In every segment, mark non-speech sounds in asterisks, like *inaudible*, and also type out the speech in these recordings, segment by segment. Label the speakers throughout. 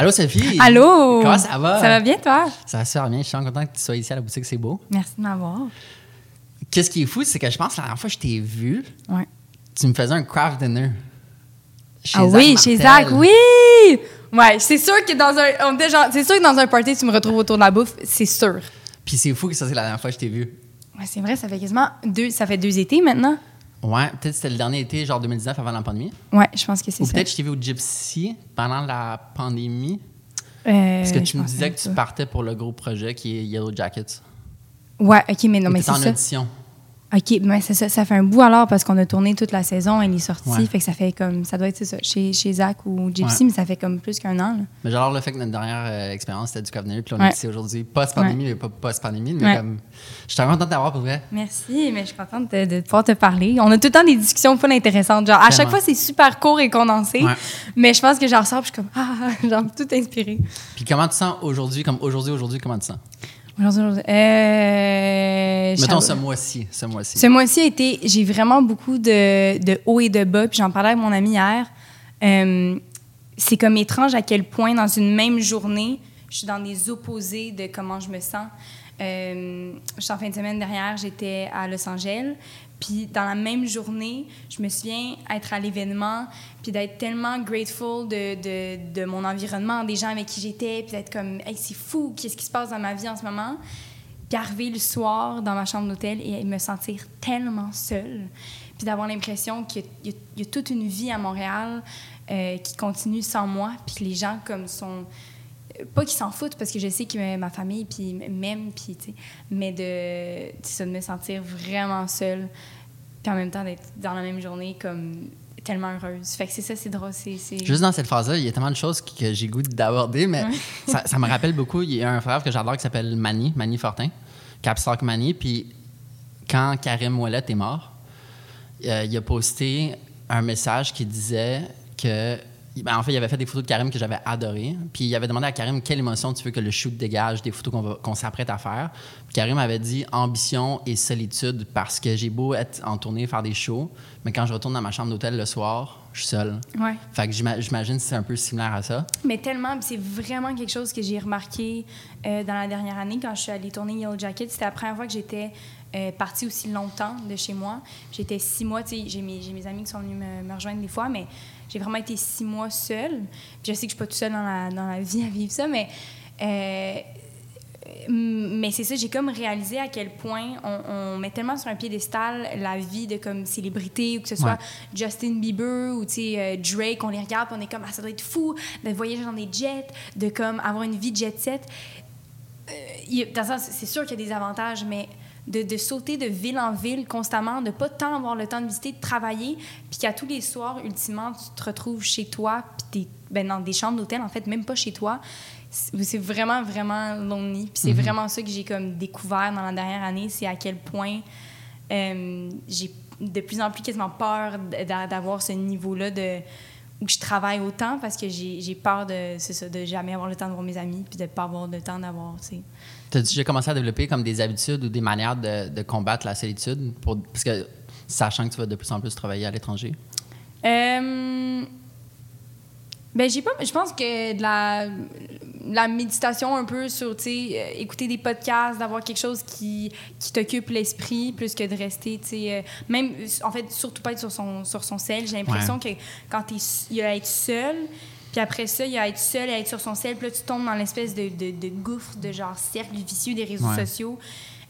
Speaker 1: Allô Sophie?
Speaker 2: Allô?
Speaker 1: Comment ça va?
Speaker 2: Ça va bien, toi?
Speaker 1: Ça va super bien. Je suis content que tu sois ici à la boutique, c'est beau.
Speaker 2: Merci de m'avoir.
Speaker 1: Qu'est-ce qui est fou, c'est que je pense que la dernière fois que je t'ai vu,
Speaker 2: Ouais.
Speaker 1: tu me faisais un craft dinner. Chez
Speaker 2: ah
Speaker 1: Zach
Speaker 2: oui, chez. Zach, oui! Ouais, c'est sûr que dans un. C'est sûr que dans un party, tu me retrouves autour de la bouffe, c'est sûr.
Speaker 1: Puis c'est fou que ça, c'est la dernière fois que je t'ai vu.
Speaker 2: Ouais, c'est vrai, ça fait quasiment deux. Ça fait deux étés maintenant.
Speaker 1: Ouais, peut-être c'était le dernier été, genre 2019, avant la pandémie.
Speaker 2: Ouais, je pense que c'est
Speaker 1: Ou
Speaker 2: ça.
Speaker 1: peut-être je t'ai vu au Gypsy pendant la pandémie.
Speaker 2: Euh,
Speaker 1: Parce que tu me disais que tu partais pour le gros projet qui est Yellow Jackets.
Speaker 2: Ouais, ok, mais non,
Speaker 1: Ou
Speaker 2: mais c'est
Speaker 1: en
Speaker 2: ça.
Speaker 1: audition.
Speaker 2: Ok, mais c'est ça. Ça fait un bout alors parce qu'on a tourné toute la saison, elle est sortie.
Speaker 1: Ouais.
Speaker 2: Fait que ça fait comme. Ça doit être ça, chez, chez Zach ou Gypsy,
Speaker 1: Ouais.
Speaker 2: mais ça fait comme plus qu'un an. là.
Speaker 1: Mais genre le fait que notre dernière euh, expérience c'était du dinner, puis on
Speaker 2: Ouais.
Speaker 1: est ici aujourd'hui, post-pandémie, mais pas post-pandémie, mais comme. Je suis content de t'avoir pour vrai.
Speaker 2: Merci, mais je suis contente de, de pouvoir te parler. On a tout le temps des discussions full intéressantes. Genre, à chaque
Speaker 1: Tellement.
Speaker 2: fois, c'est super court et condensé. Mais je pense que j'en ressors, puis je suis comme, ah, *laughs* genre, tout inspiré.
Speaker 1: Puis comment tu sens aujourd'hui, comme aujourd'hui, aujourd'hui, comment tu sens?
Speaker 2: Euh,
Speaker 1: Mettons ce mois-ci, ce mois-ci.
Speaker 2: Ce mois-ci a été, j'ai vraiment beaucoup de, de hauts et de bas, puis j'en parlais avec mon ami hier. Euh, c'est comme étrange à quel point dans une même journée, je suis dans des opposés de comment je me sens. Euh, je suis en fin de semaine dernière, j'étais à Los Angeles, puis dans la même journée, je me souviens être à l'événement, puis d'être tellement grateful de, de, mon environnement, des gens avec qui j'étais, puis d'être comme, hey, c'est fou, qu'est-ce qui se passe dans ma vie en ce moment? Puis arriver le soir dans ma chambre d'hôtel et me sentir tellement seule. Puis d'avoir l'impression qu'il y, y a toute une vie à Montréal euh, qui continue sans moi. Puis que les gens comme sont... Pas qu'ils s'en foutent parce que je sais que ma famille puis m'aime, puis tu sais, mais de, ça, de me sentir vraiment seule. Puis en même temps d'être dans la même journée comme tellement heureuse. Fait que c'est ça, c'est drôle. C'est, c'est-
Speaker 1: Juste dans cette phase-là, il y a tellement de choses que que j'ai goût d'aborder, mais ça me rappelle beaucoup. Il y a un frère que j'adore qui s'appelle Manny, Manny Fortin, Capstock Manny. Puis quand Karim Ouellet est mort, euh, il a posté un message qui disait que. Ben, en fait, il avait fait des photos de Karim que j'avais adorées. Puis il avait demandé à Karim quelle émotion tu veux que le shoot dégage des photos qu'on s'apprête à faire? Puis Karim avait dit ambition et solitude parce que j'ai beau être en tournée, faire des shows, mais quand je retourne dans ma chambre d'hôtel le soir, je suis seul.
Speaker 2: Ouais.
Speaker 1: Fait que j'ima- j'imagine que c'est un peu similaire à ça.
Speaker 2: Mais tellement, c'est vraiment quelque chose que j'ai remarqué euh, dans la dernière année quand je suis allée tourner Yellow Jacket. C'était la première fois que j'étais euh, partie aussi longtemps de chez moi. J'étais six mois, tu sais, j'ai mes, j'ai mes amis qui sont venus me, me rejoindre des fois, mais j'ai vraiment été six mois seule. Puis je sais que je suis pas toute seule dans la, dans la vie à vivre ça, mais. euh, mais c'est ça, j'ai comme réalisé à quel point on, on met tellement sur un piédestal la vie de comme célébrité ou que ce soit
Speaker 1: Ouais.
Speaker 2: Justin Bieber ou tu sais euh, Drake, on les regarde on est comme ah, ça doit être fou de voyager dans des jets, de comme avoir une vie jet set. Euh, y dans le sens, c'est sûr qu'il y a des avantages, mais de, de sauter de ville en ville constamment, de pas tant avoir le temps de visiter, de travailler, puis qu'à tous les soirs, ultimement, tu te retrouves chez toi, puis t'es ben, dans des chambres d'hôtel, en fait, même pas chez toi. C'est vraiment, vraiment lonely. Puis c'est vraiment ça que j'ai comme découvert dans la dernière année, c'est à quel point euh, j'ai de plus en plus quasiment peur d'a- d'avoir ce niveau-là de où je travaille autant parce que j'ai peur de ça de jamais avoir le temps de voir mes amis puis de pas avoir le temps d'avoir tu sais
Speaker 1: T'as déjà commencé à développer comme des habitudes ou des manières de, de combattre la solitude? Pour, parce que sachant que tu vas de plus en plus travailler à l'étranger?
Speaker 2: Euh, ben j'ai pas je pense que de la la méditation un peu sur tu sais euh, écouter des podcasts d'avoir quelque chose qui qui t'occupe l'esprit plus que de rester tu sais euh, même en fait surtout pas être sur son sur son sel j'ai l'impression que quand t'es il y a à être seul puis après ça, il y a à être seul à être sur son sel. Puis là, tu tombes dans l'espèce de, de, de gouffre, de genre cercle vicieux des réseaux
Speaker 1: Ouais.
Speaker 2: sociaux.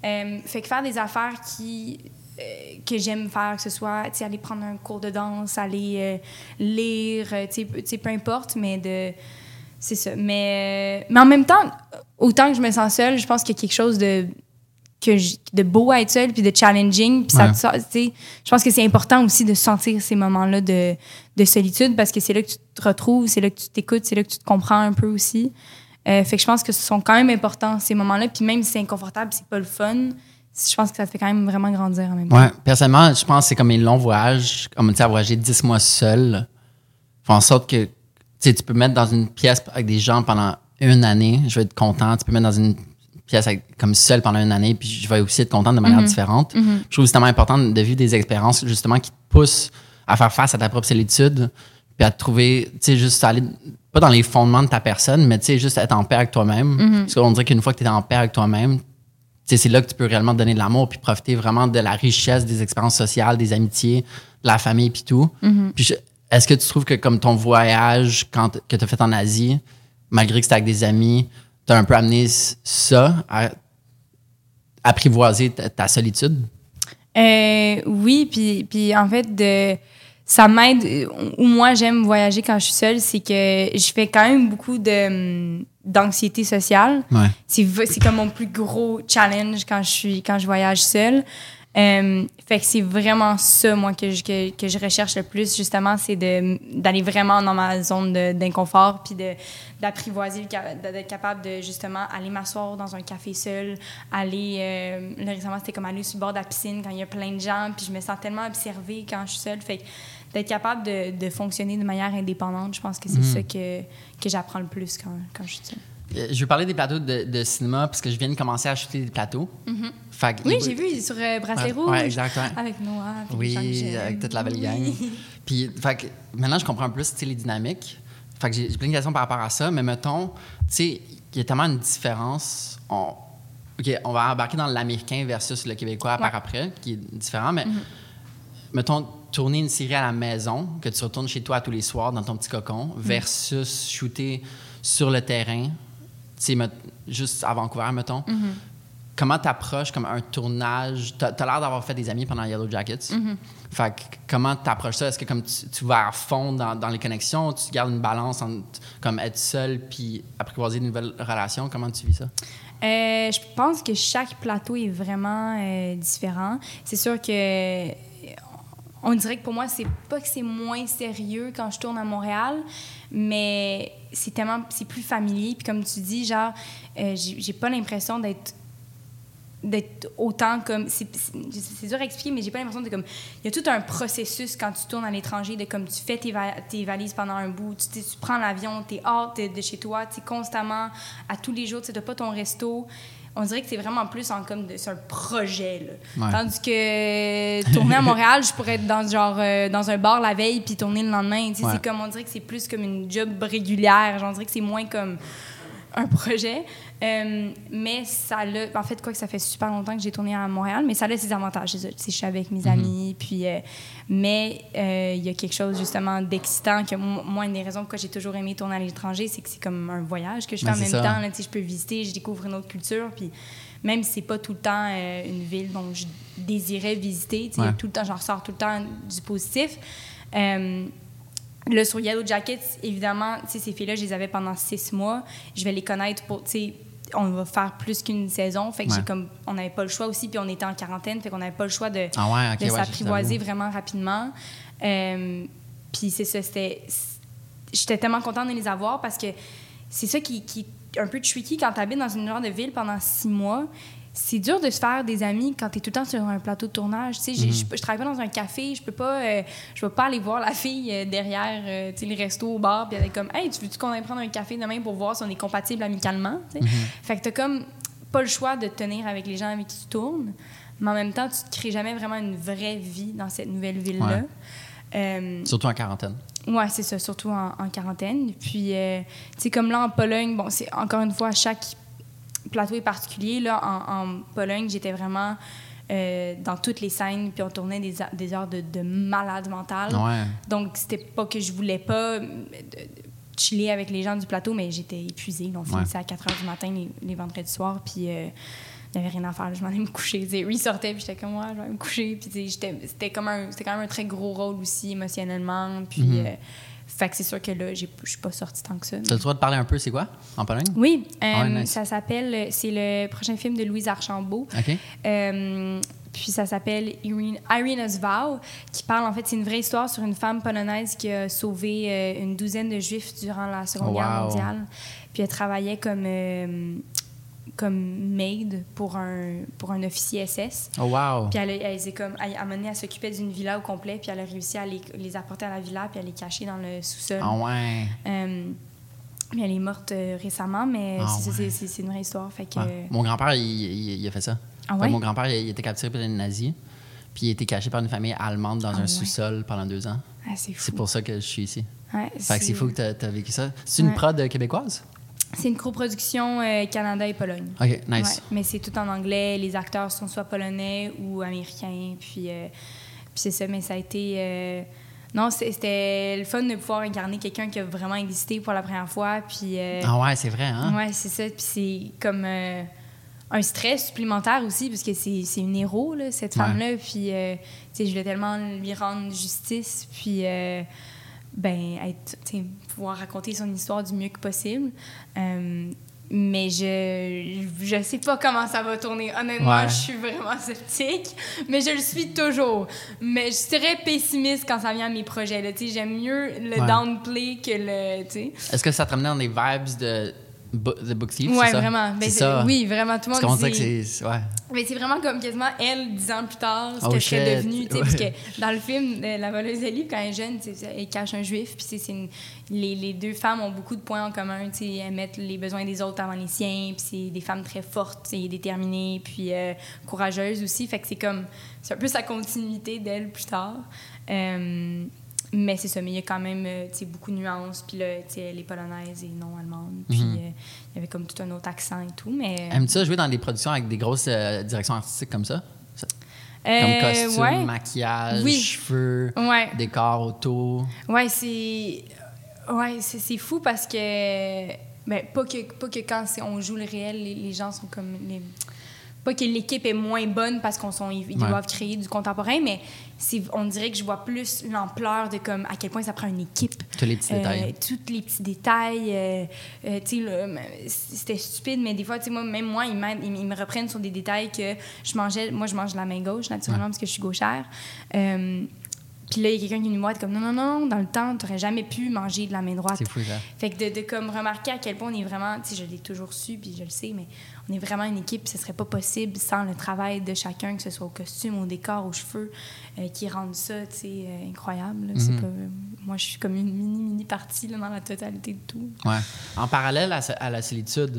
Speaker 2: Euh, fait que faire des affaires qui euh, que j'aime faire, que ce soit aller prendre un cours de danse, aller euh, lire, euh, tu sais, tu sais, peu importe, mais de. C'est ça. Mais, mais en même temps, autant que je me sens seule, je pense qu'il y a quelque chose de, que de beau à être seule puis de challenging. Puis ça
Speaker 1: Ouais.
Speaker 2: sais, je pense que c'est important aussi de sentir ces moments-là de, de solitude parce que c'est là que tu te retrouves, c'est là que tu t'écoutes, c'est là que tu te comprends un peu aussi. Euh, fait que je pense que ce sont quand même importants ces moments-là. Puis même si c'est inconfortable, c'est pas le fun, je pense que ça te fait quand même vraiment grandir en même temps.
Speaker 1: Ouais. Personnellement, je pense que c'est comme mes longs voyages, comme tu sais, voyager 10 mois seul, font en sorte que tu peux mettre dans une pièce avec des gens pendant une année, je vais être content. Tu peux mettre dans une pièce avec- comme seul pendant une année, puis je vais aussi être content de manière différente. Je trouve que c'est tellement important de vivre des expériences justement qui te poussent à faire face à ta propre solitude, puis à te trouver, tu sais, juste aller pas dans les fondements de ta personne, mais tu sais, juste être en paix avec toi-même.
Speaker 2: Mm-hmm.
Speaker 1: Parce qu'on dirait qu'une fois que tu es en paix avec toi-même, tu sais, c'est là que tu peux réellement te donner de l'amour puis profiter vraiment de la richesse des expériences sociales, des amitiés, de la famille puis tout.
Speaker 2: Mm-hmm.
Speaker 1: Puis est-ce que tu trouves que comme ton voyage quand, que tu as fait en Asie, malgré que c'était avec des amis, tu as un peu amené ça à apprivoiser ta, ta solitude?
Speaker 2: Euh, oui, puis, puis en fait, de, ça m'aide. Ou moi, j'aime voyager quand je suis seule, c'est que je fais quand même beaucoup de, hum, d'anxiété sociale.
Speaker 1: Ouais.
Speaker 2: C'est, c'est comme mon plus gros challenge quand je, suis, quand je voyage seule. Euh, fait que c'est vraiment ça, moi, que je, que, que je recherche le plus, justement, c'est de, d'aller vraiment dans ma zone de- d'inconfort, puis de, d'apprivoiser, d'être capable de, justement, aller m'asseoir dans un café seul, aller... euh, là, récemment, c'était comme aller sur le bord de la piscine quand il y a plein de gens, puis je me sens tellement observée quand je suis seule. Fait que d'être capable de, de fonctionner de manière indépendante, je pense que c'est ça que, que j'apprends le plus quand, quand je suis seule.
Speaker 1: Euh, Je veux parler des plateaux de, de cinéma parce que je viens de commencer à acheter des plateaux. Fait que-
Speaker 2: Mm-hmm. Oui, j'ai vu sur euh,
Speaker 1: Ouais,
Speaker 2: Rouge.
Speaker 1: ouais, exact, ouais.
Speaker 2: Avec Noah. que
Speaker 1: Oui, avec toute la belle
Speaker 2: Oui.
Speaker 1: gang. *laughs* Puis, fait que maintenant, je comprends plus les dynamiques. Fait que j'ai plein de questions par rapport à ça, mais mettons, tu sais, il y a tellement une différence. On, OK, on va embarquer dans l'américain versus le québécois par
Speaker 2: Ouais.
Speaker 1: après, qui est différent, mais mettons, tourner une série à la maison, que tu retournes chez toi tous les soirs dans ton petit cocon, versus shooter sur le terrain, juste à Vancouver, mettons. Comment t'approches comme un tournage? T'as as, l'air d'avoir fait des amis pendant Yellow Jackets. Fait que comment t'approches ça? Est-ce que comme tu, tu vas à fond dans, dans les connexions, tu gardes une balance entre comme être seul puis apprivoiser de nouvelles relations? Comment tu vis ça?
Speaker 2: Euh, je pense que chaque plateau est vraiment euh, différent. C'est sûr que on dirait que pour moi, c'est pas que c'est moins sérieux quand je tourne à Montréal, mais c'est tellement c'est plus familier. Puis comme tu dis, genre, euh, j'ai pas l'impression d'être autant comme c'est dur à expliquer mais j'ai pas l'impression de comme il y a tout un processus quand tu tournes à l'étranger de comme tu fais tes, tes valises pendant un bout tu, prends l'avion t'es hors de, de chez toi tu constamment à tous les jours tu n'as pas ton resto on dirait que c'est vraiment plus en comme de- c'est un projet là.
Speaker 1: Ouais.
Speaker 2: tandis que tourner à Montréal je pourrais être dans genre euh, dans un bar la veille puis tourner le lendemain
Speaker 1: Ouais.
Speaker 2: c'est comme on dirait que c'est plus comme une job régulière Genre, on dirait que c'est moins comme un projet. Euh, mais ça l'a. En fait, quoi que ça fait super longtemps que j'ai tourné à Montréal, mais ça a ses avantages. je suis avec mes amis. Puis, euh, mais euh, il y a quelque chose justement d'excitant que mo- moi, une des raisons pourquoi j'ai toujours aimé tourner à l'étranger, c'est que c'est comme un voyage que je fais
Speaker 1: Ben,
Speaker 2: en même
Speaker 1: ça.
Speaker 2: temps. Là, je peux visiter, je découvre une autre culture. Puis même si c'est pas tout le temps une ville dont je désirais visiter, tu sais,
Speaker 1: Ouais.
Speaker 2: tout le temps, j'en ressors tout le temps du positif. Là, sur Yellow Jackets, évidemment, ces filles-là, je les avais pendant six mois. Je vais les connaître pour, tu sais, on va faire plus qu'une saison. Fait que
Speaker 1: Ouais.
Speaker 2: j'ai comme, on n'avait pas le choix aussi, puis on était en quarantaine, fait qu'on n'avait pas le choix de,
Speaker 1: Ah ouais,
Speaker 2: de s'apprivoiser vraiment rapidement. Euh, puis c'est ça, c'était... J'étais tellement contente de les avoir parce que c'est ça qui, qui est un peu tricky quand tu habites dans une genre de ville pendant six mois. C'est dur de se faire des amis quand tu es tout le temps sur un plateau de tournage. Tu sais, j'ai- je, je travaille pas dans un café, je peux pas, euh, je peux pas aller voir la fille euh, derrière, euh, tu sais, les restos au bar, puis elle est comme, hey, tu veux-tu qu'on aille prendre un café demain pour voir si on est compatible amicalement? Tu sais? Fait que t'as comme pas le choix de te tenir avec les gens avec qui tu tournes, mais en même temps, tu te crées jamais vraiment une vraie vie dans cette nouvelle ville-là.
Speaker 1: Ouais.
Speaker 2: Euh,
Speaker 1: Surtout en quarantaine.
Speaker 2: Ouais, c'est ça, surtout en, en quarantaine. Puis, euh, tu sais, comme là, en Pologne, bon, c'est encore une fois, chaque plateau est particulier. Là, en, en Pologne, j'étais vraiment euh, dans toutes les scènes, puis on tournait des, heures de, de malade mental.
Speaker 1: Ouais.
Speaker 2: Donc, c'était pas que je voulais pas euh, de- de chiller avec les gens du plateau, mais j'étais épuisée. On
Speaker 1: Ouais.
Speaker 2: finissait à 4 h du matin les, les vendredis soirs, puis euh, il n'y avait rien à faire. Je m'en allais me coucher. Lui sortait, puis j'étais comme, ouais, je vais me coucher. Puis, c'était comme un- c'était quand même un très gros rôle aussi émotionnellement. Puis,
Speaker 1: Mhm.
Speaker 2: euh, fait que c'est sûr que là, je suis pas sortie tant que ça.
Speaker 1: Tu as le droit de parler un peu, c'est quoi, en Pologne?
Speaker 2: Oui, euh,
Speaker 1: Ah nice.
Speaker 2: ça s'appelle, c'est le prochain film de Louise Archambault. Euh, puis ça s'appelle Irene, Irina's Vow, qui parle, en fait, c'est une vraie histoire sur une femme polonaise qui a sauvé euh, une douzaine de juifs durant la Seconde
Speaker 1: Oh,
Speaker 2: Guerre mondiale. Puis elle travaillait comme, euh, comme maid pour un, pour un officier SS.
Speaker 1: Oh, wow.
Speaker 2: Puis elle, elle, s'est comme, elle, à un moment donné, elle s'occupait d'une villa au complet, puis elle a réussi à les, les apporter à la villa, puis à les cacher dans le sous-sol.
Speaker 1: Ah ouais.
Speaker 2: Euh, puis elle est morte euh, récemment, mais
Speaker 1: Ah
Speaker 2: c'est-
Speaker 1: ouais.
Speaker 2: une vraie histoire. Fait que,
Speaker 1: Ouais. Mon grand-père, il, il- il a fait ça.
Speaker 2: Ah
Speaker 1: Fait que
Speaker 2: ouais?
Speaker 1: Mon grand-père, il, il était capturé par les nazis, puis il a été caché par une famille allemande dans
Speaker 2: Ah
Speaker 1: un sous-sol pendant deux ans.
Speaker 2: ah, c'est fou.
Speaker 1: C'est pour ça que je suis ici. Fait que c'est fou que tu as, vécu ça. C'est une prod québécoise?
Speaker 2: C'est une coproduction euh, Canada et Pologne.
Speaker 1: OK, nice.
Speaker 2: Ouais, mais c'est tout en anglais. Les acteurs sont soit polonais ou américains. Puis, euh, puis c'est ça, mais ça a été. euh, non, c'était le fun de pouvoir incarner quelqu'un qui a vraiment existé pour la première fois. Puis,
Speaker 1: Ah ouais, c'est vrai, hein?
Speaker 2: ouais, c'est ça. Puis c'est comme un stress supplémentaire aussi, parce que c'est c'est une héros, là, cette
Speaker 1: Ouais.
Speaker 2: femme-là. Puis, tu sais, je voulais tellement lui rendre justice. Puis, ben, être, tu sais, pouvoir raconter son histoire du mieux que possible. Euh, mais je je sais pas comment ça va tourner. Honnêtement,
Speaker 1: Ouais.
Speaker 2: je suis vraiment sceptique, mais je le suis toujours. Mais je serais pessimiste quand ça vient à mes projets. là. Tu sais, J'aime mieux le
Speaker 1: Ouais.
Speaker 2: downplay que le... tu sais.
Speaker 1: Est-ce que ça te ramenait dans des vibes de The Book Thief,
Speaker 2: Ouais,
Speaker 1: ça?
Speaker 2: vraiment. Ben,
Speaker 1: ça.
Speaker 2: Oui, vraiment. Tout le
Speaker 1: Parce
Speaker 2: monde
Speaker 1: qu'on dirait que
Speaker 2: dit-
Speaker 1: c'est... Ouais.
Speaker 2: Mais c'est vraiment comme quasiment elle, dix ans plus tard, ce
Speaker 1: Oh,
Speaker 2: que je serais devenue.
Speaker 1: Ouais.
Speaker 2: Parce que dans le film, euh, La voleuse d'Eli, quand elle est jeune, elle cache un juif. Puis c'est- une- les, les deux femmes ont beaucoup de points en commun. Elles mettent les besoins des autres avant les siens. Puis c'est des femmes très fortes, déterminées, puis euh, courageuses aussi. Fait que c'est comme. C'est un peu sa continuité d'elle plus tard. Euh, mais c'est ça, mais il y a quand même euh, tu sais, beaucoup de nuances. Puis là, elle est polonaise et non allemande. Puis
Speaker 1: Mhm.
Speaker 2: euh, il y avait comme tout un autre accent et tout. Mais,
Speaker 1: Aimes-tu ça jouer dans des productions avec des grosses euh, directions artistiques comme ça? Ça- Comme
Speaker 2: Euh,
Speaker 1: costume,
Speaker 2: ouais.
Speaker 1: maquillage,
Speaker 2: Oui.
Speaker 1: cheveux,
Speaker 2: Ouais.
Speaker 1: décor autour.
Speaker 2: Ouais, c'est. Ouais, c'est fou parce que. Ben, pas que, pas que quand on joue le réel, les, les gens sont comme. les- Pas que l'équipe est moins bonne parce qu'on sont, ils
Speaker 1: Ouais.
Speaker 2: doivent créer du contemporain, mais on dirait que je vois plus l'ampleur de comme à quel point ça prend une équipe.
Speaker 1: Tous les petits
Speaker 2: Euh,
Speaker 1: détails.
Speaker 2: tous les petits détails. euh, euh, c'était stupide, mais des fois, moi, même moi, ils, me reprennent sur des détails que je mangeais. Moi, je mange de la main gauche, naturellement, parce que je suis gauchère. Puis là, il y a quelqu'un qui nous voit comme non, non, non, dans le temps, tu n'aurais jamais pu manger de la main droite.
Speaker 1: C'est fou, ça.
Speaker 2: Fait que de, de comme remarquer à quel point on est vraiment, tu sais, je l'ai toujours su, puis je le sais, mais on est vraiment une équipe, ce serait pas possible sans le travail de chacun, que ce soit au costume, au décor, aux cheveux, euh, qui rendent ça, tu sais, euh, incroyable.
Speaker 1: Mhm.
Speaker 2: pas- moi, je suis comme une mini, mini partie là, dans la totalité de tout.
Speaker 1: Ouais. En parallèle à, la solitude,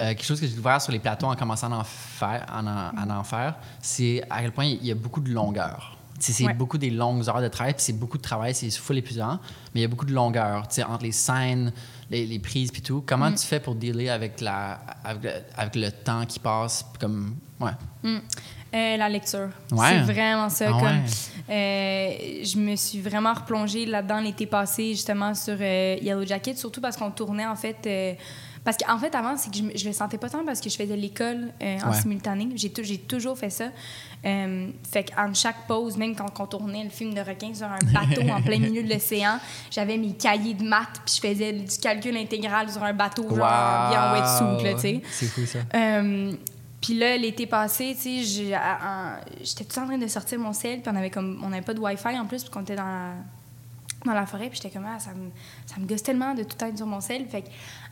Speaker 1: euh, quelque chose que j'ai découvert sur les plateaux en commençant à en faire, en, en- en faire, c'est à quel point il y a beaucoup de longueur. C'est
Speaker 2: Ouais.
Speaker 1: beaucoup des longues heures de travail, puis c'est beaucoup de travail, c'est full épuisant, mais il y a beaucoup de longueur, entre les scènes, les, les prises puis tout. Comment tu fais pour dealer avec, la, avec, le, avec le temps qui passe, comme... Ouais.
Speaker 2: Mm. Euh, la lecture.
Speaker 1: Ouais.
Speaker 2: C'est vraiment ça.
Speaker 1: Ah
Speaker 2: comme,
Speaker 1: ouais.
Speaker 2: euh, je me suis vraiment replongée là-dedans l'été passé, justement, sur euh, Yellow Jacket, surtout parce qu'on tournait, en fait. Parce qu'en fait, avant, c'est que je, je le sentais pas tant parce que je faisais l'école euh, en
Speaker 1: Ouais.
Speaker 2: simultané. J'ai tou- j'ai toujours fait ça. Euh, fait qu'en chaque pause, même quand on tournait le film de requin sur un bateau en plein *laughs* milieu de l'océan, j'avais mes cahiers de maths, puis je faisais du calcul intégral sur un bateau, genre bien en wetsuit, là, tu sais.
Speaker 1: C'est fou, ça.
Speaker 2: Euh, puis là, l'été passé, tu sais, j'étais tout en train de sortir mon sel, puis on avait comme, on n'avait pas de Wi-Fi en plus, puis qu'on était dans la, dans la forêt, puis j'étais comme, ah, ça me, ça me gosse tellement de tout être sur mon sel. Fait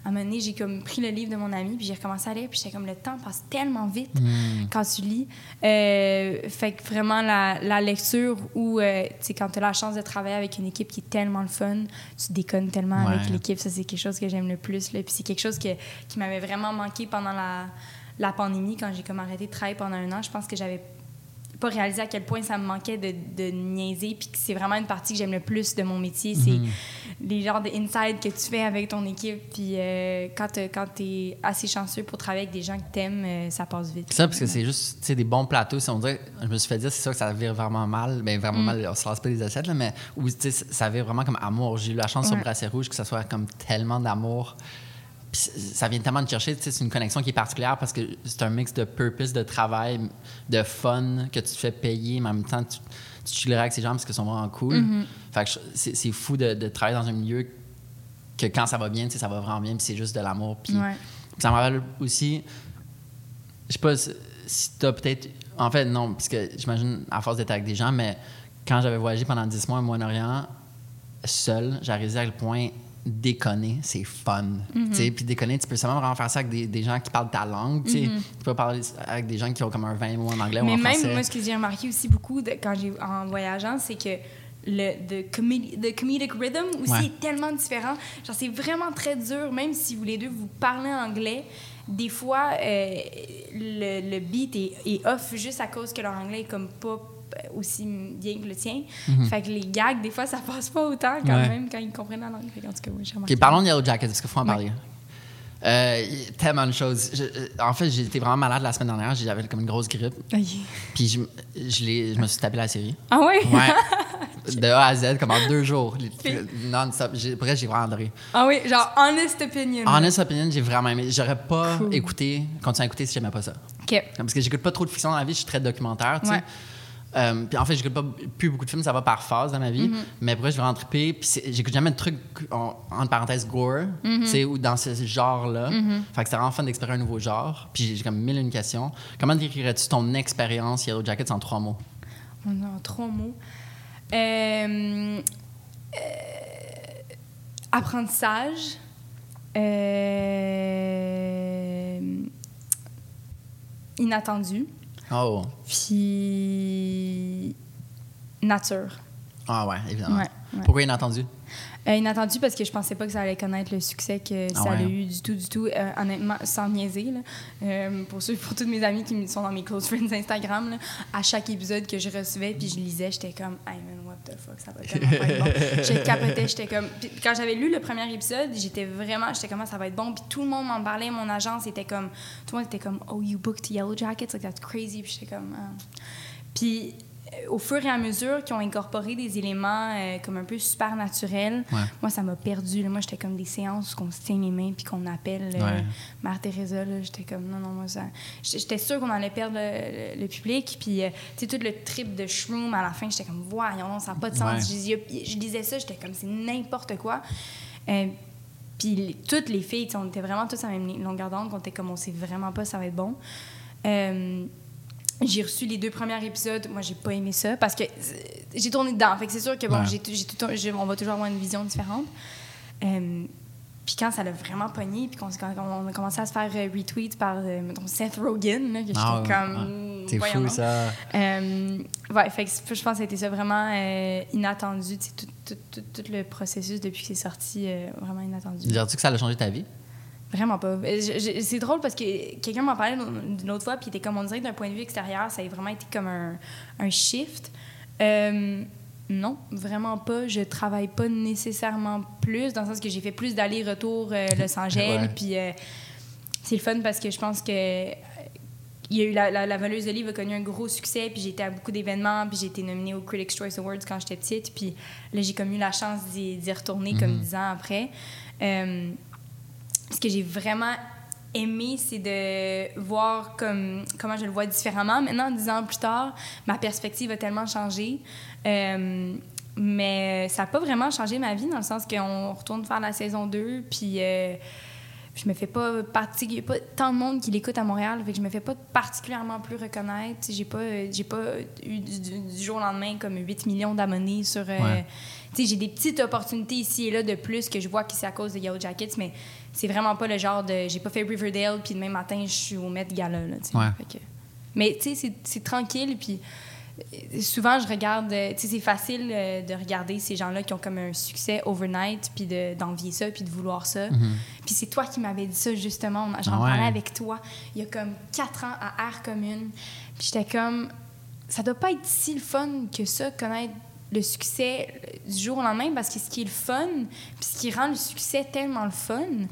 Speaker 2: qu'à un moment donné, j'ai comme pris le livre de mon ami, puis j'ai recommencé à lire, puis j'étais comme, le temps passe tellement vite
Speaker 1: Hmm.
Speaker 2: quand tu lis. Euh, fait que vraiment, la, la lecture où, euh, tu sais, quand tu as la chance de travailler avec une équipe qui est tellement le fun, tu déconnes tellement
Speaker 1: Ouais.
Speaker 2: avec l'équipe. Ça, c'est quelque chose que j'aime le plus. Là. Puis c'est quelque chose que, qui m'avait vraiment manqué pendant la, la pandémie, quand j'ai comme arrêté de travailler pendant un an. Je pense que j'avais pas réalisé à quel point ça me manquait de, de niaiser, puis que c'est vraiment une partie que j'aime le plus de mon métier. C'est
Speaker 1: Mhm.
Speaker 2: les genres de inside que tu fais avec ton équipe. Puis euh, quand tu es assez chanceux pour travailler avec des gens que t'aimes, euh, ça passe vite.
Speaker 1: Ça, parce que c'est juste des bons plateaux. Si on dirait, je me suis fait dire, c'est sûr que ça vire vraiment mal. Ben, vraiment
Speaker 2: Mm.
Speaker 1: mal, on se lance pas les assiettes, là, mais où, tu sais, ça vire vraiment comme amour. J'ai eu la chance sur
Speaker 2: Ouais.
Speaker 1: Brasset Rouge que ça soit comme tellement d'amour. Puis ça vient tellement de chercher. C'est une connexion qui est particulière parce que c'est un mix de purpose, de travail, de fun que tu te fais payer, mais en même temps, tu, tu chillerais avec ces gens parce qu'ils sont vraiment cool.
Speaker 2: Mm-hmm.
Speaker 1: Fait que c'est fou de, de travailler dans un milieu que quand ça va bien, ça va vraiment bien, puis c'est juste de l'amour. Puis
Speaker 2: Ouais.
Speaker 1: ça me rappelle aussi, je sais pas si- si t'as peut-être. En fait, non, parce que j'imagine, à force d'être avec des gens, mais quand j'avais voyagé pendant 10 mois au Moyen-Orient, seul, j'ai réalisé à quel point déconner, c'est fun. Sais, Puis déconner, tu peux seulement vraiment faire ça avec des, des gens qui parlent ta langue. tu sais. Tu peux parler avec des gens qui ont comme un 20 mots en anglais ou
Speaker 2: Mais
Speaker 1: en
Speaker 2: même,
Speaker 1: français.
Speaker 2: moi, ce que j'ai remarqué aussi beaucoup de- quand j'ai en voyageant, c'est que le the comedi- the comedic rhythm aussi
Speaker 1: Ouais.
Speaker 2: est tellement différent. Genre, c'est vraiment très dur, même si vous les deux vous parlez anglais. Des fois, euh, le, le beat est, est off juste à cause que leur anglais est comme pas aussi bien que le tien. Fait que les gags, des fois, ça passe pas autant quand
Speaker 1: Mhm. Ouais.
Speaker 2: même quand ils comprennent la langue. Fait tout cas, oui, j'ai
Speaker 1: OK,
Speaker 2: remarqué.
Speaker 1: parlons de Yellow Jacket. Est-ce qu'il faut en parler? Euh, y a tellement de choses. Je- euh, en fait, été vraiment malade la semaine dernière. J'avais comme une grosse grippe. Puis je, je, l'ai- je me suis tapé la série.
Speaker 2: Ah ouais?
Speaker 1: Ouais. *laughs* De A à Z, comme en deux jours. Non-stop. J'ai- vrai, j'ai vraiment adoré.
Speaker 2: Ah oui, genre honest opinion.
Speaker 1: Honest Opinion, j'ai vraiment aimé. J'aurais pas
Speaker 2: Cool.
Speaker 1: écouté, continué à écouter si j'aimais pas ça.
Speaker 2: OK.
Speaker 1: Parce que j'écoute pas trop de fiction dans la vie, je suis très documentaire, tu sais. Euh, puis en fait, j'écoute pas plus beaucoup de films, ça va par phase dans ma vie.
Speaker 2: Mm-hmm.
Speaker 1: Mais vrai, je vais en triper. Puis j'écoute jamais de trucs, en, entre parenthèses, gore, tu sais, ou dans ce genre-là. Fait que c'est vraiment fun d'explorer un nouveau genre. Puis j'ai comme mille une questions. Comment décrirais-tu ton expérience Yellow Jackets en trois mots?
Speaker 2: A trois mots. Euh, euh, apprentissage. Inattendu.
Speaker 1: Oh.
Speaker 2: Puis nature.
Speaker 1: Ah ouais, évidemment.
Speaker 2: Ouais, ouais.
Speaker 1: Pourquoi inattendu?
Speaker 2: Euh, inattendu parce que je pensais pas que ça allait connaître le succès que
Speaker 1: Ah
Speaker 2: ça a eu du tout, du tout. Euh, honnêtement, sans niaiser. Là. Euh, pour ceux, pour tous mes amis qui sont dans mes close friends Instagram, là, à chaque épisode que je recevais puis je lisais, j'étais comme, hey man, what the fuck, ça va tellement pas être bon. *laughs* Je capotais, j'étais comme. Puis quand j'avais lu le premier épisode, j'étais vraiment, j'étais comme, Ah, ça va être bon. Puis tout le monde m'en parlait, mon agence était comme, tout le monde était comme, oh, you booked Yellow Jackets, like that's crazy. Puis j'étais comme, ah. Puis au fur et à mesure qu'ils ont incorporé des éléments euh, comme un peu super naturels,
Speaker 1: Ouais.
Speaker 2: moi, ça m'a perdu. là. Moi, j'étais comme des séances où on se tient les mains puis qu'on appelle euh,
Speaker 1: Ouais.
Speaker 2: Mère Teresa. J'étais comme, non, non, moi, ça... J'étais sûre qu'on allait perdre le, le- le public. Puis, euh, tu sais, tout le trip de shroom, à la fin, j'étais comme, voyons, ça n'a pas de sens.
Speaker 1: Ouais.
Speaker 2: Je, je lisais ça, j'étais comme, c'est n'importe quoi. Euh, puis toutes les filles, on était vraiment tous à la même longueur d'onde, qu'on était comme, on sait vraiment pas ça va être bon. J'ai reçu les deux premiers épisodes. Moi, j'ai pas aimé ça parce que euh, j'ai tourné dedans. Fait que c'est sûr que bon,
Speaker 1: Ouais.
Speaker 2: j'ai j'ai tout- j'ai- on va toujours avoir une vision différente. Euh, puis quand ça l'a vraiment pogné, puis qu'on quand on a commencé à se faire euh, retweet par euh, Seth Rogen, là, que j'étais
Speaker 1: Ah
Speaker 2: comme.
Speaker 1: ouais. C'est fou ça.
Speaker 2: Euh, ouais, fait que je pense que ça a été ça vraiment inattendu. Tout, tout, tout, tout le processus depuis que c'est sorti, vraiment inattendu.
Speaker 1: Dirais-tu que ça a changé ta vie?
Speaker 2: Vraiment pas. Euh, C'est drôle parce que quelqu'un m'en parlait d'une autre fois, puis il était comme on dirait que d'un point de vue extérieur, ça a vraiment été comme un, un shift. Euh, non, vraiment pas. Je travaille pas nécessairement plus, dans le sens que j'ai fait plus d'allers-retours euh, *laughs* Los Angeles,
Speaker 1: Ouais.
Speaker 2: puis euh, c'est le fun parce que je pense que il y a eu la, la, la voleuse de livre a connu un gros succès, puis j'ai été à beaucoup d'événements, puis j'ai été nominée aux Critics' Choice Awards quand j'étais petite, puis là j'ai comme eu la chance d'y retourner comme dix ans après. Euh, ce que j'ai vraiment aimé, c'est de voir comme, comment je le vois différemment. Maintenant, dix ans plus tard, ma perspective a tellement changé. Euh, mais ça n'a pas vraiment changé ma vie dans le sens qu'on retourne faire la saison 2, puis euh, je me fais pas partie. Il n'y a pas tant de monde qui l'écoute à Montréal, fait que je me fais pas particulièrement plus reconnaître. J'ai pas, euh, j'ai pas eu du, du- du jour au lendemain comme 8 millions d'abonnés sur. euh,
Speaker 1: Ouais.
Speaker 2: tu sais, j'ai des petites opportunités ici et là de plus que je vois que c'est à cause de Yellow Jackets, mais c'est vraiment pas le genre de. J'ai pas fait Riverdale, puis demain matin, je suis au Met Gala. Là.
Speaker 1: Ouais.
Speaker 2: Que- mais tu sais, c'est- tranquille, puis souvent, je regarde. euh, Tu sais, c'est facile euh, de regarder ces gens-là qui ont comme un succès overnight, puis de- d'envier ça, puis de vouloir ça. Puis c'est toi qui m'avais dit ça, justement. J'en
Speaker 1: Ah ouais.
Speaker 2: parlais avec toi il y a comme quatre ans à Air Commune. Puis j'étais comme. Ça doit pas être si le fun que ça, connaître le succès euh, du jour au lendemain, parce que ce qui est le fun, puis ce qui rend le succès tellement le fun,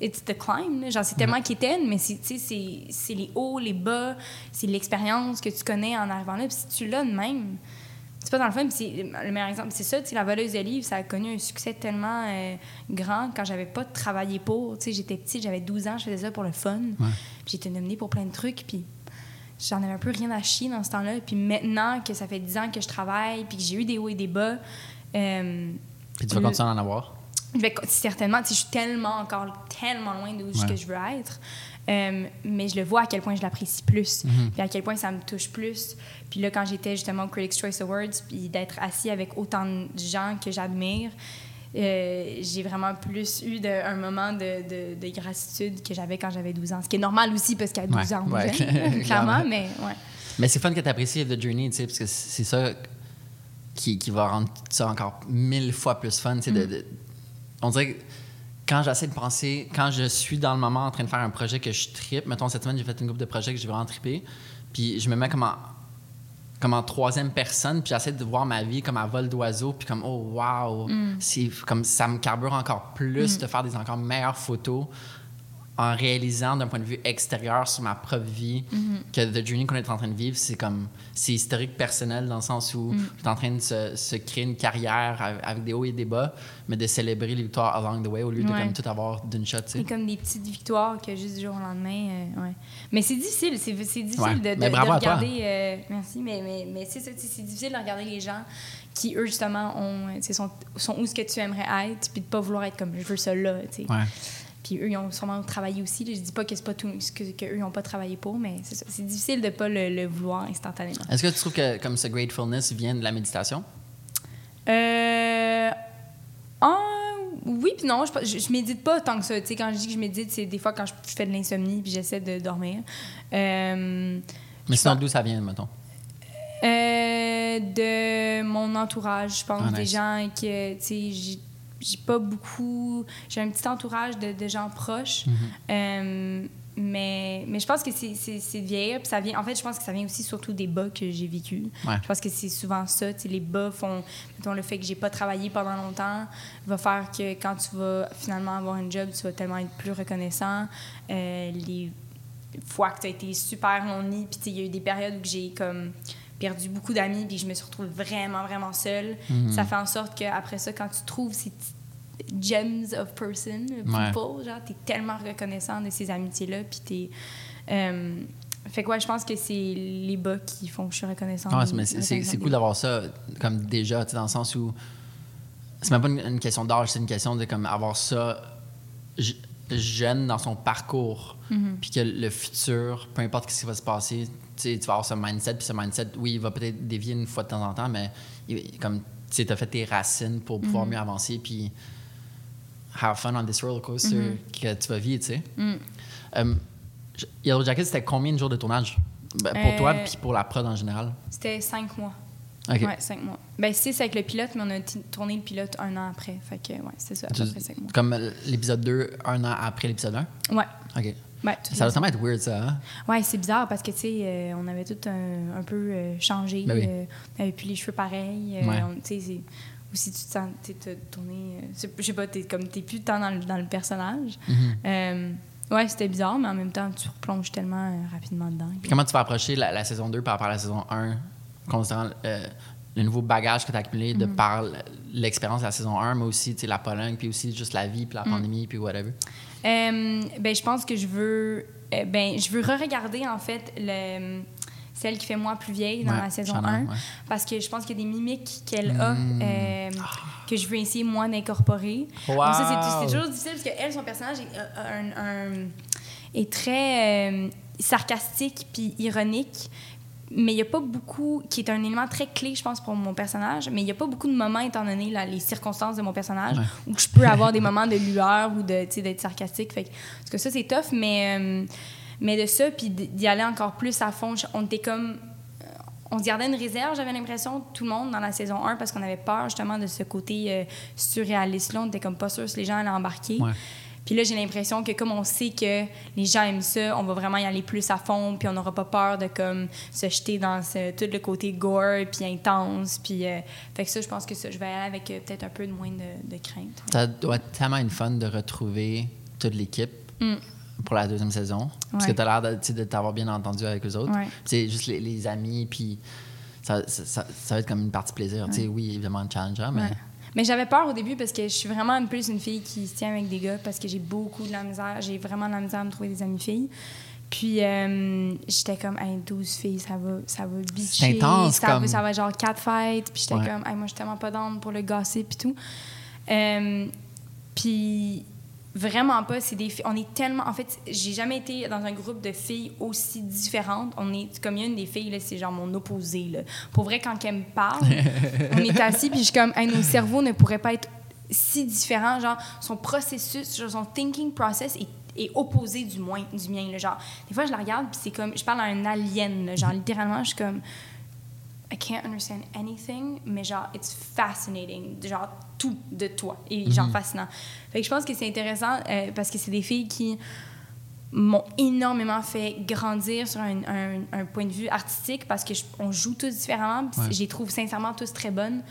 Speaker 2: it's the climb. là. Genre, c'est tellement quétaine, mais c'est, les hauts, les bas, c'est l'expérience que tu connais en arrivant là. Puis si tu l'as de même, c'est pas dans le fun. Le meilleur exemple, c'est ça, la voleuse de livres, ça a connu un succès tellement euh, grand quand j'avais pas travaillé pour. J'étais petite, j'avais 12 ans, je faisais ça pour le fun. Puis j'étais nominée pour plein de trucs, puis j'en avais un peu rien à chier dans ce temps-là. Puis maintenant que ça fait 10 ans que je travaille, puis que j'ai eu des hauts et des bas, euh,
Speaker 1: Puis tu vas
Speaker 2: le-
Speaker 1: continuer à en avoir?
Speaker 2: je vais certainement, tu sais, je suis tellement encore tellement loin d'où
Speaker 1: Ouais.
Speaker 2: que je veux être. Euh, mais je le vois à quel point je l'apprécie plus,
Speaker 1: Mhm.
Speaker 2: puis à quel point ça me touche plus. Puis là, quand j'étais justement au Critics' Choice Awards, puis d'être assis avec autant de gens que j'admire, euh, j'ai vraiment plus eu de- un moment de, de- de gratitude que j'avais quand j'avais 12 ans. Ce qui est normal aussi parce qu'à 12
Speaker 1: Ouais,
Speaker 2: ans, on
Speaker 1: ouais, *laughs* *laughs*
Speaker 2: clairement,
Speaker 1: clairement.
Speaker 2: mais ouais.
Speaker 1: Mais c'est fun que tu apprécies The Journey, tu sais, parce que c'est ça qui, qui va rendre ça encore mille fois plus fun. tu sais,
Speaker 2: Mm.
Speaker 1: on dirait que quand j'essaie de penser, quand je suis dans le moment en train de faire un projet que je tripe, mettons cette semaine, j'ai fait une groupe de projets que j'ai vraiment trippé, puis je me mets comme en, comme en troisième personne, puis j'essaie de voir ma vie comme à vol d'oiseau, puis comme oh wow, c'est comme ça me carbure encore plus de faire des encore meilleures photos en réalisant d'un point de vue extérieur sur ma propre vie que The Journey qu'on est en train de vivre, c'est comme c'est historique personnel dans le sens où je suis en train de se, se créer une carrière avec, des hauts et des bas, mais de célébrer les victoires along the way au lieu de comme tout avoir d'une shot, tu sais.
Speaker 2: C'est comme des petites victoires que juste du jour au lendemain. euh, ouais. Mais c'est difficile, c'est c'est difficile
Speaker 1: Ouais.
Speaker 2: de, de- regarder. euh, merci, mais, mais, mais c'est ça, c'est difficile de regarder les gens qui, eux, justement, ont, sont, sont où ce que tu aimerais être, puis de pas vouloir être comme je veux ça là. Puis eux, ils ont sûrement travaillé aussi. Je dis pas que c'est pas tout ce que, que eux, n'ont pas travaillé pour, mais c'est difficile de pas le, le vouloir instantanément.
Speaker 1: Est-ce que tu trouves que comme ce gratefulness vient de la méditation?
Speaker 2: Euh. ah, oui, puis non, je, je, je médite pas tant que ça. Tu sais, quand je dis que je médite, c'est des fois quand je, je fais de l'insomnie puis j'essaie de dormir. Euh,
Speaker 1: Mais sinon, d'où ça vient, mettons?
Speaker 2: euh, de mon entourage, je pense,
Speaker 1: Ah,
Speaker 2: des gens que, tu sais, j'ai- pas beaucoup. J'ai un petit entourage de, de gens proches.
Speaker 1: Mhm.
Speaker 2: Euh, mais, mais je pense que c'est vieillir. Puis ça vient, en fait, je pense que ça vient aussi surtout des bas que j'ai vécu.
Speaker 1: Ouais.
Speaker 2: Je pense que c'est souvent ça. Les bas font. Mettons, le fait que j'ai pas travaillé pendant longtemps va faire que quand tu vas finalement avoir un job, tu vas tellement être plus reconnaissant. Euh, les fois que tu as été super lonely, puis il y a eu des périodes où j'ai comme perdu beaucoup d'amis, puis je me suis retrouvée vraiment, vraiment seule.
Speaker 1: Mhm.
Speaker 2: Ça fait en sorte qu'après ça, quand tu trouves ces petits gems of person,
Speaker 1: Ouais.
Speaker 2: people, genre, t'es tellement reconnaissant de ces amitiés-là, puis t'es... euh, fait que ouais, je pense que c'est les bas qui font que je suis reconnaissante.
Speaker 1: Mais c'est- cool d'avoir ça comme déjà, tu sais, dans le sens où c'est même pas une, une question d'âge, c'est une question de comme avoir ça jeune dans son parcours,
Speaker 2: Mhm.
Speaker 1: puis que le futur, peu importe ce qui va se passer, tu sais, tu vas avoir ce mindset, puis ce mindset, oui, il va peut-être dévier une fois de temps en temps, mais il- comme tu as fait tes racines pour pouvoir
Speaker 2: Mhm.
Speaker 1: mieux avancer, puis have fun on this roller coaster
Speaker 2: Mhm.
Speaker 1: que tu vas vivre, tu sais.
Speaker 2: Mm.
Speaker 1: Euh, j- Yellow Jacket, c'était combien de jours de tournage? Ben, pour
Speaker 2: Euh,
Speaker 1: toi, puis pour la prod en général?
Speaker 2: C'était cinq mois.
Speaker 1: OK.
Speaker 2: Ouais, cinq mois. Ben, six avec le pilote, mais on a tourné le pilote un an après. Fait que, ouais, c'est ça, à peu près cinq mois.
Speaker 1: Comme l'épisode 2, un an après l'épisode 1?
Speaker 2: Ouais.
Speaker 1: OK.
Speaker 2: Ouais,
Speaker 1: Ça doit tellement être weird, ça, hein?
Speaker 2: Ouais, c'est bizarre parce que, tu sais, euh, on avait tout un, un peu euh, changé.
Speaker 1: Ben oui.
Speaker 2: euh, on avait plus les cheveux pareils. euh,
Speaker 1: Ouais.
Speaker 2: on- C'est- aussi, tu te sens, t'as tourné. euh, je sais pas, t'es comme, t'es plus tant dans le, dans le personnage. Euh, ouais, c'était bizarre, mais en même temps, tu replonges tellement euh, rapidement dedans.
Speaker 1: Puis comment tu vas approcher la, la saison 2 par rapport à la saison 1, considérant euh, le nouveau bagage que tu as accumulé de
Speaker 2: Mhm.
Speaker 1: par l'expérience de la saison 1, mais aussi la Pologne, puis aussi juste la vie, puis la
Speaker 2: Mhm.
Speaker 1: pandémie, puis whatever?
Speaker 2: Ben, je pense que je veux. ben, je veux re-regarder, en fait, le, celle qui fait moi plus vieille dans
Speaker 1: Ouais,
Speaker 2: la saison
Speaker 1: Shannon,
Speaker 2: 1.
Speaker 1: ouais.
Speaker 2: Parce que je pense qu'il y a des mimiques qu'elle a
Speaker 1: Mm.
Speaker 2: euh, que je veux essayer, moi, d'incorporer.
Speaker 1: Wow!
Speaker 2: Donc ça, c'est- toujours difficile parce qu'elle, son personnage est, euh, un- un- est très euh, sarcastique puis ironique. Mais il n'y a pas beaucoup, qui est un élément très clé, je pense, pour mon personnage, mais il n'y a pas beaucoup de moments, étant donné là, les circonstances de mon personnage,
Speaker 1: Ouais.
Speaker 2: où je peux avoir des moments de lueur ou d'être sarcastique. Fait que, parce que ça, c'est tough, mais, euh, mais de ça, puis d'y aller encore plus à fond, on était comme euh, on se gardait une réserve, j'avais l'impression, tout le monde dans la saison 1, parce qu'on avait peur justement de ce côté euh, surréaliste-là. On était comme pas sûr si les gens allaient embarquer.
Speaker 1: Ouais.
Speaker 2: Puis là, j'ai l'impression que comme on sait que les gens aiment ça, on va vraiment y aller plus à fond, puis on n'aura pas peur de comme se jeter dans ce- tout le côté gore, puis intense. Puis, euh, fait que ça, je pense que ça, je vais aller avec euh, peut-être un peu de moins de, de crainte.
Speaker 1: Ça doit être tellement une fun de retrouver toute l'équipe
Speaker 2: Mm.
Speaker 1: Pour la deuxième saison. Parce
Speaker 2: Ouais.
Speaker 1: que tu as l'air de, t'avoir bien entendu avec eux autres.
Speaker 2: Ouais.
Speaker 1: C'est juste les, les amis, puis ça, ça, ça- ça va être comme une partie plaisir. Tu sais, oui, évidemment, un challenger, mais
Speaker 2: Ouais. Mais j'avais peur au début parce que je suis vraiment plus une fille qui se tient avec des gars parce que j'ai beaucoup de la misère. J'ai vraiment de la misère à me trouver des amies filles. Puis euh, j'étais comme, hey, 12 filles, ça va, ça va bitcher.
Speaker 1: intense,
Speaker 2: ça,
Speaker 1: comme-
Speaker 2: va, ça va genre 4 fêtes. Puis j'étais
Speaker 1: Ouais.
Speaker 2: comme, hey, moi, je suis tellement pas down pour le gossip et tout. Euh, puis vraiment pas, c'est des filles. On est tellement. En fait, j'ai jamais été dans un groupe de filles aussi différentes. On est comme il y a une des filles, là, c'est genre mon opposé. Là. Pour vrai, quand elle me parle, *laughs* on est assis, puis je suis comme, Hey, nos cerveaux ne pourraient pas être si différents. Genre, son processus, genre, son thinking process est, est opposé du, moins, du mien. Là. Genre, des fois, je la regarde, puis c'est comme, je parle à un alien. là. Genre, littéralement, je suis comme. I can't understand anything, mais genre, it's fascinating. Genre, tout de toi. Et genre, fascinant. Fait que je pense que c'est intéressant euh, parce que c'est des filles qui m'ont énormément fait grandir sur un, un- un point de vue artistique parce que je- on joue tous différemment.
Speaker 1: Ouais.
Speaker 2: Je les trouve sincèrement tous très bonnes.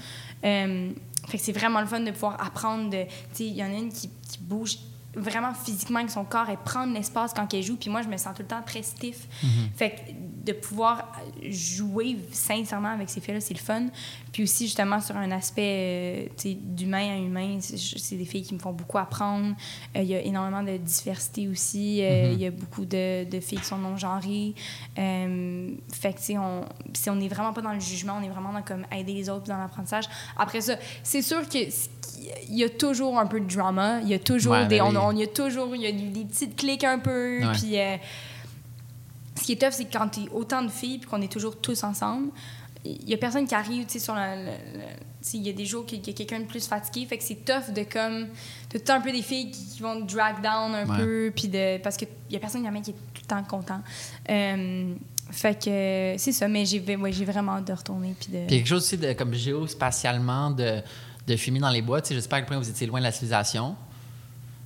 Speaker 2: Euh, fait que c'est vraiment le fun de pouvoir apprendre. de- Tu sais, il y en a une qui, qui bouge vraiment physiquement avec son corps et prendre l'espace quand elle joue. Puis moi, je me sens tout le temps très stiff. Fait que de pouvoir jouer sincèrement avec ces filles-là, c'est le fun. Puis aussi, justement, sur un aspect euh, d'humain à humain, c'est des filles qui me font beaucoup apprendre. Euh, Il y a énormément de diversité aussi. Euh, Il y a beaucoup de, de filles qui sont non-genrées. Euh, fait que, tu sais, on, si on n'est vraiment pas dans le jugement, on est vraiment dans comme aider les autres dans l'apprentissage. Après ça, c'est sûr que il y a toujours un peu de drama. Il y a toujours
Speaker 1: Ouais,
Speaker 2: des,
Speaker 1: ben
Speaker 2: on,
Speaker 1: oui.
Speaker 2: on- il y a toujours y a des petites clics un peu.
Speaker 1: Ouais.
Speaker 2: Puis euh, ce qui est tough, c'est que quand tu autant de filles puis qu'on est toujours tous ensemble, il y a personne qui arrive, tu sais, sur sais, il y a des jours qu'il y a quelqu'un de plus fatigué, fait que c'est tough de comme... Tout le temps un peu des filles qui, qui vont te drag down un
Speaker 1: Ouais.
Speaker 2: peu, puis de... Parce qu'il y a personne jamais qui est tout le temps content. Euh, fait que c'est ça, mais j'ai ouais, vraiment hâte de retourner, puis de...
Speaker 1: Puis il y a quelque chose aussi de, comme géospatialement de, de filmer dans les bois. Tu sais, je sais pas à quel point vous étiez loin de la civilisation.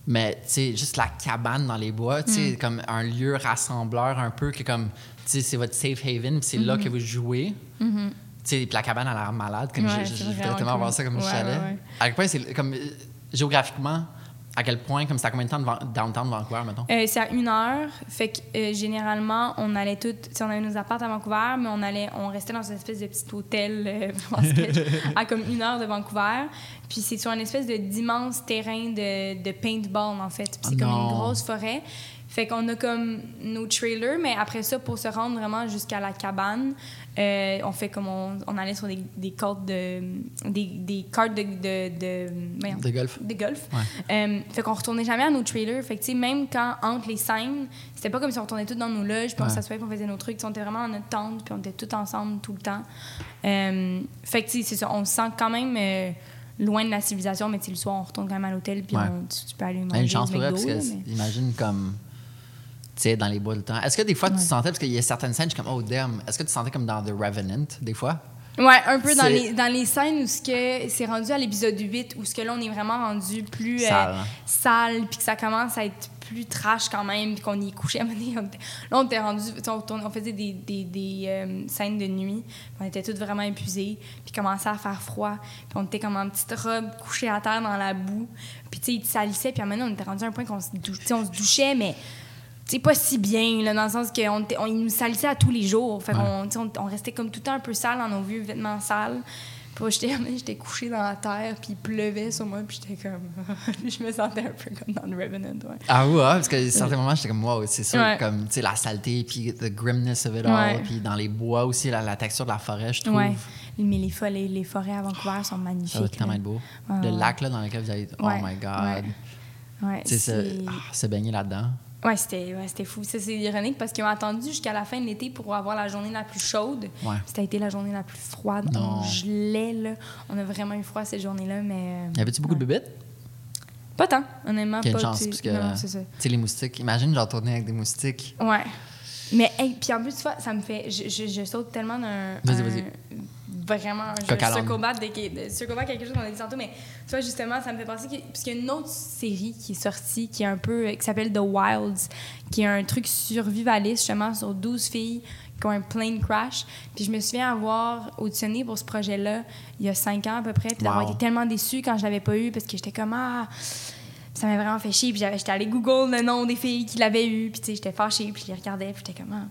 Speaker 1: Mais tu sais, juste la cabane dans les bois, tu
Speaker 2: Mm.
Speaker 1: sais, comme un lieu rassembleur un peu, que comme, tu sais, c'est votre safe haven, c'est là
Speaker 2: Mm-hmm.
Speaker 1: que vous jouez. Tu sais, puis la cabane a l'air malade, comme
Speaker 2: Ouais,
Speaker 1: je, je, voudrais
Speaker 2: vraiment
Speaker 1: tellement
Speaker 2: cool.
Speaker 1: ça comme
Speaker 2: Ouais,
Speaker 1: chalet.
Speaker 2: ouais.
Speaker 1: À quel point c'est, comme, euh, géographiquement, à quel point, comme c'est à combien de temps de Van- downtown de Vancouver, mettons?
Speaker 2: Euh, c'est à une heure. Fait que euh, généralement, on allait toutes. On avait nos apparts à Vancouver, mais on allait, on restait dans une espèce de petit hôtel euh, *laughs* sketch, à comme une heure de Vancouver. Puis c'est sur une espèce de d'immense terrain de, de paintball, en fait. Puis c'est
Speaker 1: Oh
Speaker 2: comme une grosse forêt. Fait qu'on a comme nos trailers, mais après ça, pour se rendre vraiment jusqu'à la cabane, euh, on fait comme on, on allait sur des, des cartes de. des, des cartes de. de, de, voyons,
Speaker 1: De golf.
Speaker 2: de golf.
Speaker 1: Ouais.
Speaker 2: Euh, fait qu'on retournait jamais à nos trailers. Fait que, tu sais, même quand, entre les scènes, c'était pas comme si on retournait tous dans nos loges, puis on s'assoyait, puis on faisait nos trucs. On était vraiment dans notre tente, puis on était tous ensemble tout le temps. Euh, fait que, tu sais, c'est ça. On se sent quand même euh, loin de la civilisation, mais tu sais, le soir, on retourne quand même à l'hôtel, puis
Speaker 1: Ouais.
Speaker 2: on- tu, tu peux aller manger
Speaker 1: Ben, une chance pour parce que
Speaker 2: mais-
Speaker 1: imagine comme. Tu dans les bois le temps. Est-ce que des fois, tu sentais, parce qu'il y a certaines scènes, je suis comme, oh damn, est-ce que tu te sentais comme dans The Revenant, des fois?
Speaker 2: Ouais, un peu dans les, dans les scènes où c'est rendu à l'épisode 8, où ce que là, on est vraiment rendu plus euh,
Speaker 1: Sale.
Speaker 2: sale, puis que ça commence à être plus trash quand même, puis qu'on y est couché à Là, on était rendu, on, faisait des, des, des, euh, scènes de nuit, puis on était toutes vraiment épuisées, puis commençait à faire froid, puis on était comme en petite robe, couchée à terre dans la boue, puis tu sais, ils te salissaient, puis à un moment donné, on était rendu à un point qu'on se, on se douchait, mais c'est pas si bien, là, dans le sens qu'on était- on, ils nous salissaient à tous les jours. Fait sais, on, on restait comme tout le temps un peu sale dans nos vieux vêtements sales. Puis j'étais, *laughs* j'étais couchée dans la terre, puis il pleuvait sur moi, puis j'étais comme... *laughs* je me sentais un peu comme dans le Revenant, ouais.
Speaker 1: Ah ouais, parce que à certains moments, j'étais comme, wow, c'est sûr,
Speaker 2: Ouais.
Speaker 1: comme, tu sais, la saleté, puis the grimness of it all, puis dans les bois aussi, la, la texture de la forêt, je trouve.
Speaker 2: Ouais. Mais les, fo- les, les forêts à Vancouver sont magnifiques.
Speaker 1: Ça va tellement être beau. Le lac, là, dans lequel vous avez. Oh my God.
Speaker 2: ouais.
Speaker 1: Sais, se, ah, se baigner là-dedans.
Speaker 2: Ouais, c'était ouais, fou. Ça, c'est ironique parce qu'ils ont attendu jusqu'à la fin de l'été pour avoir la journée la plus chaude.
Speaker 1: Ouais.
Speaker 2: C'était été la journée la plus froide.
Speaker 1: Non.
Speaker 2: On gelait, là. On a vraiment eu froid cette journée-là, mais... euh,
Speaker 1: Y avait-tu beaucoup
Speaker 2: ouais.
Speaker 1: de bébites?
Speaker 2: Pas tant, honnêtement.
Speaker 1: Quelle
Speaker 2: pas,
Speaker 1: chance, parce que.
Speaker 2: non, c'est ça.
Speaker 1: Tu sais, les moustiques. Imagine, genre, tourner avec des moustiques.
Speaker 2: Ouais. Mais, hey, puis en plus, tu vois, ça me fait... Je, je, je saute tellement d'un...
Speaker 1: Vas-y, vas-y.
Speaker 2: Vraiment, un back, de, de, circle back quelque chose qu'on a dit tantôt, mais tu vois, justement, ça me fait penser que... Parce qu'il y a une autre série qui est sortie, qui est un peu... qui s'appelle The Wilds, qui est un truc survivaliste, justement, sur 12 filles qui ont un plane crash. Puis je me souviens avoir auditionné pour ce projet-là il y a 5 ans à peu près, puis d'avoir
Speaker 1: Wow.
Speaker 2: été tellement déçue quand je l'avais pas eu, parce que j'étais comme... Ah, ça m'a vraiment fait chier. Puis j'étais allée Google le nom des filles qui l'avaient eu. Puis tu sais, j'étais fâchée. Puis je les regardais. Puis j'étais comme... Ah.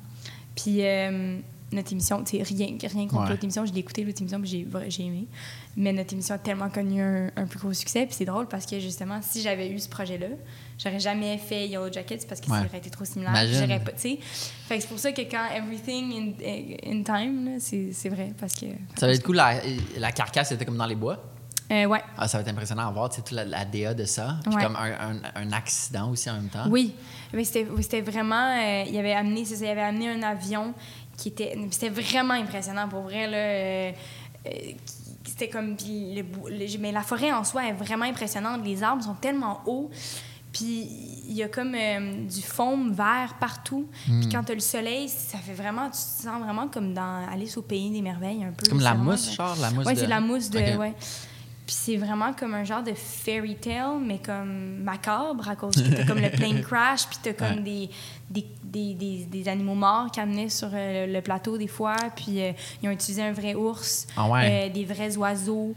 Speaker 2: Puis euh, notre émission, sais, rien, rien contre
Speaker 1: Ouais.
Speaker 2: l'autre émission. Je l'ai écouté, l'autre émission, puis j'ai j'ai aimé. Mais notre émission a tellement connu un, un plus gros succès. Puis c'est drôle parce que justement, si j'avais eu ce projet-là, j'aurais jamais fait Yellow Jackets parce que
Speaker 1: Ouais.
Speaker 2: ça aurait été trop similaire. J'aurais pas, tu sais. Fait que c'est pour ça que quand Everything in, in Time, c'est c'est vrai. Parce que.
Speaker 1: Ça va être cool, la, la carcasse était comme dans les bois.
Speaker 2: Euh, ouais.
Speaker 1: Ah, ça va être impressionnant à voir, tu sais, toute la, la DA de ça. Puis
Speaker 2: Ouais.
Speaker 1: comme un, un, un accident aussi en même temps.
Speaker 2: Oui, mais c'était oui, c'était vraiment. euh, il avait amené, c'est ça, il avait amené un avion qui était. C'était vraiment impressionnant pour vrai là. euh, euh, c'était comme puis le, mais la forêt en soi est vraiment impressionnante. Les arbres sont tellement hauts. Puis il y a comme euh, du foam vert partout.
Speaker 1: Hmm.
Speaker 2: Puis quand tu as le soleil, ça fait vraiment. Tu te sens vraiment comme dans Alice au pays des merveilles un peu.
Speaker 1: C'est comme la mousse, genre, la mousse
Speaker 2: Ouais,
Speaker 1: de-
Speaker 2: c'est la mousse de. Ouais. Puis c'est vraiment comme un genre de fairy tale, mais comme macabre, à cause que t'as comme le plane *laughs* crash, puis t'as comme des, des, des, des, des animaux morts qui amenaient sur euh, le plateau des fois, puis euh, ils ont utilisé un vrai ours,
Speaker 1: Ah ouais.
Speaker 2: euh, des vrais oiseaux,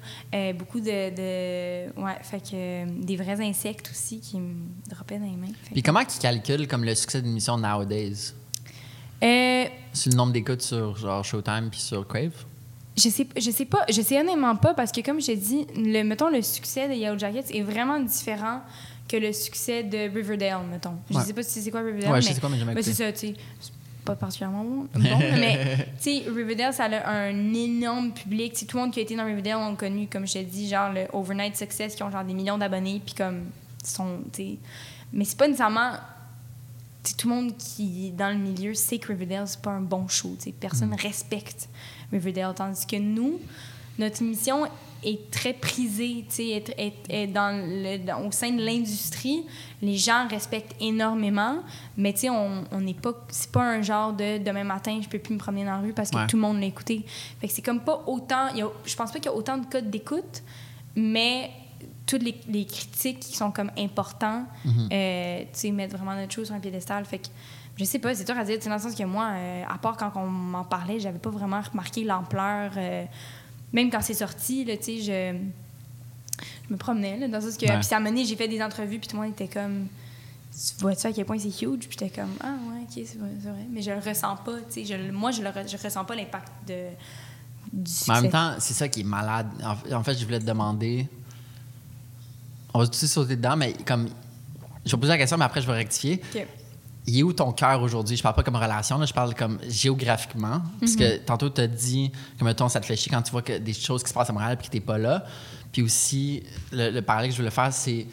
Speaker 2: beaucoup de, de... Ouais, fait que des vrais insectes aussi qui me droppaient dans les mains.
Speaker 1: Puis comment ils calculent comme le succès d'une émission nowadays? C'est le nombre d'écoutes sur genre Showtime puis sur Crave?
Speaker 2: Je sais, je sais pas, je sais honnêtement pas parce que comme j'ai dit, le, mettons le succès de Yellow Jackets est vraiment différent que le succès de Riverdale, mettons. Je
Speaker 1: Ouais.
Speaker 2: sais pas si c'est quoi Riverdale,
Speaker 1: Ouais,
Speaker 2: mais
Speaker 1: je sais quoi, mais jamais
Speaker 2: ben, c'est ça, tu sais. Pas particulièrement *laughs* bon, mais tu sais, Riverdale, ça a un énorme public. Tu sais, tout le monde qui a été dans Riverdale ont connu, comme je te dis, genre le overnight success, qui ont genre des millions d'abonnés, puis comme sont, tu sais. Mais c'est pas nécessairement tu sais, tout le monde qui est dans le milieu sait que Riverdale, c'est pas un bon show. tu sais. Personne respecte Riverdale. Tandis que nous, notre émission est très prisée, tu sais, est, est- est dans le, dans- au sein de l'industrie. Les gens respectent énormément, mais tu sais, on on n'est pas, c'est pas un genre de demain matin, je peux plus me promener dans la rue parce que
Speaker 1: Ouais.
Speaker 2: tout le monde l'a écouté. Fait que c'est comme pas autant, y a- je pense pas qu'il y a autant de codes d'écoute, mais toutes les, les critiques qui sont comme importants, euh, tu sais, mettre vraiment notre chose sur un piédestal. Fait que je sais pas, c'est dur à dire, dans le sens que moi, euh, à part quand on m'en parlait, j'avais pas vraiment remarqué l'ampleur. euh, même quand c'est sorti, là, tu sais, je, je me promenais, là, dans le sens que.
Speaker 1: Ouais.
Speaker 2: Puis ça mené, j'ai fait des entrevues, puis tout le monde était comme. Tu vois-tu à quel point c'est huge? Puis j'étais comme, ah ouais, ok, c'est vrai, vrai. Mais je le ressens pas, tu sais. Moi, je, le re- je ressens pas l'impact de, du succès.
Speaker 1: Mais en même temps, c'est ça qui est malade. En, fait, je voulais te demander. On va tout de suite sauter dedans, mais comme. Je vais poser la question, mais après, je vais rectifier. Il est où ton cœur aujourd'hui? Je parle pas comme relation, là, je parle comme géographiquement. Parce que tantôt, tu as dit que, mettons, ça te fait chier quand tu vois que des choses qui se passent à Montréal et que tu n'es pas là. Puis aussi, le, le parallèle que je voulais faire, c'est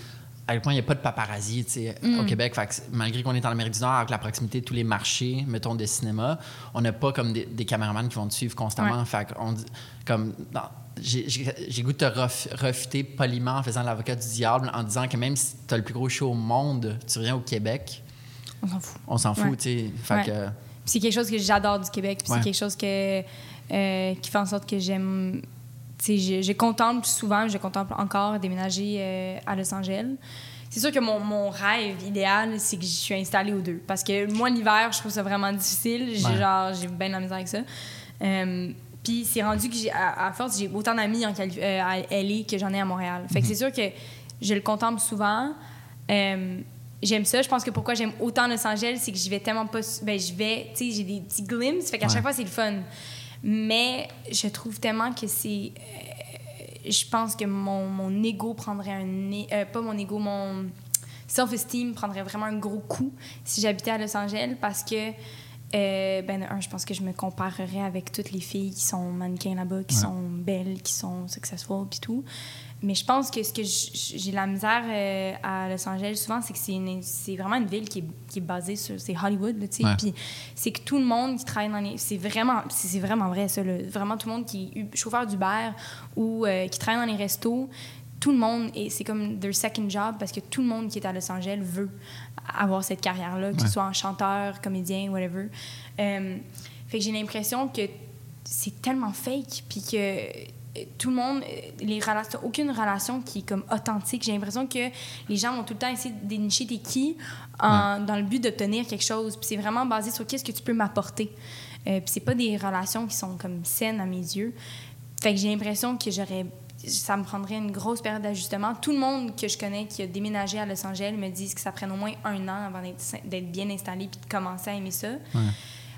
Speaker 1: à quel point il n'y a pas de paparazzi tu sais, au Québec. Fait que malgré qu'on est en Amérique du Nord, avec la proximité de tous les marchés, mettons, de cinéma, on n'a pas comme des, des caméramans qui vont te suivre constamment.
Speaker 2: Ouais.
Speaker 1: Fait dit- comme, j'ai goût de te ref- refuter poliment en faisant l'avocat du diable en disant que même si tu as le plus gros show au monde, tu reviens au Québec,
Speaker 2: On s'en fout.
Speaker 1: on s'en fout,
Speaker 2: Ouais.
Speaker 1: tu sais.
Speaker 2: Ouais.
Speaker 1: que,
Speaker 2: c'est quelque chose que j'adore du Québec. Puis
Speaker 1: Ouais.
Speaker 2: c'est quelque chose que, euh, qui fait en sorte que j'aime. Tu sais, je, je contemple souvent, je contemple encore déménager euh, à Los Angeles. C'est sûr que mon, mon rêve idéal, c'est que je suis installée aux deux. Parce que moi, l'hiver, je trouve ça vraiment difficile. J'ai genre, j'ai bien de la misère avec ça. Euh, puis c'est rendu que, j'ai, à, à force, j'ai autant d'amis en à LA que j'en ai à Montréal. Fait que c'est sûr que je le contemple souvent. J'aime ça. Je pense que pourquoi j'aime autant Los Angeles, c'est que j'y vais tellement pas. Ben, je vais, tu sais, j'ai des petits glimpses. Fait qu'à
Speaker 1: Ouais.
Speaker 2: chaque fois, c'est le fun. Mais je trouve tellement que c'est. euh, je pense que mon, mon ego prendrait un. euh, pas mon ego, mon self-esteem prendrait vraiment un gros coup si j'habitais à Los Angeles parce que. euh, ben, un, je pense que je me comparerais avec toutes les filles qui sont mannequins là-bas, qui
Speaker 1: Ouais.
Speaker 2: sont belles, qui sont successful, puis tout. Mais je pense que ce que j'ai la misère euh, à Los Angeles souvent, c'est que c'est vraiment une ville qui est, qui est basée sur c'est Hollywood, tu sais.
Speaker 1: Ouais.
Speaker 2: Puis c'est que tout le monde qui travaille dans les c'est vraiment c'est vraiment vrai ça, là. vraiment tout le monde qui est chauffeur d'Uber ou euh, qui travaille dans les restos, tout le monde et c'est comme their second job parce que tout le monde qui est à Los Angeles veut avoir cette carrière là, que
Speaker 1: Ouais.
Speaker 2: ce soit en chanteur, comédien, whatever. Euh, fait que j'ai l'impression que c'est tellement fake puis que tout le monde euh, les relations aucune relation qui est comme authentique j'ai l'impression que les gens vont tout le temps essayer de dénicher t'es qui en- dans le but d'obtenir quelque chose puis c'est vraiment basé sur qu'est-ce que tu peux m'apporter euh, puis c'est pas des relations qui sont comme saines à mes yeux fait que j'ai l'impression que j'aurais ça me prendrait une grosse période d'ajustement. Tout le monde que je connais qui a déménagé à Los Angeles me disent que ça prenne au moins un an avant d'être d'être bien installé puis de commencer à aimer ça.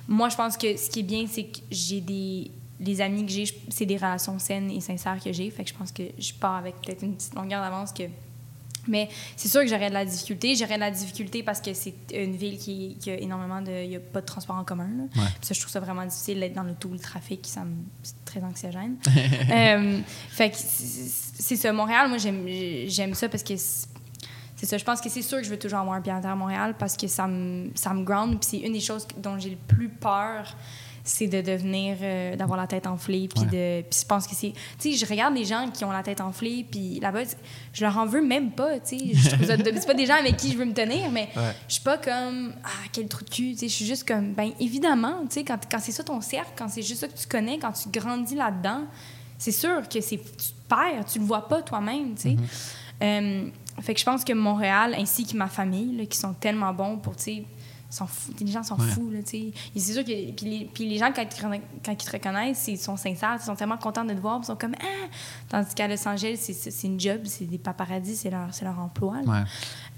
Speaker 2: Moi, je pense que ce qui est bien, c'est que j'ai des. Les amis que j'ai, c'est des relations saines et sincères que j'ai. Fait que je pense que je pars avec peut-être une petite longueur d'avance que. Mais c'est sûr que j'aurais de la difficulté. J'aurais de la difficulté parce que c'est une ville qui, qui a énormément de. Il n'y a pas de transport en commun. là.
Speaker 1: Ouais.
Speaker 2: Puis ça, je trouve ça vraiment difficile d'être dans le tout, le trafic. Ça me, c'est très anxiogène. *laughs* Euh, fait que c'est ça. Montréal, moi, j'aime j'aime ça parce que c'est ça. Je pense que c'est sûr que je veux toujours avoir un pied à Montréal parce que ça me, ça me ground. Puis c'est une des choses dont j'ai le plus peur, c'est de devenir, euh, d'avoir la tête enflée. Puis de, puis je pense que c'est, tu sais, je regarde les gens qui ont la tête enflée, puis là-bas, je leur en veux même pas, tu sais. *laughs* C'est pas des gens avec qui je veux me tenir, mais
Speaker 1: Ouais.
Speaker 2: je suis pas comme, ah, quel trou de cul, tu sais. Je suis juste comme, ben évidemment, tu sais, quand, quand c'est ça ton cercle, quand c'est juste ça que tu connais, quand tu grandis là-dedans, c'est sûr que c'est, tu te perds, tu le vois pas toi-même, tu sais. Euh, fait que je pense que Montréal, ainsi que ma famille, là, qui sont tellement bons pour, tu sais, les gens sont
Speaker 1: Ouais.
Speaker 2: fous, là, tu sais. Et C'est sûr que... Puis les, puis les gens, quand ils, te reconna- quand ils te reconnaissent, ils sont sincères, ils sont tellement contents de te voir, ils sont comme « Ah! » Tandis qu'à Los Angeles, c'est- une job, c'est des paparazzis, c'est leur, emploi.
Speaker 1: Ouais.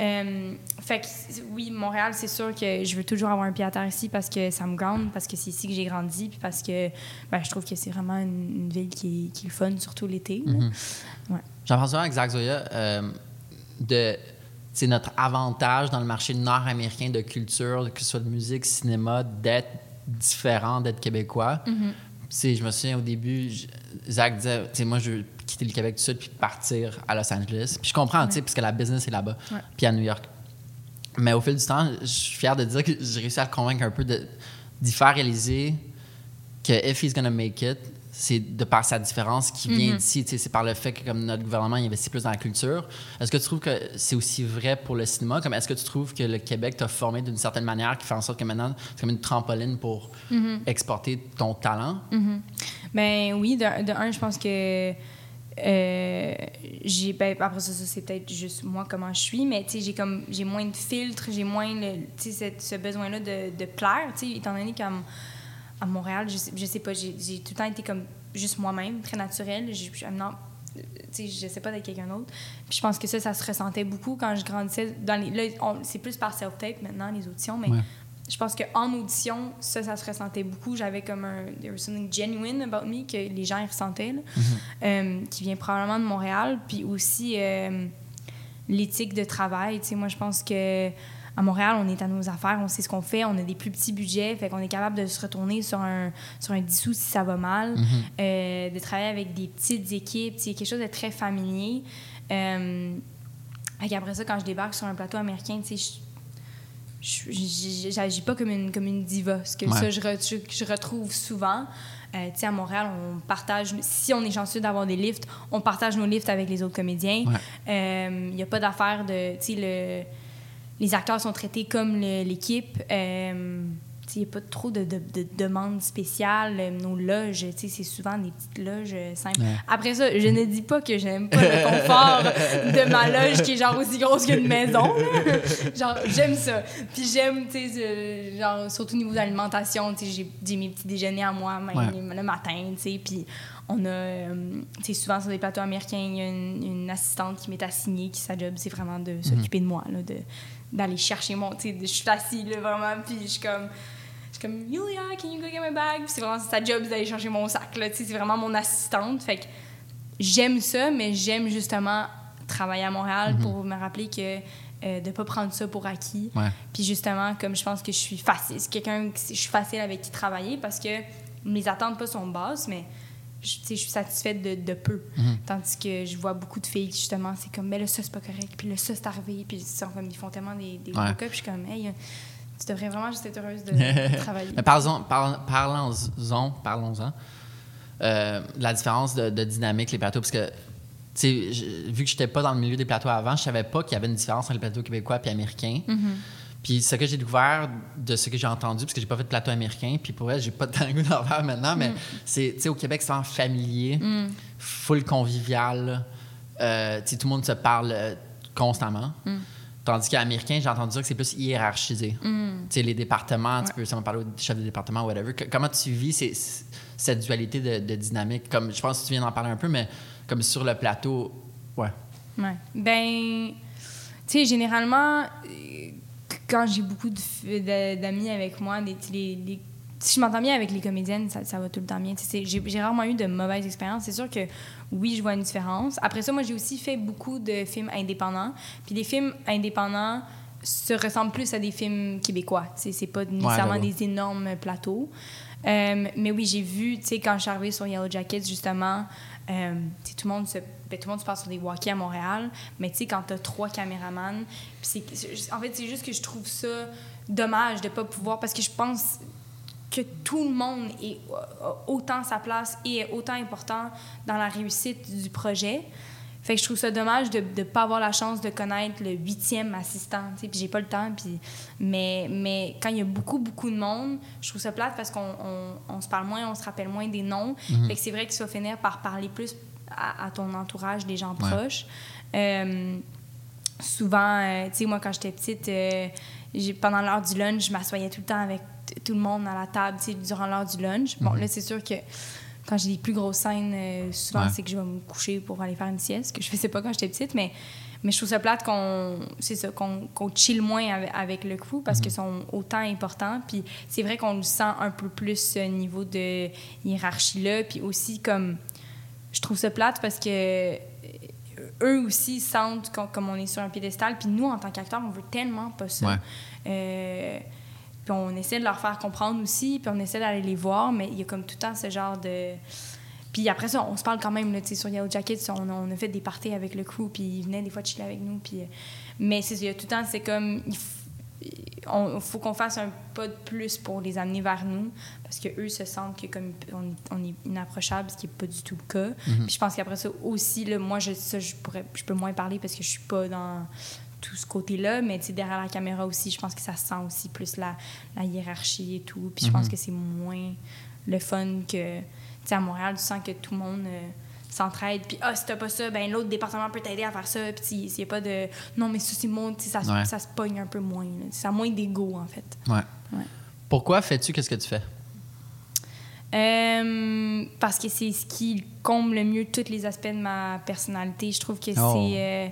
Speaker 2: Euh, fait que oui, Montréal, c'est sûr que je veux toujours avoir un pied à terre ici parce que ça me ground, parce que c'est ici que j'ai grandi, puis parce que ben, je trouve que c'est vraiment une, une ville qui est, qui est fun, surtout l'été. là. Ouais.
Speaker 1: J'en pense avec Zach Zoya euh, de c'est notre avantage dans le marché nord-américain de culture, que ce soit de musique, cinéma, d'être différent, d'être québécois. Sais, je me souviens au début, je- Zach disait, moi, je veux quitter le Québec tout de suite puis partir à Los Angeles. Puis je comprends, tu sais, parce que la business est là-bas,
Speaker 2: Ouais.
Speaker 1: puis à New York. Mais au fil du temps, je suis fier de dire que j'ai réussi à le convaincre un peu d'y faire réaliser que if he's gonna make it, c'est de par sa différence qui vient d'ici. Tu sais, C'est par le fait que comme notre gouvernement investit plus dans la culture. Est-ce que tu trouves que c'est aussi vrai pour le cinéma? Comme est-ce que tu trouves que le Québec t'a formé d'une certaine manière qui fait en sorte que maintenant c'est comme une trampoline pour exporter ton talent?
Speaker 2: Ben oui, de, de un, je pense que euh, j'ai ben, après ça, ça, c'est peut-être juste moi comment je suis, mais tu sais j'ai comme j'ai moins de filtres, j'ai moins le, cette- ce besoin-là de, de plaire, tu sais étant donné qu'à à Montréal, je sais, je sais pas, j'ai tout le temps été comme juste moi-même, très naturelle. Je, je, sais, je sais pas d'être quelqu'un d'autre. Puis je pense que ça, ça se ressentait beaucoup quand je grandissais. Dans les, là, c'est plus par self-tape maintenant, les auditions, mais
Speaker 1: Ouais.
Speaker 2: je pense qu'en audition, ça, ça se ressentait beaucoup. J'avais comme un. There was something genuine about me que les gens ils ressentaient, là, euh, qui vient probablement de Montréal. Puis aussi euh, l'éthique de travail. Tu sais, moi, je pense que. À Montréal, on est à nos affaires, on sait ce qu'on fait, on a des plus petits budgets, fait qu'on est capable de se retourner sur un, sur un 10 sous si ça va mal, euh, de travailler avec des petites équipes, c'est quelque chose de très familier. Euh, fait qu'après ça, quand je débarque sur un plateau américain, tu sais, j'agis pas comme une, comme une diva. Ce que
Speaker 1: Ouais.
Speaker 2: ça, je, re- je, je retrouve souvent. Euh, tu sais, à Montréal, on partage, si on est chanceux d'avoir des lifts, on partage nos lifts avec les autres comédiens.
Speaker 1: Ouais.
Speaker 2: Il n'y a pas d'affaire de. Tu sais, le, les acteurs sont traités comme l'équipe. Euh, il n'y a pas trop de, de- de demandes spéciales. Euh, Nos loges, c'est souvent des petites loges euh, simples.
Speaker 1: Ouais.
Speaker 2: Après ça, je ne dis pas que j'aime pas le confort de ma loge qui est genre aussi grosse qu'une maison. genre, j'aime ça. Puis j'aime, tu sais, ce- genre, surtout au niveau de l'alimentation, j'ai- j'ai mes petits déjeuners à moi même
Speaker 1: Ouais.
Speaker 2: le matin, tu sais. Puis on a, euh, souvent sur des plateaux américains, il y a une, une assistante qui m'est assignée, qui sa job, c'est vraiment de s'occuper de moi, là, de d'aller chercher mon, tu sais, de- je suis assise, là, vraiment, puis je suis comme... Je suis comme, Yulia, can you go get my bag? Puis c'est vraiment sa job d'aller chercher mon sac, là, tu sais, c'est vraiment mon assistante. Fait que j'aime ça, mais j'aime justement travailler à Montréal pour me rappeler que euh, de pas prendre ça pour acquis.
Speaker 1: Ouais.
Speaker 2: Puis justement, comme je pense que je suis facile, c'est quelqu'un que je suis facile avec qui travailler parce que mes attentes pas sont basses, mais je, je suis satisfaite de, de peu. Tandis que je vois beaucoup de filles qui, justement, c'est comme, mais là, ça, c'est pas correct, puis là, ça, c'est arrivé, puis ils, sont comme, ils font tellement des, des
Speaker 1: Ouais.
Speaker 2: puis je suis comme, hey, tu devrais vraiment juste être heureuse de, de *laughs* travailler.
Speaker 1: Mais parlons, parlons, parlons-en, parlons-en. Euh, la différence de, de dynamique, les plateaux, parce que, tu sais, je- vu que je n'étais pas dans le milieu des plateaux avant, je savais pas qu'il y avait une différence entre les plateaux québécois et américains. Puis ce que j'ai découvert de ce que j'ai entendu, parce que j'ai pas fait de plateau américain, puis pour vrai, j'ai pas de le goût d'en faire maintenant, mais c'est, tu sais, au Québec, c'est vraiment familier, full convivial. Euh, tu sais, tout le monde se parle euh, constamment. Tandis qu'à américain, j'ai entendu dire que c'est plus hiérarchisé. Tu sais, les départements, tu peux seulement parler au chef de département, whatever. Que- comment tu vis ces- cette dualité de, de dynamique? Comme, je pense que tu viens d'en parler un peu, mais comme sur le plateau, ouais.
Speaker 2: Ouais. Ben, tu sais, généralement, quand j'ai beaucoup d'amis avec moi, des, les, les- si je m'entends bien avec les comédiennes, ça, ça va tout le temps bien. J'ai rarement eu de mauvaises expériences. C'est sûr que oui, je vois une différence. Après ça, moi, j'ai aussi fait beaucoup de films indépendants. Puis les films indépendants se ressemblent plus à des films québécois. C'est pas nécessairement
Speaker 1: ouais.
Speaker 2: des énormes plateaux. Euh, mais oui, j'ai vu, tu sais, quand je suis arrivée sur Yellow Jackets, justement, euh, tout le monde se ben, tout le monde se passe sur des walkies à Montréal, mais tu sais, quand t'as trois caméramans, c'est- en fait, c'est juste que je trouve ça dommage de pas pouvoir, parce que je pense que tout le monde est, a autant sa place et est autant important dans la réussite du projet. Fait que je trouve ça dommage de ne pas avoir la chance de connaître le huitième assistant. Puis j'ai pas le temps. Puis... Mais, mais quand il y a beaucoup, beaucoup de monde, je trouve ça plate parce qu'on on, on se parle moins, on se rappelle moins des noms.
Speaker 1: Mhm.
Speaker 2: Fait que c'est vrai qu'il faut finir par parler plus à, à ton entourage, des gens proches. Euh, souvent, euh, tu sais, moi, quand j'étais petite, euh, pendant l'heure du lunch, je m'assoyais tout le temps avec tout le monde à la table, tu sais, durant l'heure du lunch. Bon,
Speaker 1: Mhm.
Speaker 2: là, c'est sûr que quand j'ai des plus grosses scènes, euh, souvent,
Speaker 1: Ouais.
Speaker 2: c'est que je vais me coucher pour aller faire une sieste, ce que je faisais pas quand j'étais petite, mais, mais je trouve ça plate qu'on, qu'on, qu'on chill moins avec, avec le crew parce qu'ils sont autant importants. Puis c'est vrai qu'on le sent un peu plus ce niveau de hiérarchie-là. Puis aussi, comme, je trouve ça plate parce que euh, eux aussi sentent comme on est sur un piédestal. Puis nous, en tant qu'acteurs, on veut tellement pas ça.
Speaker 1: Ouais.
Speaker 2: Euh, puis on essaie de leur faire comprendre aussi, puis on essaie d'aller les voir, mais il y a comme tout le temps ce genre de... Puis après ça, on se parle quand même, là, tu sais, sur Yellow Jackets, on, a- on a fait des parties avec le crew, puis ils venaient des fois chiller avec nous, puis... euh, Mais il y a tout le temps, c'est comme... Il on- faut qu'on fasse un pas de plus pour les amener vers nous, parce que eux se sentent que comme on, on est inapprochable, ce qui n'est pas du tout le cas. Puis je pense qu'après ça aussi, là, moi, je, ça, je, pourrais, je peux moins parler parce que je suis pas dans tout ce côté-là, mais derrière la caméra aussi, je pense que ça sent aussi plus la, la hiérarchie et tout. Puis je pense que c'est moins le fun que, tu sais, à Montréal, tu sens que tout le monde euh, s'entraide. Puis, ah, si t'as pas ça, ben l'autre département peut t'aider à faire ça. Puis s'il n'y a pas de, non, mais ça, c'est mon, ça,
Speaker 1: Ouais.
Speaker 2: ça se pogne un peu moins. là. Ça a moins d'ego, en fait.
Speaker 1: Ouais.
Speaker 2: Ouais.
Speaker 1: Pourquoi fais-tu qu'est-ce que tu fais?
Speaker 2: Euh, parce que c'est ce qui comble le mieux tous les aspects de ma personnalité. Je trouve que
Speaker 1: Oh.
Speaker 2: c'est. euh,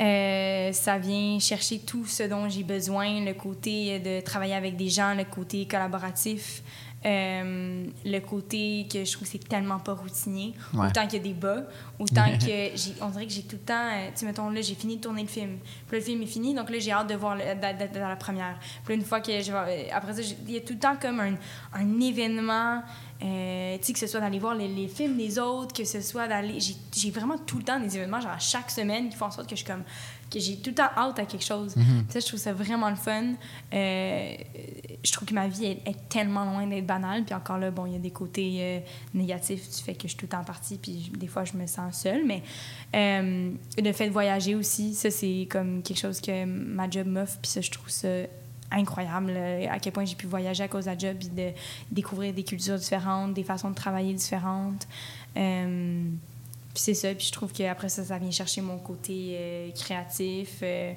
Speaker 2: euh, ça vient chercher tout ce dont j'ai besoin, le côté de travailler avec des gens, le côté collaboratif, euh, le côté que je trouve que c'est tellement pas routinier.
Speaker 1: Ouais.
Speaker 2: Autant qu'il y a des bas, autant *laughs* que j'ai, on dirait que j'ai tout le temps, euh, tu sais, mettons, là, j'ai fini de tourner le film. Puis là, le film est fini, donc là, j'ai hâte de voir d'être dans la première. Puis là, une fois que je vais, après ça, il y a tout le temps comme un, un événement, euh, tu sais, que ce soit d'aller voir les, les films des autres, que ce soit d'aller, j'ai, vraiment tout le temps des événements, genre à chaque semaine, qui font en sorte que je comme, que j'ai tout le temps hâte à quelque chose. Ça, je trouve ça vraiment le fun. Euh, je trouve que ma vie est, est tellement loin d'être banale. Puis encore là, bon, il y a des côtés euh, négatifs du fait que je suis tout le temps partie. Puis je- des fois, je me sens seule. Mais euh, le fait de voyager aussi, ça, c'est comme quelque chose que ma job m'offre. Puis ça, je trouve ça incroyable là, à quel point j'ai pu voyager à cause de la job puis de découvrir des cultures différentes, des façons de travailler différentes. Euh, puis c'est ça, puis je trouve qu'après ça, ça vient chercher mon côté euh, créatif, euh,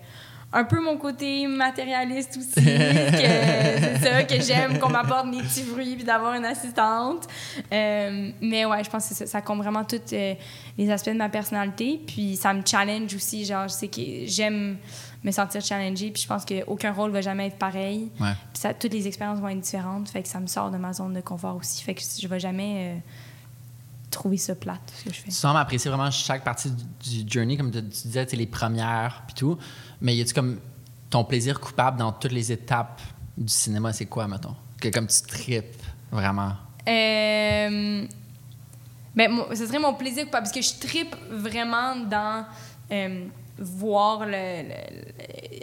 Speaker 2: un peu mon côté matérialiste aussi, *laughs* que c'est ça, que j'aime qu'on m'apporte des petits fruits puis d'avoir une assistante. Euh, mais ouais, je pense que ça, ça compte vraiment tous euh, les aspects de ma personnalité, puis ça me challenge aussi, genre, je sais que j'aime me sentir challengée, puis je pense qu'aucun rôle va jamais être pareil.
Speaker 1: Ouais.
Speaker 2: Puis ça, toutes les expériences vont être différentes, fait que ça me sort de ma zone de confort aussi, fait que je vais jamais... euh, trouver ça plate, ce que je fais.
Speaker 1: Tu sembles apprécier vraiment chaque partie du, journey, comme tu, disais, les premières puis tout. Mais y a-tu comme ton plaisir coupable dans toutes les étapes du cinéma, c'est quoi, mettons? Que comme tu tripes vraiment?
Speaker 2: Euh, ben, ce serait mon plaisir coupable, parce que je tripe vraiment dans euh, voir le,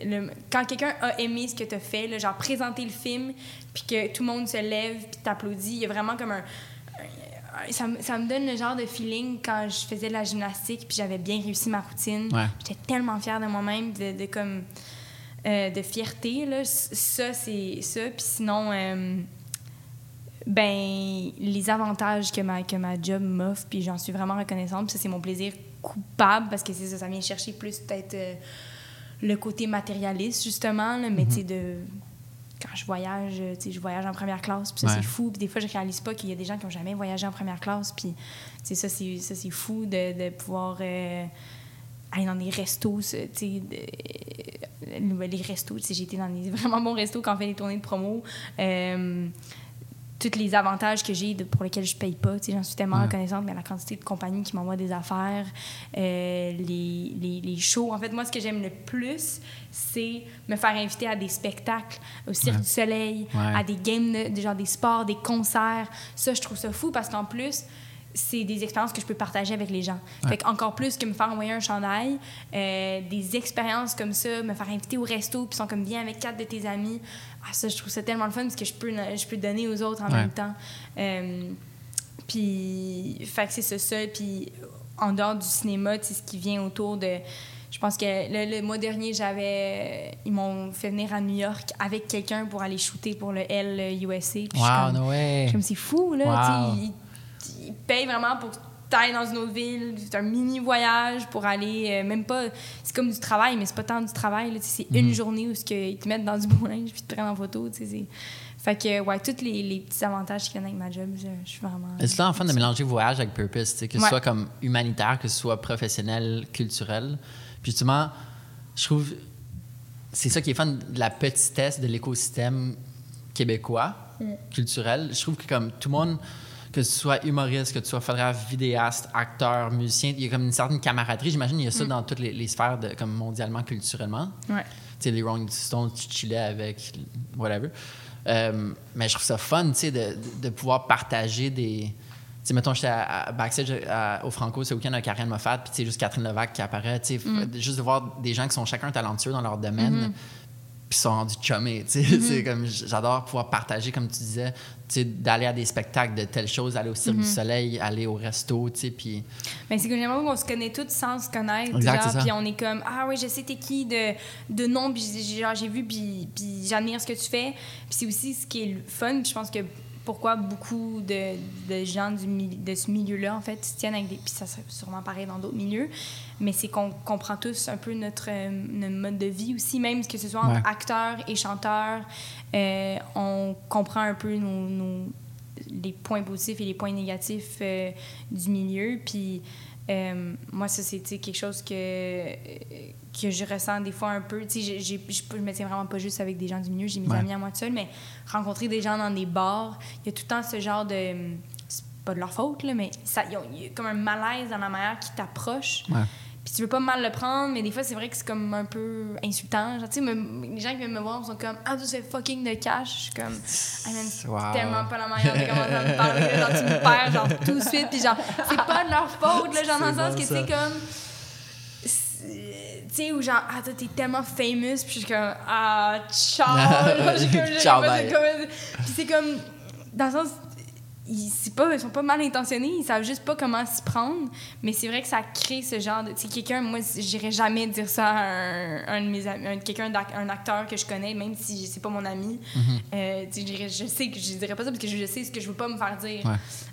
Speaker 2: le- le- quand quelqu'un a aimé ce que tu as fait, là, genre présenter le film, puis que tout le monde se lève, puis t'applaudit. Il y a vraiment comme un, un- ça, me- ça me donne le genre de feeling quand je faisais de la gymnastique, puis j'avais bien réussi ma routine.
Speaker 1: Ouais.
Speaker 2: J'étais tellement fière de moi-même, de, de comme euh, de fierté là. Ça c'est ça. Puis sinon. euh, ben les avantages que ma, que ma job m'offre, puis j'en suis vraiment reconnaissante. Puis ça, c'est mon plaisir coupable parce que c'est ça, ça vient chercher plus peut-être euh, le côté matérialiste, justement. là, mais tu sais, de. Quand je voyage, euh, tu sais, je voyage en première classe, puis ça,
Speaker 1: Ouais.
Speaker 2: c'est fou. Puis des fois, je réalise pas qu'il y a des gens qui ont jamais voyagé en première classe. Puis, tu sais, ça, c'est fou de, de pouvoir euh, aller dans des restos, tu sais, de- les restos, tu sais, j'ai été dans des *laughs* vraiment bons restos quand on fait des tournées de promo. Euh, tous les avantages que j'ai pour lesquels je paye pas. J'en suis tellement
Speaker 1: Ouais.
Speaker 2: reconnaissante, mais la quantité de compagnies qui m'envoient des affaires, euh, les, les, les shows. En fait, moi, ce que j'aime le plus, c'est me faire inviter à des spectacles, au Cirque
Speaker 1: Ouais.
Speaker 2: du Soleil,
Speaker 1: Ouais.
Speaker 2: à des games, de, de genre des sports, des concerts. Ça, je trouve ça fou parce qu'en plus, c'est des expériences que je peux partager avec les gens.
Speaker 1: Ouais.
Speaker 2: Fait encore plus que me faire envoyer un chandail, euh, des expériences comme ça, me faire inviter au resto, puis sont comme bien avec quatre de tes amis. Ah, ça, je trouve ça tellement le fun parce que je peux, je peux donner aux autres en
Speaker 1: Ouais.
Speaker 2: même temps. Euh, puis, fait que c'est ça, ça. Puis, en dehors du cinéma, tu sais, ce qui vient autour de. Je pense que le, le mois dernier, j'avais. Ils m'ont fait venir à New York avec quelqu'un pour aller shooter pour le L USA. Puis je suis
Speaker 1: Wow,
Speaker 2: comme-
Speaker 1: no way.
Speaker 2: je suis comme c'est fou, là.
Speaker 1: Wow.
Speaker 2: Ils, ils payent vraiment pour que tu ailles dans une autre ville. C'est un mini voyage pour aller. euh, même pas. C'est comme du travail, mais c'est pas tant du travail. C'est
Speaker 1: Mhm.
Speaker 2: une journée où ce que ils te mettent dans du *laughs* beau linge puis ils te prennent en photo. tu sais, c'est- Fait que, ouais, tous les, les petits avantages qu'il y a avec ma job, je, je suis vraiment.
Speaker 1: C'est là en fun de mélanger voyage avec purpose, tu sais, que ce soit comme humanitaire, que ce soit professionnel, culturel? Puis justement, je trouve c'est ça qui est fun de la petitesse de l'écosystème québécois, culturel. Je trouve que comme tout le monde, que tu sois humoriste, que tu sois photographe, vidéaste, acteur, musicien, il y a comme une certaine camaraderie. J'imagine qu'il y a ça dans toutes les, les sphères, de, comme mondialement, culturellement.
Speaker 2: Ouais.
Speaker 1: Tu sais, les Rolling Stones, tu chillais avec, whatever. Euh, mais je trouve ça fun, tu sais, de, de- pouvoir partager des... Tu sais, mettons, j'étais à, à backstage à- au Franco ce week-end à Karen Moffat, puis tu sais, juste Catherine Levac qui apparaît, tu sais, f- juste de voir des gens qui sont chacun talentueux dans leur domaine, puis sont rendus chummés, tu sais. C'est comme, j'adore pouvoir partager, comme tu disais, tu sais, d'aller à des spectacles de telle chose, aller au Cirque du Soleil, aller au resto, tu sais, puis...
Speaker 2: Mais c'est que qu'on se connaît tous sans se connaître. Puis on est comme, ah oui, je sais t'es qui de, de nom, puis j'ai vu, puis, puis j'admire ce que tu fais. Puis c'est aussi ce qui est le fun. Puis je pense que pourquoi beaucoup de, de gens du, de ce milieu-là, en fait, se tiennent avec des. Puis ça serait sûrement pareil dans d'autres milieux. Mais c'est qu'on comprend tous un peu notre, euh, notre mode de vie aussi, même que ce soit entre
Speaker 1: Ouais.
Speaker 2: acteurs et chanteurs. euh, on comprend un peu nos, nos- les points positifs et les points négatifs euh, du milieu. Puis euh, moi, ça, c'est quelque chose que, que je ressens des fois un peu. Tu sais, je me tiens vraiment pas juste avec des gens du milieu, j'ai mes
Speaker 1: Ouais.
Speaker 2: amis à moi seule, mais rencontrer des gens dans des bars, il y a tout le temps ce genre de. C'est pas de leur faute, là, mais il y a comme un malaise dans la manière qui t'approche.
Speaker 1: Ouais.
Speaker 2: Puis tu veux pas mal le prendre, mais des fois, c'est vrai que c'est comme un peu insultant. Genre, tu sais, les gens qui viennent me voir sont comme Ah, tu fais fucking de cash. Je suis comme Ah, man, c'est
Speaker 1: Wow.
Speaker 2: tellement pas la manière de commencer à me parler. Genre, tu me perds, genre, tout de suite. Puis genre, c'est pas de leur faute, là, genre, dans le
Speaker 1: C'est
Speaker 2: sens que, tu sais, comme. Tu sais, ou genre, ah, toi, t'es tellement famous. Puis je suis comme, ah, *laughs* ciao. J'ai comme-
Speaker 1: bye.
Speaker 2: Puis c'est comme, dans le sens, ils, pas, ils sont pas mal intentionnés, ils savent juste pas comment s'y prendre. Mais c'est vrai que ça crée ce genre de. Tu sais, quelqu'un, moi, j'irais jamais dire ça à un, un de mes amis, quelqu'un, un acteur que je connais, même si c'est pas mon ami. Euh, tu sais, j'irais- je sais que je dirais pas ça parce que je sais ce que je veux pas me faire dire.
Speaker 1: Ouais.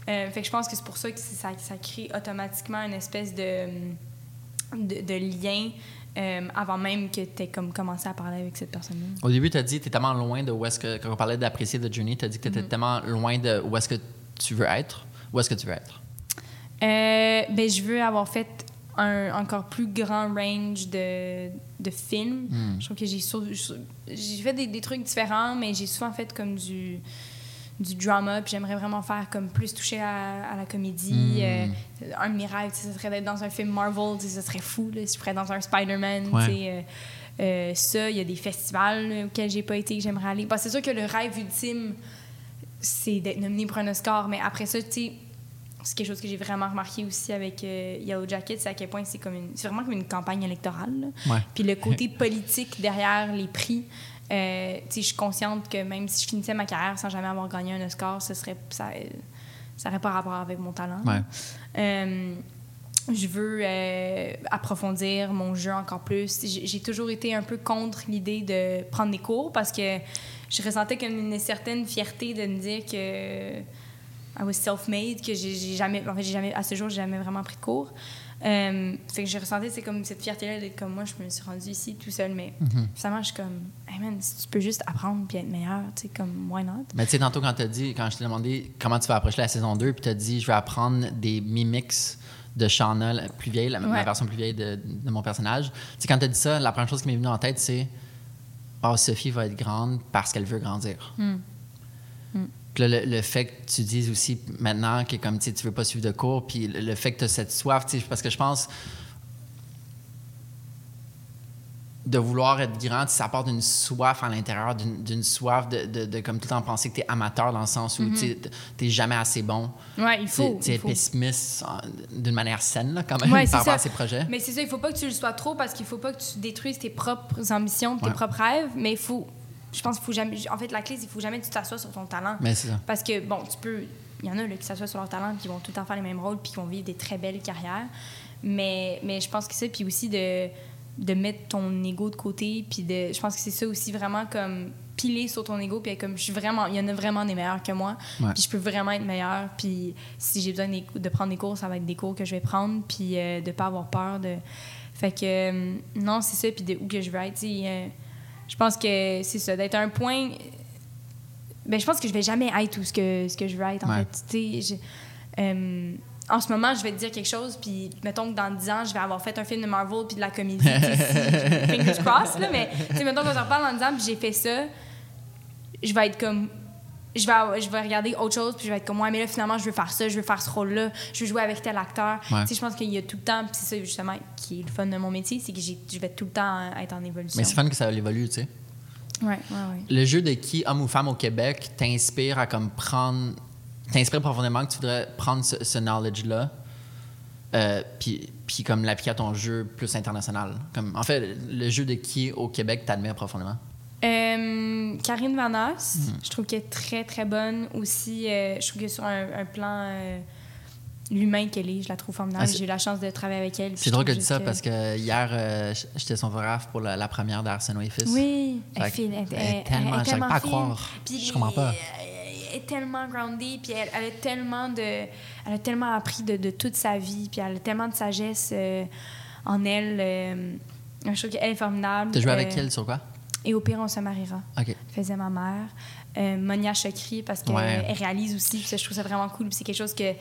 Speaker 2: Euh, fait que je pense que c'est pour ça que ça, ça crée automatiquement une espèce de, de, de lien euh, avant même que tu aies comme commencé à parler avec cette personne-là.
Speaker 1: Au début, tu as dit que tu es tellement loin de où est-ce que. Quand on parlait d'apprécier The Journey, tu as dit que tu étais
Speaker 2: Mm-hmm.
Speaker 1: tellement loin de où est-ce que tu veux être. Où est-ce que tu veux être?
Speaker 2: Euh, ben, je veux avoir fait un encore plus grand range de, de films.
Speaker 1: Hmm.
Speaker 2: Je trouve que j'ai j'ai fait des, des trucs différents, mais j'ai souvent fait comme du, du drama. Puis j'aimerais vraiment faire comme plus toucher à, à la comédie.
Speaker 1: Hmm.
Speaker 2: Euh, un de mes rêves, ce serait d'être dans un film Marvel. Ce serait fou là, si je pourrais être dans un Spider-Man.
Speaker 1: Ouais.
Speaker 2: tu sais, euh, euh, ça, il y a des festivals là, auxquels j'ai pas été que j'aimerais aller. C'est sûr que le rêve ultime, c'est d'être nominé pour un Oscar, mais après ça, tu sais, c'est quelque chose que j'ai vraiment remarqué aussi avec euh, Yellow Jacket, c'est à quel point c'est comme une, vraiment comme une campagne électorale.
Speaker 1: Ouais.
Speaker 2: Puis le côté *laughs* politique derrière les prix, euh, je suis consciente que même si je finissais ma carrière sans jamais avoir gagné un Oscar, ce serait ça, n'aurait pas rapport avec mon talent.
Speaker 1: Ouais.
Speaker 2: Euh, je veux euh, approfondir mon jeu encore plus. J'ai toujours été un peu contre l'idée de prendre des cours parce que je ressentais comme une certaine fierté de me dire que I was self-made, que j'ai jamais, en fait, jamais, à ce jour, j'ai jamais vraiment pris de cours. Euh, fait que j'ai ressenti c'est comme cette fierté-là d'être comme moi, je me suis rendue ici tout seul, mais
Speaker 1: Mm-hmm.
Speaker 2: finalement, je suis comme, hey man, si tu peux juste apprendre puis être meilleur, tu sais, comme, why not?
Speaker 1: Mais tu sais, tantôt, quand as dit, quand je t'ai demandé comment tu vas approcher la saison 2, puis tu as dit, je vais apprendre des mimics de Shauna, la plus vieille, la, version plus vieille de, de mon personnage. Tu sais, quand tu as dit ça, la première chose qui m'est venue en tête, c'est Oh, Sophie va être grande parce qu'elle veut grandir.
Speaker 2: Hmm.
Speaker 1: Puis là, le, le fait que tu dises aussi maintenant que comme tu veux pas suivre de cours, puis le, le fait que tu as cette soif, parce que je pense de vouloir être grand, ça apporte une soif à l'intérieur, d'une soif de, de, de comme tout le temps penser que tu es amateur dans le sens où tu n'es jamais assez bon.
Speaker 2: Ouais, il faut.
Speaker 1: Tu es pessimiste en- d'une manière saine, là, quand même,
Speaker 2: Ouais, *laughs*
Speaker 1: par rapport
Speaker 2: ça.
Speaker 1: à ses projets.
Speaker 2: Mais c'est ça, il faut pas que tu le sois trop parce qu'il faut pas que tu détruises tes propres ambitions, tes
Speaker 1: Ouais.
Speaker 2: propres rêves, mais il faut je pense qu'il faut jamais en fait la clé c'est qu'il faut jamais que tu t'assoies sur ton talent.
Speaker 1: Mais c'est ça.
Speaker 2: Parce que bon, tu peux il y en a là, qui s'assoient sur leur talent, puis qui vont tout le temps faire les mêmes rôles, puis qui vont vivre des très belles carrières. Mais, mais je pense que ça, puis aussi de, de mettre ton ego de côté, puis de, je pense que c'est ça aussi vraiment comme piler sur ton ego, puis comme je suis vraiment, il y en a vraiment des meilleurs que moi,
Speaker 1: Ouais.
Speaker 2: puis je peux vraiment être meilleure, puis si j'ai besoin de prendre des cours, ça va être des cours que je vais prendre, puis euh, de pas avoir peur de. Fait que euh, non, c'est ça, puis de où que je veux être, tu sais, je pense que c'est ça, d'être un point. Ben, je pense que je vais jamais être tout ce que, ce que je veux être, en
Speaker 1: Ouais.
Speaker 2: fait. Je- euh, en ce moment, je vais te dire quelque chose, puis mettons que dans 10 ans, je vais avoir fait un film de Marvel puis de la comédie. *laughs* fingers crossed, là, mais mettons qu'on se reparle dans 10 ans, puis j'ai fait ça, je vais être comme. Je vais, je vais regarder autre chose, puis je vais être comme, ouais, mais là, finalement, je veux faire ça, je veux faire ce rôle-là, je veux jouer avec tel acteur.
Speaker 1: Ouais.
Speaker 2: Tu sais, je pense qu'il y a tout le temps, puis c'est ça, justement, qui est le fun de mon métier, c'est que je vais tout le temps être en évolution.
Speaker 1: Mais c'est fun que ça évolue, tu sais.
Speaker 2: Ouais, ouais, ouais.
Speaker 1: Le jeu de qui, homme ou femme au Québec, t'inspire à comme prendre. T'inspire profondément que tu voudrais prendre ce, ce knowledge-là, euh, puis, puis comme l'appliquer à ton jeu plus international. Comme, en fait, le jeu de qui au Québec t'admire profondément.
Speaker 2: Euh, Karine Vanas,
Speaker 1: Hmm.
Speaker 2: je trouve qu'elle est très, très bonne aussi. euh, je trouve que sur un, un plan euh, l'humain qu'elle est, je la trouve formidable.
Speaker 1: Ah,
Speaker 2: J'ai eu la chance de travailler avec elle.
Speaker 1: C'est drôle que tu dis ça parce que hier, euh, j'étais son photographe pour la, la première d'Arsène et Fils.
Speaker 2: Oui, elle,
Speaker 1: est
Speaker 2: elle- elle
Speaker 1: tellement-
Speaker 2: tellement
Speaker 1: pas à croire.
Speaker 2: Puis
Speaker 1: Je comprends pas.
Speaker 2: Elle est tellement groundée, puis elle, a tellement de, elle a tellement appris de, de toute sa vie, puis elle a tellement de sagesse euh, en elle. je trouve qu'elle est formidable.
Speaker 1: T'as joué avec elle sur quoi?
Speaker 2: Et au pire, on se mariera. Faisait ma mère. Euh, Monia Chokri, parce qu'elle
Speaker 1: Ouais.
Speaker 2: réalise aussi, puis ça, je trouve ça vraiment cool. C'est quelque chose que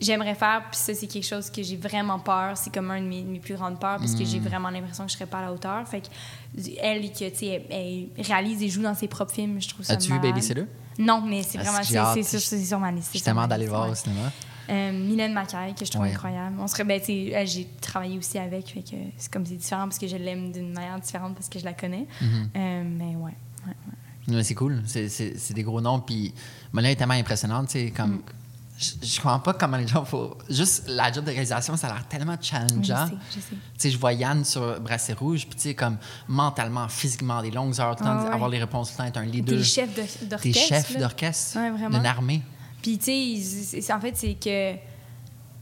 Speaker 2: j'aimerais faire, puis ça, c'est quelque chose que j'ai vraiment peur. C'est comme un de mes, mes plus grandes peurs, parce que j'ai vraiment l'impression que je serais pas à la hauteur. Fait que elle, que, elle, elle réalise et joue dans ses propres films, je trouve ça
Speaker 1: As-tu vu. Babysitter?
Speaker 2: Non, mais c'est
Speaker 1: Ah,
Speaker 2: vraiment,
Speaker 1: c'est
Speaker 2: sur, ma liste. sur
Speaker 1: tellement d'aller voir au cinéma.
Speaker 2: Euh, Mylène Macaille, que je trouve
Speaker 1: Ouais.
Speaker 2: incroyable. On serait, ben, j'ai travaillé aussi avec, fait que c'est comme c'est différent parce que je l'aime d'une manière différente parce que je la connais.
Speaker 1: Mhm.
Speaker 2: Euh, mais ouais. ouais.
Speaker 1: C'est cool. C'est- C'est c'est des gros noms. Puis Monia est tellement impressionnante. Comme,
Speaker 2: Mm.
Speaker 1: je, je comprends pas comment les gens font. Juste la job de réalisation, ça a l'air tellement
Speaker 2: Oui, je
Speaker 1: challengeant.
Speaker 2: sais, je sais.
Speaker 1: Je vois Yann sur Brassé Rouge, puis tu sais, comme mentalement, physiquement, des longues heures, tout le temps,
Speaker 2: Ah
Speaker 1: avoir les réponses tout le temps, être un leader.
Speaker 2: le chef de-
Speaker 1: T'es
Speaker 2: d'orchestre.
Speaker 1: chef
Speaker 2: là.
Speaker 1: d'orchestre
Speaker 2: Ouais, vraiment.
Speaker 1: d'une armée.
Speaker 2: Puis, tu sais, en fait, c'est que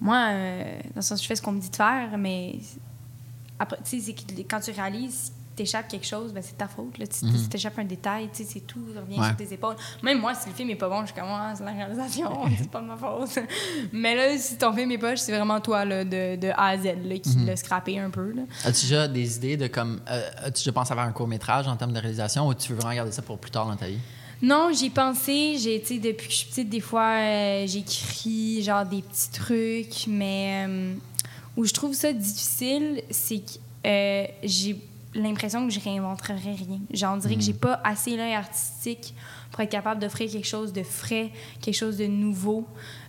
Speaker 2: moi, euh, dans le sens, je fais ce qu'on me dit de faire, mais après, tu sais, c'est que quand tu réalises, t'échappes quelque chose, ben c'est ta faute. Là. Tu si t'échappes un détail, c'est tout, ça revient
Speaker 1: Ouais.
Speaker 2: sur tes épaules. Même moi, si le film est pas bon, je suis comme, Ah, c'est la réalisation, *laughs* c'est pas de ma faute. *laughs* Mais là, si ton film est pas, c'est vraiment toi, là, de, de A à Z, là, qui
Speaker 1: Mhm.
Speaker 2: l'a scrappé un peu.
Speaker 1: As-tu déjà des idées de comme. euh, As-tu déjà pensé à faire un court-métrage en termes de réalisation ou tu veux vraiment garder ça pour plus tard dans ta vie?
Speaker 2: Non, j'y ai pensé. J'ai, tu sais, depuis que je suis petite, des fois, euh, j'écris genre des petits trucs, mais euh, où je trouve ça difficile, c'est que euh, j'ai l'impression que je réinventerais rien. Genre, on dirait que j'ai pas assez l'œil artistique pour être capable d'offrir quelque chose de frais, quelque chose de nouveau.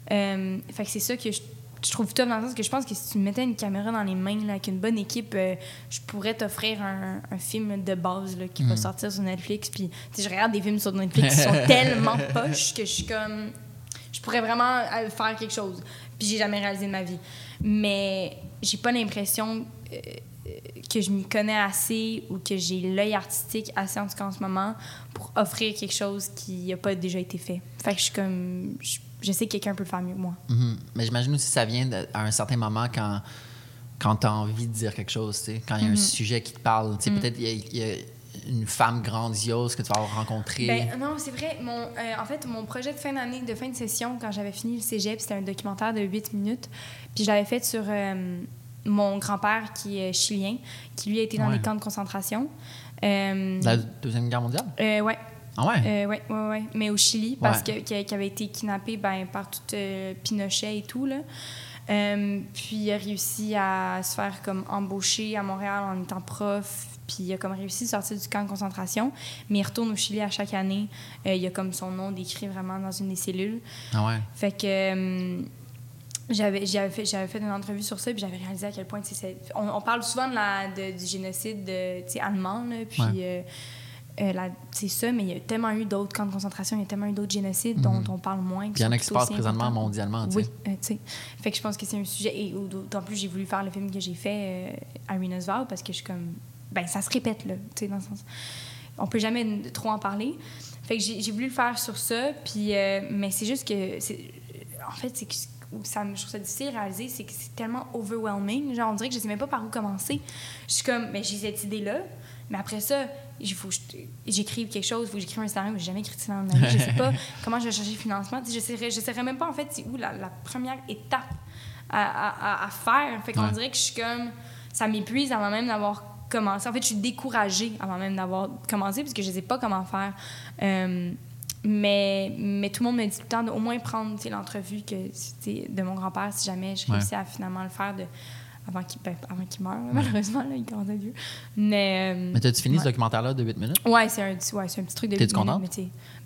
Speaker 2: Fait que c'est ça que je, je trouve top dans le sens que je pense que si tu me mettais une caméra dans les mains, là, avec une bonne équipe, euh, je pourrais t'offrir un, un film de base là, qui va sortir sur Netflix. Puis, je regarde des films sur Netflix qui sont *laughs* tellement poches que je suis comme. Je pourrais vraiment euh, faire quelque chose. Puis, j'ai jamais réalisé de ma vie. Mais j'ai pas l'impression euh, euh, que je m'y connais assez ou que j'ai l'œil artistique assez, en tout cas en ce moment, pour offrir quelque chose qui n'a pas déjà été fait. Fait que je suis comme. Je, je sais que quelqu'un peut le faire mieux que moi.
Speaker 1: Mhm. Mais j'imagine aussi que ça vient de- à un certain moment quand, quand tu as envie de dire quelque chose, quand il y a un sujet qui te parle. tu sais, Peut-être il y a- il y, a une femme grandiose que tu vas avoir rencontrée.
Speaker 2: Ben, non, c'est vrai. Mon, euh, en fait, mon projet de fin d'année, de fin de session, quand j'avais fini le cégep, c'était un documentaire de 8 minutes. Puis je l'avais fait sur euh, mon grand-père qui est chilien, qui lui a été dans
Speaker 1: Ouais.
Speaker 2: les camps de concentration. Euh,
Speaker 1: la Deuxième Guerre mondiale?
Speaker 2: euh, ouais.
Speaker 1: Ah ouais?
Speaker 2: Euh, ouais, ouais, ouais. Mais au Chili, parce
Speaker 1: Ouais.
Speaker 2: que qui, qui avait été kidnappé ben, par tout euh, Pinochet et tout. Là. Euh, puis il a réussi à se faire comme embaucher à Montréal en étant prof. Puis il a comme réussi à sortir du camp de concentration. Mais il retourne au Chili à chaque année. Il a comme son nom décrit vraiment dans une des cellules.
Speaker 1: Ah ouais.
Speaker 2: Fait que j'avais j'avais fait j'avais fait une entrevue sur ça puis j'avais réalisé à quel point on, on parle souvent de la de- du génocide de, allemand là, puis
Speaker 1: Ouais.
Speaker 2: euh, euh, c'est ça mais il y a tellement eu d'autres camps de concentration il y a tellement eu d'autres génocides dont on parle moins
Speaker 1: Mhm. Puis il y en a qui se passent présentement mondialement.
Speaker 2: oui euh, tu sais fait que je pense que c'est un sujet et d'autant plus j'ai voulu faire le film que j'ai fait euh, Arenas Vow parce que je suis comme ben ça se répète là tu sais dans le sens on peut jamais trop en parler fait que j'ai voulu le faire sur ça puis euh, mais c'est juste que en fait, c'est que ça me, je trouve ça difficile à réaliser, c'est que c'est tellement overwhelming. Genre, on dirait que je sais même pas par où commencer. Je suis comme, mais j'ai cette idée-là, mais après ça, il faut que j'écrive quelque chose, il faut que j'écrive un scénario, j'ai jamais écrit de scénario Je sais pas *laughs* comment je vais chercher le financement. Je ne saurais même pas, en fait, c'est où la, la, première étape à, à, faire. Fait qu'on dirait que je suis comme, ça m'épuise avant même d'avoir commencé. En fait, je suis découragée avant même d'avoir commencé parce que je sais pas comment faire. Euh, mais, mais tout le monde me dit tout le temps d'au moins prendre l'entrevue que de mon grand-père si jamais je réussis à finalement le faire de, avant qu'il ben, meure, *laughs* malheureusement, là, il commence à vieux. Mais,
Speaker 1: euh, mais t'as-tu fini ce documentaire-là de 8 minutes?
Speaker 2: Ouais, c'est un, ouais, un petit truc de 8 minutes.
Speaker 1: T'es-tu contente?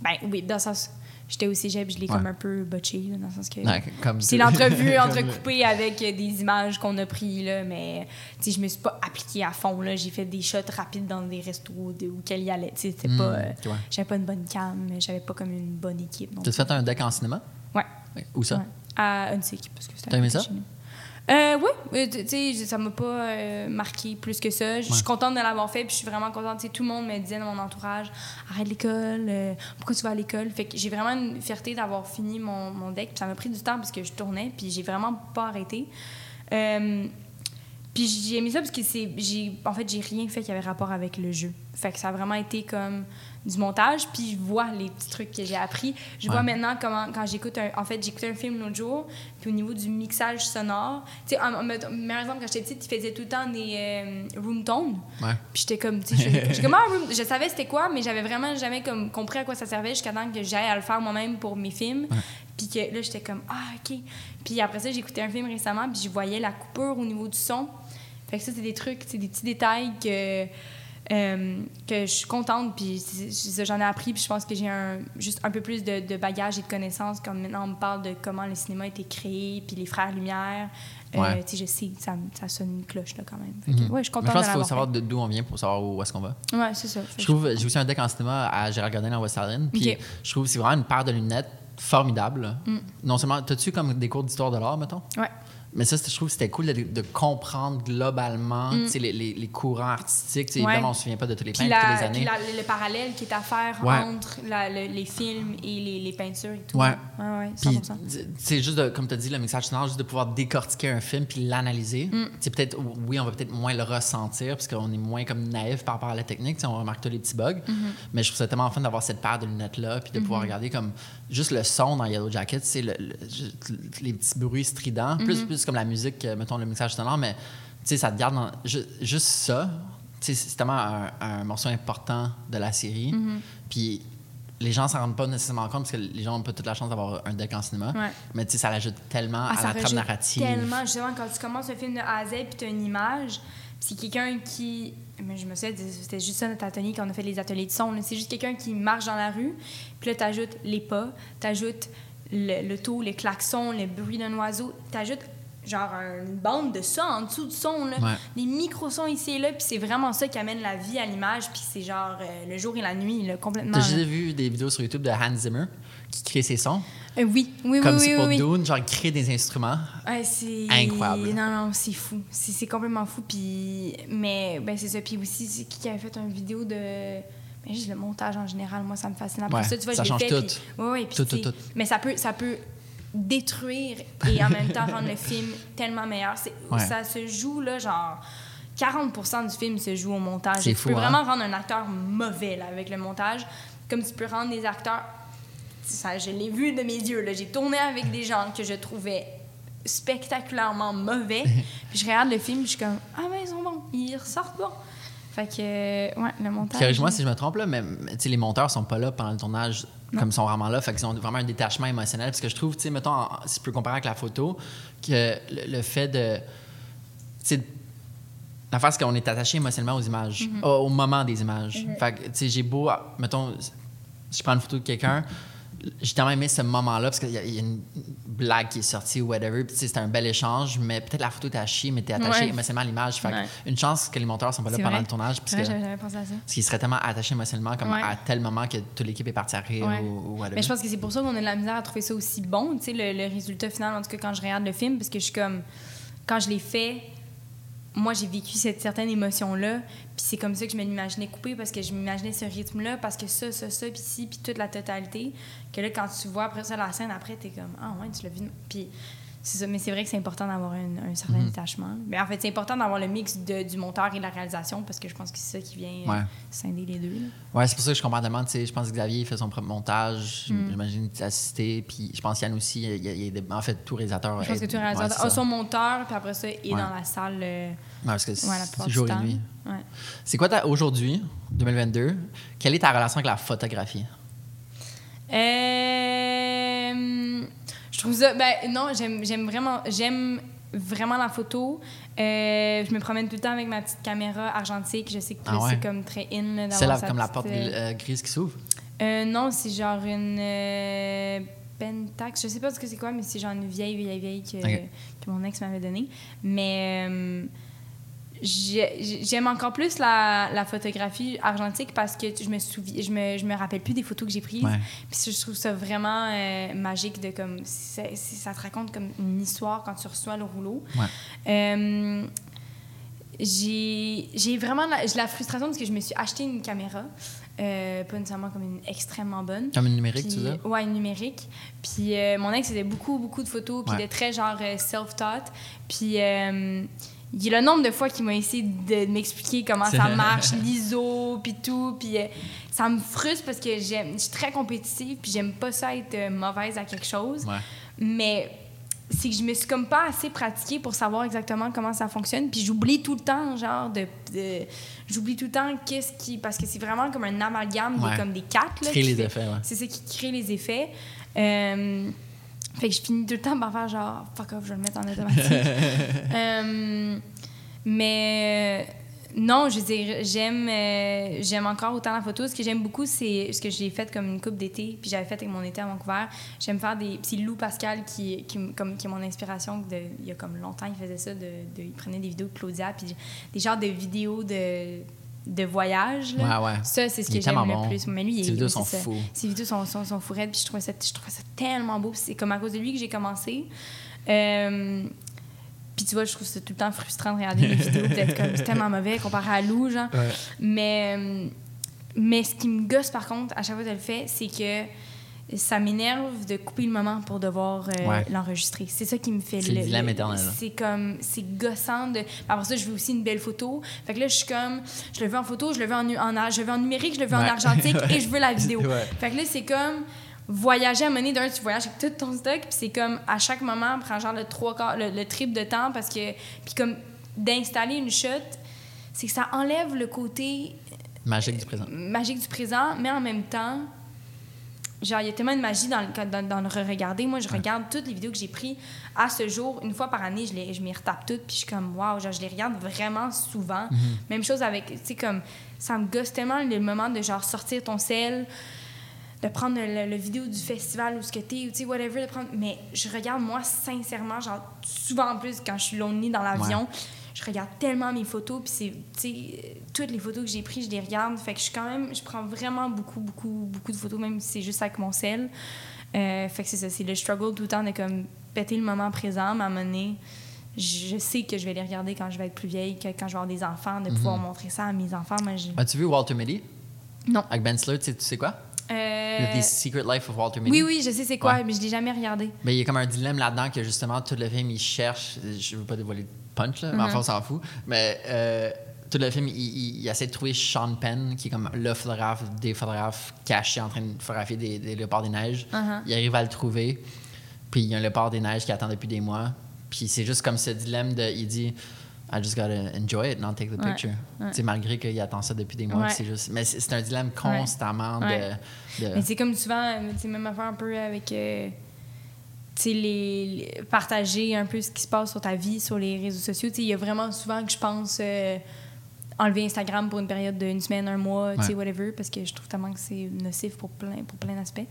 Speaker 2: Ben oui, dans le sens j'étais au cégep, je l'ai comme un peu botché, dans le sens que. c'est *laughs* l'entrevue entrecoupée avec des images qu'on a prises, là, mais je me suis pas appliquée à fond. Là. J'ai fait des shots rapides dans des restos où qu'elle y allait. C'était hmm, pas. Euh, j'avais pas une bonne cam, j'avais pas comme une bonne équipe.
Speaker 1: Tu as fait un deck en cinéma?
Speaker 2: Ouais.
Speaker 1: Où ça?
Speaker 2: À parce que
Speaker 1: T'as aimé ça?
Speaker 2: Euh, oui, euh, tu sais, ça m'a pas euh, marqué plus que ça. Je suis contente de l'avoir fait, puis je suis vraiment contente. sais, tout le monde me disait dans mon entourage arrête l'école, euh, pourquoi tu vas à l'école? Fait que j'ai vraiment une fierté d'avoir fini mon, mon deck, puis ça m'a pris du temps parce que je tournais, puis j'ai vraiment pas arrêté. puis j'ai aimé ça parce que c'est. En fait, j'ai rien fait qui avait rapport avec le jeu. Fait que ça a vraiment été comme du montage, puis je vois les petits trucs que j'ai appris. Je vois maintenant comment, quand j'écoute un... En fait, j'écoutais un film l'autre jour, puis au niveau du mixage sonore, tu sais, par exemple, quand j'étais petite, il faisait tout le temps des euh, room tones.
Speaker 1: Ouais.
Speaker 2: Puis j'étais comme, tu sais, je, *laughs* ah, je savais c'était quoi, mais j'avais vraiment jamais comme, compris à quoi ça servait jusqu'à temps que j'aille à le faire moi-même pour mes films. Puis que là, j'étais comme, ah, OK. Puis après ça, écouté un film récemment, puis je voyais la coupure au niveau du son. Fait que ça, c'est des trucs, c'est des petits détails que euh, que je suis contente, puis j'en ai appris, puis je pense que j'ai un, juste un peu plus de, de bagages et de connaissances, comme maintenant on me parle de comment le cinéma a été créé, puis les Frères Lumière. Euh, je sais, ça, ça sonne une cloche là, quand même.
Speaker 1: Mhm. ouais, je suis contente je pense qu'il faut savoir d'où on vient pour savoir où est-ce qu'on va.
Speaker 2: Ouais, c'est ça.
Speaker 1: Je trouve, j'ai aussi un deck en cinéma à Gérard Gardin en West Island, puis je trouve que c'est vraiment une paire de lunettes formidable. Mm. Non seulement, t'as-tu comme des cours d'histoire de l'art, mettons?
Speaker 2: Ouais.
Speaker 1: Mais ça, je trouve que c'était cool de, comprendre globalement mm. les, les, les, courants artistiques. Évidemment, on ne se souvient pas de tous les peintres, toutes les années.
Speaker 2: Puis le parallèle qui est à faire entre les films et les, les, peintures et tout.
Speaker 1: Ouais.
Speaker 2: ouais,
Speaker 1: C'est juste, de, comme tu as dit, le mixage sonore, juste de pouvoir décortiquer un film puis l'analyser. Mm. peut-être Oui, on va peut-être moins le ressentir parce qu'on est moins comme naïf par rapport à la technique. On remarque tous les petits bugs. Mm-hmm. Mais je trouve ça tellement fun d'avoir cette paire de lunettes-là puis de pouvoir mm-hmm. regarder comme juste le son dans Yellow Jacket, c'est le, les petits bruits stridents. Plus, plus comme la musique, euh, mettons le mixage sonore, mais tu sais, ça te garde dans, juste ça. C'est tellement un, morceau important de la série.
Speaker 2: Mm-hmm.
Speaker 1: Puis les gens s'en rendent pas nécessairement compte parce que les gens n'ont pas toute la chance d'avoir un deck en cinéma. Mais tu sais, ça l'ajoute tellement
Speaker 2: ah,
Speaker 1: à la trame narrative.
Speaker 2: Tellement, justement, quand tu commences un film de A à Z puis tu as une image, c'est quelqu'un qui. Mais je me souviens, c'était juste ça notre atelier quand on a fait les ateliers de son. C'est juste quelqu'un qui marche dans la rue, puis là, tu ajoutes les pas, tu ajoutes le, le taux, les klaxons, le bruit d'un oiseau, tu ajoutes genre une bande de ça en dessous du son, là. des micro-sons ici et là, puis c'est vraiment ça qui amène la vie à l'image, puis c'est genre euh, le jour et la nuit, là, complètement.
Speaker 1: J'ai vu des vidéos sur YouTube de Hans Zimmer qui crée ses sons.
Speaker 2: Euh, oui, oui,
Speaker 1: Comme
Speaker 2: oui.
Speaker 1: Comme
Speaker 2: oui,
Speaker 1: pour Dune, genre créer des instruments.
Speaker 2: c'est
Speaker 1: incroyable.
Speaker 2: Non, non, c'est fou. C'est complètement fou. Puis, mais ben, c'est ça. Puis aussi, c'est qui avait fait une vidéo de. Mais juste le montage en général, moi, ça me fascine. Après ça, tu vois,
Speaker 1: ça change
Speaker 2: fait,
Speaker 1: tout.
Speaker 2: Puis, oui,
Speaker 1: tout, tout, tout.
Speaker 2: Mais ça peut, ça peut détruire et en même temps rendre le film tellement meilleur. Ça se joue, là, genre... 40% du film se joue au montage. tu peux vraiment
Speaker 1: hein?
Speaker 2: rendre un acteur mauvais là, avec le montage, comme tu peux rendre des acteurs... Ça, je l'ai vu de mes yeux. J'ai tourné avec des gens que je trouvais spectaculairement mauvais. *laughs* puis je regarde le film, je suis comme « Ah, ben, ils sont bons. Ils ressortent bons. » Fait que, ouais, le montage...
Speaker 1: Corrige-moi si je me trompe, là, mais les monteurs sont pas là pendant le tournage comme ils sont vraiment là. Fait qu'ils ont vraiment un détachement émotionnel. Parce que je trouve, tu sais, mettons, si je peux comparer avec la photo, que le, fait de. Tu L'affaire, c'est qu'on est attaché émotionnellement aux images, mm-hmm. au, moment des images. Mm-hmm. Fait que, tu sais, j'ai beau, mettons, si je prends une photo de quelqu'un, j'ai tellement aimé ce moment-là parce qu'il y, a une blague qui est sortie ou whatever. Puis c'était un bel échange, mais peut-être la photo était à chier, mais t'es attaché émotionnellement à l'image. Fait une chance que les monteurs sont pas là pendant le tournage.
Speaker 2: Parce ouais, j'avais pensé à ça.
Speaker 1: Parce qu'ils seraient tellement attachés émotionnellement comme à tel moment que toute l'équipe est partie à rire ou, whatever.
Speaker 2: Mais je pense que c'est pour ça qu'on a de la misère à trouver ça aussi bon, tu sais, le, résultat final, en tout cas quand je regarde le film, parce que je suis comme. Quand je l'ai fait, moi, j'ai vécu cette certaine émotion-là, puis c'est comme ça que je m'imaginais couper parce que je m'imaginais ce rythme-là, parce que ça, ça, ça, puis ci, puis toute la totalité. Que là, quand tu vois après ça la scène, après, t'es comme, ah ouais, tu l'as vu. Puis c'est ça, mais c'est vrai que c'est important d'avoir un, un certain
Speaker 1: Mhm.
Speaker 2: détachement. Mais en fait, c'est important d'avoir le mix de- du monteur et de la réalisation parce que je pense que c'est ça qui vient euh,
Speaker 1: Ouais.
Speaker 2: scinder les deux. là.
Speaker 1: Ouais, c'est pour ça que je comprends tellement. Je pense que Xavier il fait son propre montage.
Speaker 2: Mm.
Speaker 1: J'imagine as assisté. Puis je pense Yann aussi. Il a, il a en fait, tout réalisateur.
Speaker 2: Je pense que
Speaker 1: ouais,
Speaker 2: réalisateur. Ah,
Speaker 1: ça.
Speaker 2: son monteur, puis après ça, est
Speaker 1: Ouais.
Speaker 2: dans la salle. euh,
Speaker 1: Ouais, parce que
Speaker 2: ouais, la
Speaker 1: c'est jour et nuit.
Speaker 2: Ouais.
Speaker 1: C'est quoi aujourd'hui, 2022, quelle est ta relation avec la photographie?
Speaker 2: Euh, je trouve ça. Ben, non, j'aime vraiment, j'aime vraiment la photo. Euh, je me promène tout le temps avec ma petite caméra argentique. Je sais que
Speaker 1: Ah ouais?
Speaker 2: c'est comme très in. sa
Speaker 1: comme la porte
Speaker 2: euh,
Speaker 1: grise qui s'ouvre?
Speaker 2: euh, non, c'est genre une Pentax. Je sais pas ce que c'est quoi, mais c'est genre une vieille, vieille, vieille que, que mon ex m'avait donnée. Mais j'ai- j'aime encore plus la, la photographie argentique parce que je me souviens, je me, je me rappelle plus des photos que j'ai prises.
Speaker 1: Ouais.
Speaker 2: Puis je trouve ça vraiment euh, magique de comme ça, ça te raconte comme une histoire quand tu reçois le rouleau.
Speaker 1: Ouais.
Speaker 2: Euh, j'ai vraiment la, la frustration parce que je me suis acheté une caméra, euh, pas nécessairement comme une extrêmement bonne.
Speaker 1: Comme une numérique,
Speaker 2: Puis-
Speaker 1: tu veux dire?
Speaker 2: Ouais, une numérique. Puis mon ex faisait beaucoup, beaucoup de photos, puis
Speaker 1: Ouais.
Speaker 2: il était très genre self-taught. Puis le nombre de fois qu'il m'a essayé de m'expliquer comment ça marche, *laughs* l'ISO, puis tout. Puis euh, ça me frustre parce que j'aime, je suis très compétitive, puis j'aime pas ça être euh, mauvaise à quelque chose.
Speaker 1: Ouais.
Speaker 2: Mais c'est que je me suis comme pas assez pratiquée pour savoir exactement comment ça fonctionne. Puis j'oublie tout le temps, genre, de. de- j'oublie tout le temps qu'est-ce qui. Parce que c'est vraiment comme un amalgame
Speaker 1: Ouais.
Speaker 2: des, comme des quatre. Là, qui
Speaker 1: les
Speaker 2: fait-
Speaker 1: effets, ouais.
Speaker 2: C'est ça qui crée les effets. Euh, fait que je finis tout le temps par faire genre, fuck off, je vais le mettre en automatique. *laughs* Euh, mais non, je veux dire, j'aime, euh, j'aime encore autant la photo. Ce que j'aime beaucoup, c'est ce que j'ai fait comme une coupe d'été, puis j'avais fait avec mon été à Vancouver. J'aime faire des. C'est Lou Pascal qui, qui, comme, qui est mon inspiration. De, il y a comme longtemps, il faisait ça. De, de- il prenait des vidéos de Claudia, puis des genres de vidéos de, de voyage. là.
Speaker 1: Ouais, ouais.
Speaker 2: Ça, c'est ce que j'aime le plus. Mais lui, il
Speaker 1: Ses
Speaker 2: est-
Speaker 1: vidéos sont
Speaker 2: ça.
Speaker 1: fous.
Speaker 2: Ses vidéos sont, sont, sont fou raides, puis je trouvais, ça, je trouvais ça tellement beau. C'est comme à cause de lui que j'ai commencé. Euh, puis tu vois, je trouve ça tout le temps frustrant de regarder les vidéos, *laughs* peut-être comme c'est tellement mauvais comparé à Lou, genre.
Speaker 1: Ouais.
Speaker 2: Mais, euh, mais ce qui me gosse, par contre, à chaque fois que je le fais, c'est que ça m'énerve de couper le moment pour devoir euh,
Speaker 1: Ouais.
Speaker 2: l'enregistrer. C'est ça qui me fait
Speaker 1: C'est le.
Speaker 2: C'est comme, c'est gossant de. Après ça, je veux aussi une belle photo. Fait que là, je suis comme, je le veux en photo, je le veux en, nu- en, je le veux en numérique, je le veux en
Speaker 1: Ouais.
Speaker 2: argentique *laughs* et je veux la vidéo.
Speaker 1: Ouais.
Speaker 2: Fait que là, c'est comme voyager à mener d'un, tu voyages avec tout ton stock, puis c'est comme à chaque moment, prend genre le trois quarts, le, le triple de temps parce que. Puis comme d'installer une shot, c'est que ça enlève le côté
Speaker 1: Magique du présent.
Speaker 2: magique du présent, mais en même temps, genre, il y a tellement de magie dans le, dans, dans le re-regarder. Moi, je regarde toutes les vidéos que j'ai prises à ce jour. Une fois par année, je, les, je m'y retape toutes, puis je suis comme, waouh, genre, je les regarde vraiment souvent. Même chose avec, tu sais, comme, ça me gosse tellement le moment de, genre, sortir ton sel, de prendre le, le vidéo du festival ou ce que t'es, ou tu sais, whatever, de prendre. Mais je regarde, moi, sincèrement, genre, souvent en plus, quand je suis lonely dans l'avion, je regarde tellement mes photos, puis c'est, tu sais, toutes les photos que j'ai prises, je les regarde. Fait que je suis quand même, je prends vraiment beaucoup, beaucoup, beaucoup de photos, même si c'est juste avec mon sel. Euh, fait que c'est ça, c'est le struggle tout le temps de comme péter le moment présent, donné, je sais que je vais les regarder quand je vais être plus vieille, que quand je vais avoir des enfants, de pouvoir montrer ça à mes enfants. Moi.
Speaker 1: As-tu vu Walter Mitty?
Speaker 2: Non.
Speaker 1: Avec Ben Stiller, tu sais, tu sais quoi?
Speaker 2: Euh,
Speaker 1: The Secret Life of Walter Mitty?
Speaker 2: Oui, oui, je sais c'est quoi,
Speaker 1: Ouais.
Speaker 2: mais je l'ai jamais regardé.
Speaker 1: Mais il y a comme un dilemme là-dedans que justement, tout le film, il cherche. Je veux pas dévoiler punch, là, mais
Speaker 2: Mhm.
Speaker 1: enfin, on s'en fout. Mais euh, tout le film, il, il- il essaie de trouver Sean Penn, qui est comme le photographe des photographes cachés en train de photographier des, des léopards des neiges.
Speaker 2: Uh-huh.
Speaker 1: Il arrive à le trouver. Puis il y a un léopard des neiges qui attend depuis des mois. Puis c'est juste comme ce dilemme de. Il dit. I just gotta enjoy it, not take the
Speaker 2: Ouais,
Speaker 1: picture.
Speaker 2: ouais.
Speaker 1: Tu sais, malgré qu'il attend ça depuis des mois.
Speaker 2: Ouais.
Speaker 1: c'est juste, mais c'est c'est un dilemme constamment
Speaker 2: Ouais.
Speaker 1: de. de-
Speaker 2: Mais c'est comme souvent, sais, même affaire un peu avec. euh, les, les- partager un peu ce qui se passe sur ta vie sur les réseaux sociaux. Il y a vraiment souvent que je pense euh, enlever Instagram pour une période d'une semaine, un mois,
Speaker 1: Ouais.
Speaker 2: whatever, parce que je trouve tellement que c'est nocif pour plein, pour plein d'aspects.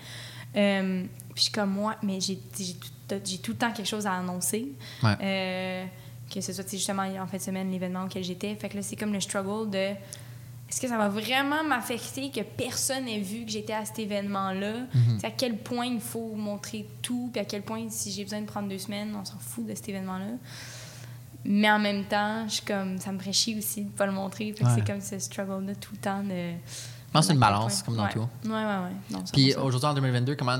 Speaker 2: Euh, puis je suis comme moi, mais j'ai tout, tout le temps quelque chose à annoncer.
Speaker 1: Ouais.
Speaker 2: Euh, que ce soit justement en fin de semaine l'événement auquel j'étais. Fait que là, c'est comme le struggle de est-ce que ça va vraiment m'affecter que personne n'ait vu que j'étais à cet événement-là? Sais, À quel point il faut montrer tout, puis à quel point, si j'ai besoin de prendre deux semaines, on s'en fout de cet événement-là. mais en même temps, je suis comme, ça me ferait chier aussi de pas le montrer.
Speaker 1: Ouais.
Speaker 2: c'est comme ce struggle-là tout le temps. De,
Speaker 1: Je pense que c'est une balance, comme dans
Speaker 2: ouais.
Speaker 1: tout.
Speaker 2: Ouais, ouais. Non,
Speaker 1: Puis
Speaker 2: 100%.
Speaker 1: aujourd'hui, en 2022, comment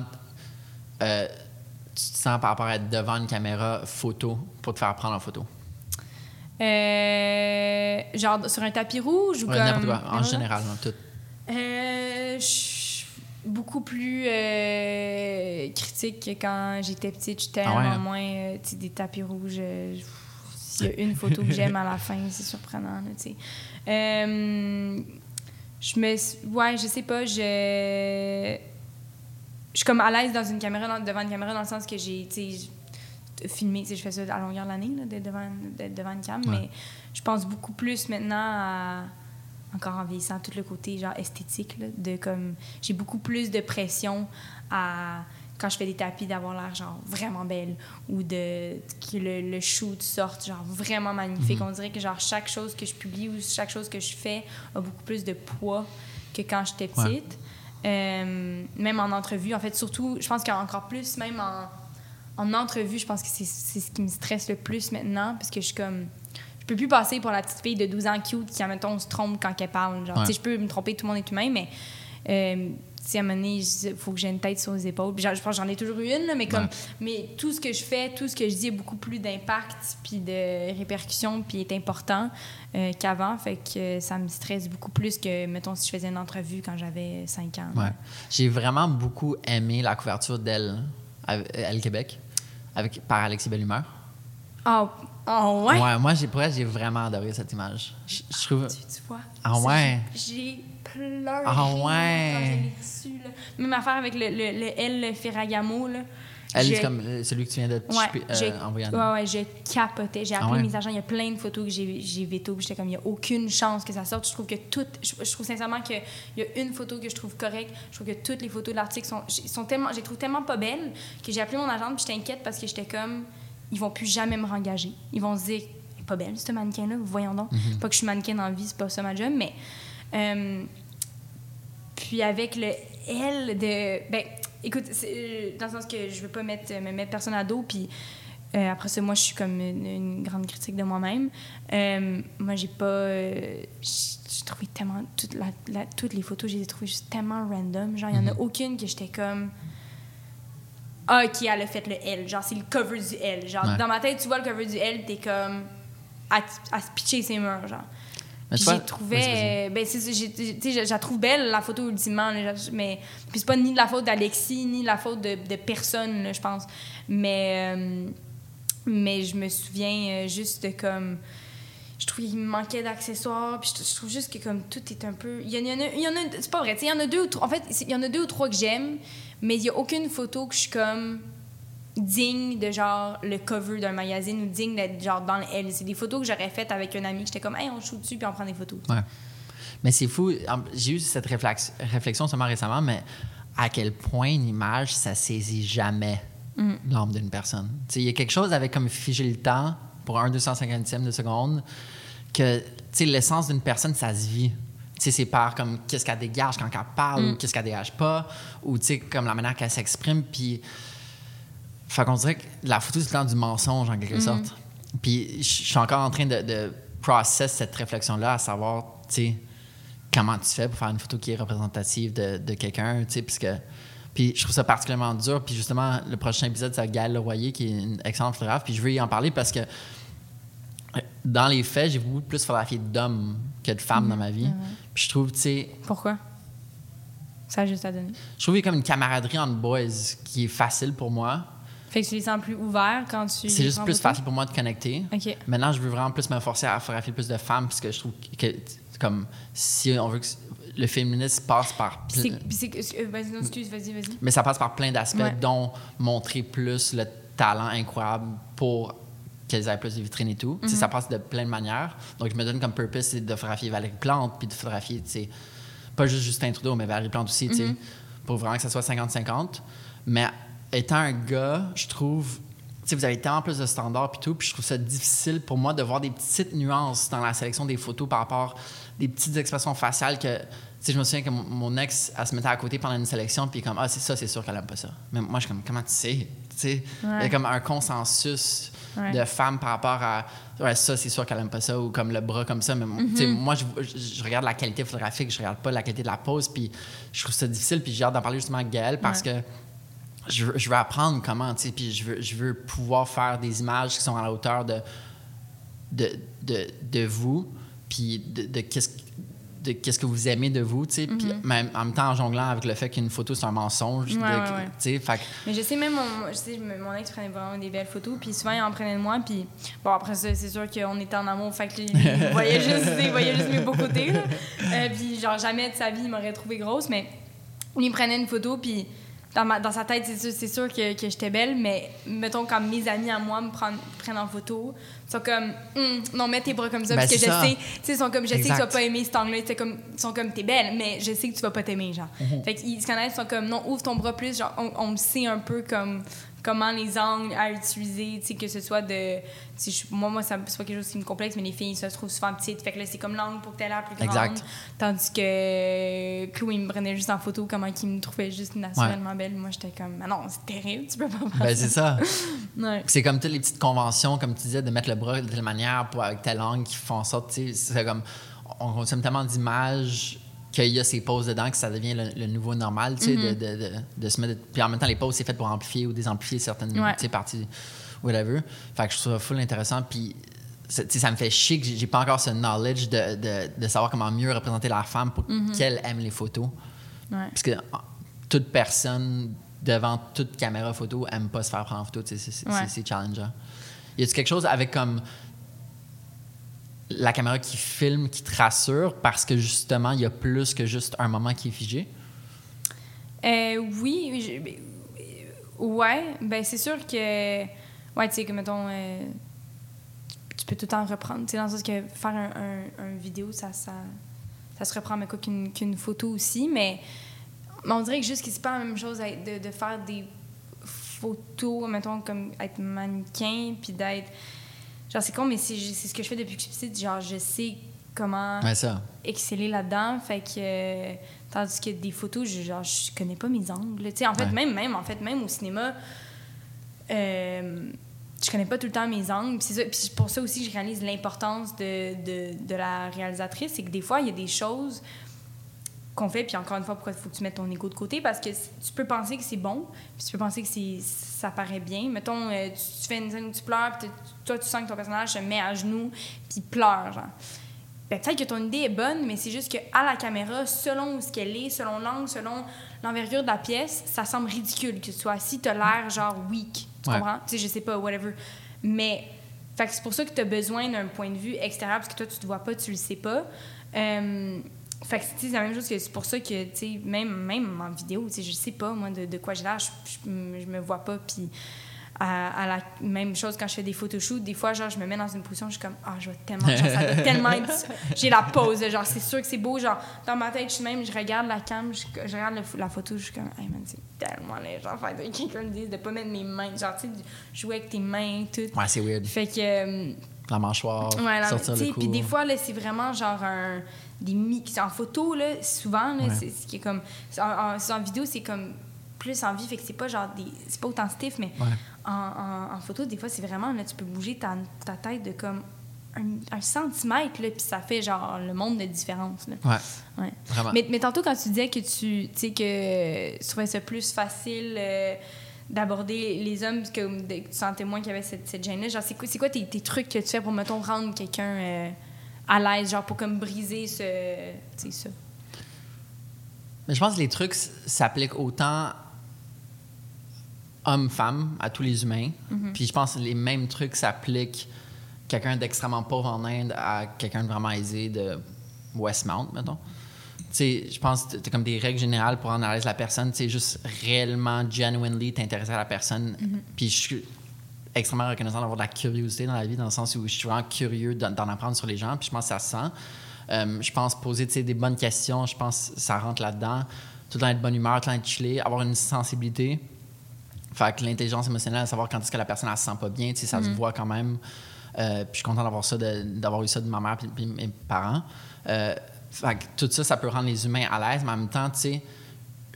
Speaker 1: euh, tu te sens par rapport à être devant une caméra photo pour te faire prendre en photo?
Speaker 2: Euh, genre sur un tapis rouge ou
Speaker 1: Ouais,
Speaker 2: comme.
Speaker 1: Quoi, en général, dans tout.
Speaker 2: Euh, je suis beaucoup plus euh, critique que quand j'étais petite. Tellement
Speaker 1: Ah ouais, hein?
Speaker 2: moins euh, des tapis rouges. S'il y a *laughs* une photo que j'aime à la fin, c'est surprenant. je me. Ouais, je sais pas. Je. Je suis comme à l'aise dans une caméra, dans- devant une caméra, dans le sens que j'ai. Sais, je fais ça à longueur de l'année, devant, devant une cam,
Speaker 1: Ouais.
Speaker 2: mais je pense beaucoup plus maintenant à encore en vieillissant, tout le côté genre esthétique, là, de comme j'ai beaucoup plus de pression à quand je fais des tapis d'avoir l'air genre vraiment belle ou de que le, le shoot sorte genre vraiment magnifique. On dirait que genre chaque chose que je publie ou chaque chose que je fais a beaucoup plus de poids que quand j'étais
Speaker 1: Ouais.
Speaker 2: petite. Euh, même en entrevue, en fait, surtout, je pense qu'encore plus, même en, en entrevue, je pense que c'est ce qui me stresse le plus maintenant parce que je suis comme. Je peux plus passer pour la petite fille de 12 ans cute qui, admettons, se trompe quand elle parle. Genre,
Speaker 1: Ouais.
Speaker 2: je peux me tromper, tout le monde est humain, mais. Euh, à un moment donné, il faut que j'ai une tête sur les épaules. Puis genre, je pense que j'en ai toujours eu une, là, mais comme.
Speaker 1: Ouais.
Speaker 2: Mais tout ce que je fais, tout ce que je dis a beaucoup plus d'impact, puis de répercussions, puis est important euh, qu'avant. Fait que euh, ça me stresse beaucoup plus que, mettons, si je faisais une entrevue quand j'avais 5 ans.
Speaker 1: Ouais. J'ai vraiment beaucoup aimé la couverture d'elle, avec- Elle Québec, avec, par Alexis Bellumeur.
Speaker 2: Ah, ah ouais?
Speaker 1: moi, j'ai, pour j'ai vraiment adoré cette image. Je, je trouve.
Speaker 2: Tu, tu vois?
Speaker 1: Ah ouais?
Speaker 2: J'ai pleuré
Speaker 1: Ah ouais?
Speaker 2: quand je l'ai reçu. Là. Même affaire avec le, le, le L Ferragamo. Là.
Speaker 1: Elle, c'est comme euh, celui que tu viens de
Speaker 2: Ouais,
Speaker 1: euh,
Speaker 2: j'ai-
Speaker 1: envoyer nous.
Speaker 2: ouais, ouais, je capotais. J'ai
Speaker 1: Ah
Speaker 2: appelé
Speaker 1: ouais?
Speaker 2: mes agents. Il y a plein de photos que j'ai, j'ai veto. puis J'étais comme, il n'y a aucune chance que ça sorte. Je trouve que toutes. Je, je trouve sincèrement qu'il y a une photo que je trouve correcte. Je trouve que toutes les photos de l'article sont, sont tellement. Je les trouve tellement pas belles que j'ai appelé mon agent puis j'étais inquiète parce que j'étais comme, ils vont plus jamais me rengager. Ils vont se dire, pas belle, ce mannequin-là. Voyons donc.
Speaker 1: Mhm.
Speaker 2: Pas que je suis mannequin dans la vie, c'est pas ça ma job, mais. euh, puis avec le L de. Ben, écoute, c'est, euh, dans le sens que je veux pas mettre, me mettre personne à dos, puis euh, après ça, moi, je suis comme une, une grande critique de moi-même. Euh, moi, j'ai pas. euh, j'ai trouvé tellement. Toute la, la- toutes les photos, je les ai trouvées juste tellement random. Genre, il y en a
Speaker 1: Mhm.
Speaker 2: aucune que j'étais comme. Ah, ok, elle a fait le L. Genre, c'est le cover du L. Genre,
Speaker 1: Ouais.
Speaker 2: dans ma tête, tu vois le cover du L, t'es comme. À, à se pitcher ses murs, genre. Puis j'ai trouvé.
Speaker 1: Vas-y.
Speaker 2: euh, ben, je, la trouve belle, la photo, ultimement. là, mais. Puis c'est pas ni de la faute d'Alexis, ni de la faute de, de personne, je pense. Mais. euh, mais je me souviens euh, juste de comme. Je trouvais qu'il me manquait d'accessoires. Puis je, trouve juste que comme tout est un peu. Il y en, a. il y en a- c'est pas vrai. tu sais, Il y en a deux ou trois. En fait, il y en a deux ou trois que j'aime, mais il y a aucune photo que je suis comme digne de genre le cover d'un magazine ou digne d'être genre dans le L. C'est des photos que j'aurais faites avec un ami que j'étais comme hey on shoot dessus puis on prend des photos.
Speaker 1: Ouais. Mais c'est fou. J'ai eu cette réflex- réflexion seulement récemment, mais à quel point une image, ça saisit jamais
Speaker 2: Mm.
Speaker 1: l'âme d'une personne. Tu sais, Il y a quelque chose avec comme figer le temps pour un 250e de seconde que tu sais, l'essence d'une personne, ça se vit. Tu sais, c'est par comme qu'est-ce qu'elle dégage quand elle parle
Speaker 2: Mm.
Speaker 1: ou qu'est-ce qu'elle dégage pas ou tu sais, comme la manière qu'elle s'exprime. Puis, fait qu'on dirait que la photo, c'est le temps du mensonge en quelque sorte. Puis, je suis encore en train de, de process cette réflexion-là, à savoir, tu sais, comment tu fais pour faire une photo qui est représentative de, de quelqu'un, tu sais, puisque... Puis je trouve ça particulièrement dur. Puis justement, le prochain épisode, c'est Gaëlle Leroyer, qui est une excellente photographe. Puis je veux y en parler parce que euh, dans les faits, j'ai beaucoup plus photographié d'hommes que de femmes dans ma vie. Puis je trouve, tu sais,
Speaker 2: Pourquoi? Ça a juste à donner.
Speaker 1: je trouve qu'il y a comme une camaraderie entre boys qui est facile pour moi.
Speaker 2: Fait que tu les sens plus ouverts quand tu.
Speaker 1: C'est juste plus facile pour moi de connecter. Maintenant, je veux vraiment plus me forcer à photographier plus de femmes parce que je trouve que, comme, si on veut que le féminisme passe par.
Speaker 2: Euh, Vas-y, non, excuse, vas-y, vas-y.
Speaker 1: Mais ça passe par plein d'aspects,
Speaker 2: Ouais.
Speaker 1: dont montrer plus le talent incroyable pour qu'elles aient plus de vitrines et tout. Ça passe de plein de manières. Donc, je me donne comme purpose c'est de photographier Valérie Plante, puis de photographier, tu sais, pas juste Justin Trudeau, mais Valérie Plante aussi, tu sais, pour vraiment que ça soit 50-50. Mais étant un gars, je trouve, sais, vous avez tellement plus de standards puis tout, puis je trouve ça difficile pour moi de voir des petites nuances dans la sélection des photos par rapport des petites expressions faciales que sais, je me souviens que mon, ex, elle se mettait à côté pendant une sélection, puis comme, ah, c'est ça, c'est sûr qu'elle aime pas ça. Mais moi, je suis comme, comment tu sais? Il y a comme un consensus
Speaker 2: Ouais.
Speaker 1: de femmes par rapport à, ouais, ça, c'est sûr qu'elle aime pas ça, ou comme le bras comme ça. Mais sais, moi, je, regarde la qualité photographique, je regarde pas la qualité de la pose, puis je trouve ça difficile, puis j'ai hâte d'en parler justement avec Gaëlle parce que je veux, je veux apprendre comment, tu sais, puis je veux, je veux pouvoir faire des images qui sont à la hauteur de, de, de, de vous, puis de, de qu'est-ce de qu'est-ce que vous aimez de vous, tu sais, puis même en même temps en jonglant avec le fait qu'une photo c'est un mensonge,
Speaker 2: Ouais,
Speaker 1: de-
Speaker 2: ouais, ouais.
Speaker 1: tu sais, fait
Speaker 2: Mais je sais même, mon, je sais, mon ex prenait vraiment des belles photos, puis souvent il en prenait de moi, puis bon après ça c'est sûr qu'on était en amour, fait que il *laughs* voyait juste, il voyait juste mes beaux côtés, là. Euh, puis genre jamais de sa vie il m'aurait trouvé grosse, mais lui il prenait une photo, puis dans, ma, dans sa tête c'est sûr, c'est sûr que, que j'étais belle, mais mettons quand mes amis à moi me prennent, prennent en photo, ils sont comme Hum, non mets tes bras comme ça,
Speaker 1: Ben,
Speaker 2: parce que je sais, tu sais ils sont comme je sais que tu vas pas aimer cet angle-là, c'est comme ils sont comme t'es belle, mais je sais que tu vas pas t'aimer genre.
Speaker 1: Mhm.
Speaker 2: Fait qu'ils se connaissent, ils sont comme non ouvre ton bras plus, genre on, on sait un peu comme comment les angles à utiliser, tu sais que ce soit de je- moi moi ça c'est pas quelque chose qui me complexe mais les filles ça se trouve souvent petites, fait que là c'est comme l'angle pour que t'aies l'air plus grande.
Speaker 1: Exact.
Speaker 2: Tandis que Chloé me prenait juste en photo comment il me trouvait juste naturellement belle, moi j'étais comme ah non, c'est terrible, tu peux pas faire
Speaker 1: ben, c'est ça. *laughs*
Speaker 2: Ouais.
Speaker 1: C'est comme toutes les petites conventions, comme tu disais, de mettre le bras de telle manière pour, avec telle langue qui font en sorte, tu sais, c'est comme, on consomme tellement d'images qu'il y a ces poses dedans que ça devient le, le nouveau normal, tu sais,
Speaker 2: Mm-hmm.
Speaker 1: de, de, de, de se mettre. Puis en même temps, les poses, c'est fait pour amplifier ou désamplifier certaines
Speaker 2: Ouais.
Speaker 1: tu sais, parties, whatever. Fait que je trouve ça full intéressant. Puis, tu sais, ça me fait chier que j'ai pas encore ce knowledge de, de, de savoir comment mieux représenter la femme pour
Speaker 2: Mm-hmm.
Speaker 1: qu'elle aime les photos.
Speaker 2: Ouais.
Speaker 1: Parce que toute personne devant toute caméra photo aime pas se faire prendre en photo. tu sais, C'est
Speaker 2: Ouais.
Speaker 1: challengeant. Y a-tu quelque chose avec comme la caméra qui filme, qui te rassure parce que justement, il y a plus que juste un moment qui est figé?
Speaker 2: Euh, oui, je- ben, ouais, ben c'est sûr que, ouais, tu sais, que mettons, euh, tu peux tout le temps reprendre, tu sais, dans le sens que faire un, un- vidéo, ça, ça, ça se reprend, mais quoi qu'une photo aussi, mais, on dirait que juste que c'est pas la même chose de, de faire des photos, mettons, comme être mannequin, puis d'être, genre, c'est con, mais c'est c'est ce que je fais depuis que je suis petite, genre, je sais comment
Speaker 1: Ouais, ça.
Speaker 2: exceller là-dedans. Fait que. euh, tandis que des photos, je, genre, je connais pas mes angles. Tu sais, en fait,
Speaker 1: Ouais.
Speaker 2: même, même, en fait, même au cinéma, euh, je connais pas tout le temps mes angles. Puis c'est ça- puis c'est pour ça aussi que je réalise l'importance de, de, de la réalisatrice. C'est que des fois, il y a des choses qu'on fait, puis encore une fois, pourquoi il faut que tu mettes ton ego de côté? Parce que tu peux penser que c'est bon, puis tu peux penser que c'est, ça paraît bien. Mettons, euh, tu, tu fais une scène où tu pleures, puis toi, tu sens que ton personnage se met à genoux, puis pleure, genre. Ben, peut-être que ton idée est bonne, mais c'est juste qu'à la caméra, selon où ce qu'elle est, selon l'angle, selon l'envergure de la pièce, ça semble ridicule que tu sois assis, t'as l'air genre weak. Tu
Speaker 1: Ouais.
Speaker 2: comprends? Tu sais, je sais pas, whatever. Mais fait que c'est pour ça que tu as besoin d'un point de vue extérieur, parce que toi, tu te vois pas, tu le sais pas. Euh, fait que c'est la même chose que c'est pour ça que, tu sais, même, même en vidéo, tu sais, je sais pas, moi, de, de quoi j'ai l'air, je, je, me- je me vois pas, puis à, à la même chose quand je fais des photoshoots, des fois, genre, je me mets dans une position, je suis comme, ah, je vais tellement, genre, ça doit *laughs* tellement être, j'ai la pose, genre, c'est sûr que c'est beau, genre, dans ma tête, je suis même, je regarde la cam, je, je regarde le- la photo, je suis comme, hey man, c'est tellement laid, genre, fait que quelqu'un me dise de pas mettre mes mains, genre, tu sais, jouer avec tes mains, tout.
Speaker 1: Ouais, c'est weird.
Speaker 2: Fait que, euh,
Speaker 1: La mâchoire,
Speaker 2: Ouais, là,
Speaker 1: sortir le cou.
Speaker 2: Puis des fois, là, c'est vraiment genre un, des mix. En photo, là, souvent, là,
Speaker 1: Ouais.
Speaker 2: c'est ce qui est comme. En, en, en vidéo, c'est comme plus en vie, fait que c'est pas genre des. C'est pas autant stiff, mais
Speaker 1: Ouais.
Speaker 2: en, photo, des fois, c'est vraiment, là, tu peux bouger ta, ta tête de comme un, un centimètre, là, puis ça fait genre le monde de différence, là.
Speaker 1: Ouais,
Speaker 2: Ouais.
Speaker 1: vraiment.
Speaker 2: Mais, mais tantôt, quand tu disais que tu, tu sais, que tu trouvais ça plus facile euh, d'aborder les hommes, que, que tu sentais moins qu'il y avait cette, cette gêne-là, genre, c'est quoi, c'est quoi tes, tes trucs que tu fais pour, mettons, rendre quelqu'un euh, à l'aise, genre, pour comme briser ce, tu sais, ça?
Speaker 1: Mais je pense que les trucs s'appliquent autant homme-femme à tous les humains.
Speaker 2: Mm-hmm.
Speaker 1: Puis je pense que les mêmes trucs s'appliquent quelqu'un d'extrêmement pauvre en Inde à quelqu'un de vraiment aisé de Westmount, mettons. Tu sais, je pense que tu as comme des règles générales pour l'aise la personne. Tu sais, juste réellement, genuinely t'intéresser à la personne.
Speaker 2: Mm-hmm.
Speaker 1: Puis je suis extrêmement reconnaissant d'avoir de la curiosité dans la vie, dans le sens où je suis vraiment curieux d'en apprendre sur les gens. Puis je pense que ça se sent. Euh, je pense poser des bonnes questions, je pense que ça rentre là-dedans. Tout le temps être de bonne humeur, tout le temps être chillé, avoir une sensibilité. Fait que l'intelligence émotionnelle, savoir quand est-ce que la personne elle se sent pas bien, ça se voit quand même. Euh, puis je suis content d'avoir ça, d'avoir eu ça de ma mère et mes parents. Euh, fait que tout ça, ça peut rendre les humains à l'aise, mais en même temps, tu sais,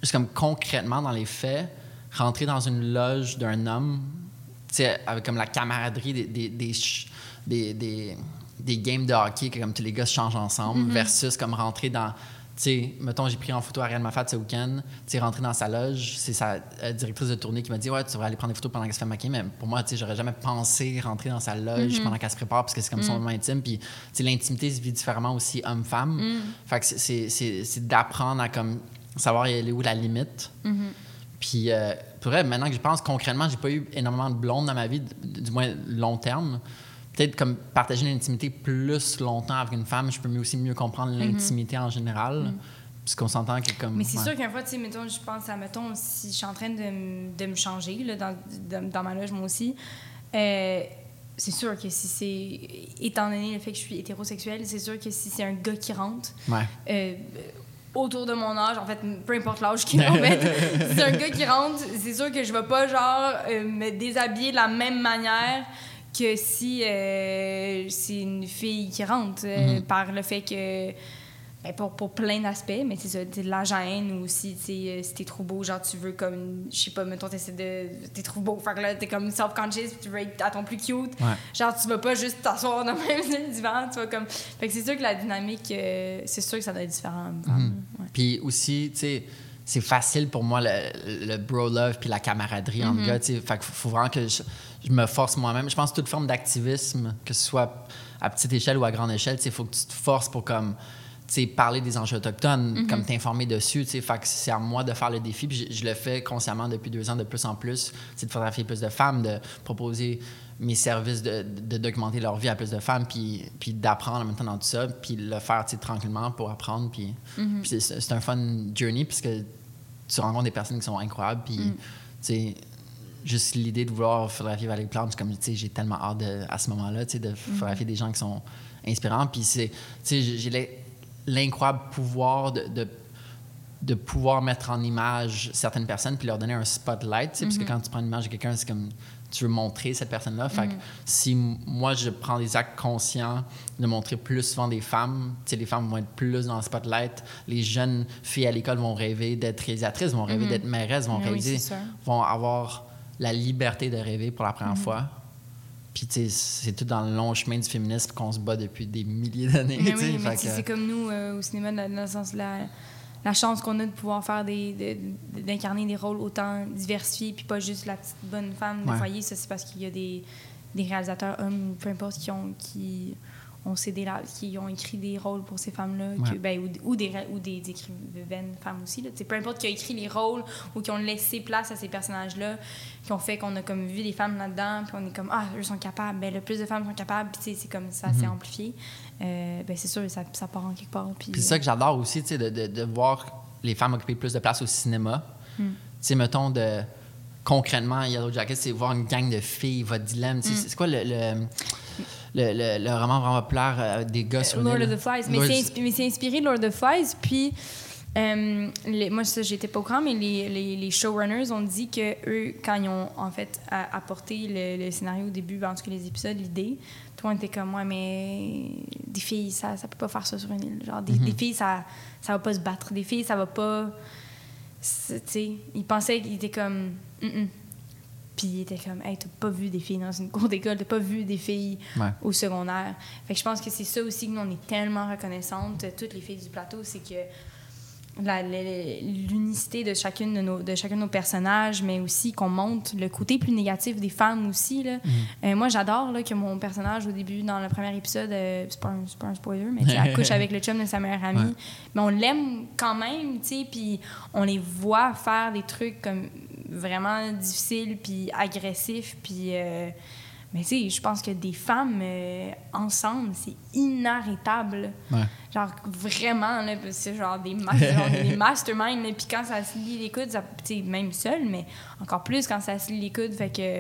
Speaker 1: juste comme concrètement dans les faits, rentrer dans une loge d'un homme, avec comme la camaraderie des, des, des, des, des- des games de hockey, que comme tous les gars se changent ensemble, versus comme rentrer dans. Tu sais, mettons, j'ai pris en photo Ariane Mafat ce week-end. Tu rentrer dans sa loge, c'est sa euh, directrice de tournée qui m'a dit Ouais, tu devrais aller prendre des photos pendant qu'elle se fait maquiller. Mais pour moi, tu sais, j'aurais jamais pensé rentrer dans sa loge pendant qu'elle se prépare parce que c'est comme son moment intime. Puis, tu sais, l'intimité se vit différemment aussi homme-femme. Fait que c'est- d'apprendre à comme savoir elle est où la limite. Puis, euh, pour vrai, maintenant que je pense concrètement, j'ai pas eu énormément de blondes dans ma vie, du moins long terme. Peut-être comme partager l'intimité plus longtemps avec une femme, je peux mieux aussi mieux comprendre l'intimité en général. Puisqu'on s'entend que comme.
Speaker 2: Mais c'est
Speaker 1: ouais.
Speaker 2: sûr qu'un fois, tu sais, mettons, je pense à, mettons, si je suis en train de, de me changer là, dans, dans, dans ma loge, moi aussi, euh, c'est sûr que si c'est. Étant donné le fait que je suis hétérosexuelle, c'est sûr que si c'est un gars qui rentre,
Speaker 1: Ouais.
Speaker 2: euh, autour de mon âge, en fait, peu importe l'âge qu'il a, en fait, si *laughs* c'est un gars qui rentre, c'est sûr que je vais pas, genre, euh, me déshabiller de la même manière que si euh, c'est une fille qui rentre, euh, par le fait que. Ben, pour, pour plein d'aspects, mais c'est ça, de la gêne ou si, tu sais, euh, si t'es trop beau, genre tu veux comme, je sais pas, mettons, t'essaies de. T'es trop beau, fait que là, t'es comme self-conscious, tu veux être à ton plus cute.
Speaker 1: Ouais.
Speaker 2: Genre, tu vas pas juste t'asseoir dans le même *laughs* divan, tu vas comme. Fait que c'est sûr que la dynamique, euh, c'est sûr que ça doit être différent.
Speaker 1: Mhm.
Speaker 2: Ouais.
Speaker 1: Puis aussi, tu sais, c'est facile pour moi le, le bro love puis la camaraderie entre
Speaker 2: Mhm.
Speaker 1: gars. tu sais. Fait qu'il faut, vraiment que je, je me force moi-même. Je pense que toute forme d'activisme, que ce soit à petite échelle ou à grande échelle, il faut que tu te forces pour comme. Parler des enjeux autochtones,
Speaker 2: Mhm.
Speaker 1: comme t'informer dessus, fait que c'est à moi de faire le défi, puis je, je le fais consciemment depuis deux ans de plus en plus, c'est de photographier plus de femmes, de proposer mes services, de, de documenter leur vie à plus de femmes, puis, puis d'apprendre en même temps dans tout ça, puis le faire tranquillement pour apprendre, puis,
Speaker 2: Mhm.
Speaker 1: c'est, un fun journey, puisque tu rencontres des personnes qui sont incroyables, puis
Speaker 2: Mm.
Speaker 1: tu sais, juste l'idée de vouloir photographier Valérie Plante, c'est comme, tu sais, j'ai tellement hâte de- à ce moment-là, tu sais, de photographier des gens qui sont inspirants. Puis c'est, tu sais, j'ai j'ai l'in- l'incroyable pouvoir de, de, de pouvoir mettre en image certaines personnes puis leur donner un spotlight, tu sais, parce que quand tu prends une image de quelqu'un, c'est comme, tu veux montrer cette personne-là. Fait que si moi, je prends des actes conscients de montrer plus souvent des femmes, les femmes vont être plus dans le spotlight, les jeunes filles à l'école vont rêver d'être réalisatrices, vont rêver d'être mairesses, vont
Speaker 2: Mais oui,
Speaker 1: rêver
Speaker 2: c'est sûr.
Speaker 1: vont avoir la liberté de rêver pour la première fois. Puis, c'est tout dans le long chemin du féminisme qu'on se bat depuis des milliers d'années.
Speaker 2: Oui, mais c'est comme nous euh, au cinéma, dans, dans le sens la, la chance qu'on a de pouvoir faire des, de- d'incarner des rôles autant diversifiés, puis pas juste la petite bonne femme de
Speaker 1: Ouais.
Speaker 2: foyer. Ça, c'est parce qu'il y a des, des réalisateurs hommes, peu importe, qui ont, qui ont cédé la- qui ont écrit des rôles pour ces femmes-là,
Speaker 1: Ouais.
Speaker 2: ben, ou, ou des, ou des écrivaines femmes aussi. Là. Peu importe qui a écrit les rôles ou qui ont laissé place à ces personnages-là, qui ont fait qu'on a comme vu des femmes là-dedans, puis on est comme, ah, eux sont capables, ben, le plus de femmes sont capables, puis c'est comme ça, c'est amplifié. Euh, ben, c'est sûr, ça, ça part en quelque part. Puis,
Speaker 1: c'est ça que j'adore aussi, de, de, de voir les femmes occuper plus de place au cinéma.
Speaker 2: Hmm.
Speaker 1: Tu sais, mettons, de, concrètement, Yellow Jacket, c'est voir une gang de filles, votre dilemme. Sais, C'est c'est quoi le, le, le, le- le roman vraiment populaire euh, des gars sur une
Speaker 2: Lord of the Flies. Mais
Speaker 1: Lord-
Speaker 2: c'est inspi- mais c'est inspiré de Lord of the Flies. Puis, euh, les- moi, ça, j'étais pas au courant, mais les, les, les showrunners ont dit que eux, quand ils ont en fait apporté le, le scénario au début, en tout cas les épisodes, l'idée, tout le monde était comme, ouais, mais des filles, ça, ça peut pas faire ça sur une île. Genre, des, des filles, ça, ça va pas se battre. Des filles, ça va pas. Tu sais, ils pensaient qu'ils étaient comme. Mm-mm. Puis ils étaient comme, hey, t'as pas vu des filles dans une cour d'école, t'as pas vu des filles
Speaker 1: Ouais.
Speaker 2: au secondaire. Fait que je pense que c'est ça aussi que nous, on est tellement reconnaissantes, toutes les filles du plateau, c'est que l'unicité de chacune de nos, de chacun de nos personnages, mais aussi qu'on montre le côté plus négatif des femmes aussi. Là. Euh, moi, j'adore que mon personnage, au début, dans le premier épisode, euh, c'est pas, pas un spoiler, mais elle couche *laughs* avec le chum de sa meilleure amie.
Speaker 1: Ouais.
Speaker 2: Mais on l'aime quand même, tu sais, puis on les voit faire des trucs comme vraiment difficiles, puis agressifs, puis... euh, mais tu sais, je pense que des femmes euh, ensemble, c'est inarrêtable.
Speaker 1: Ouais.
Speaker 2: Genre vraiment, là, c'est genre des, des *laughs* masterminds. Puis quand ça se lie les coudes, ça- même seul, mais encore plus quand ça se lie les coudes. Fait que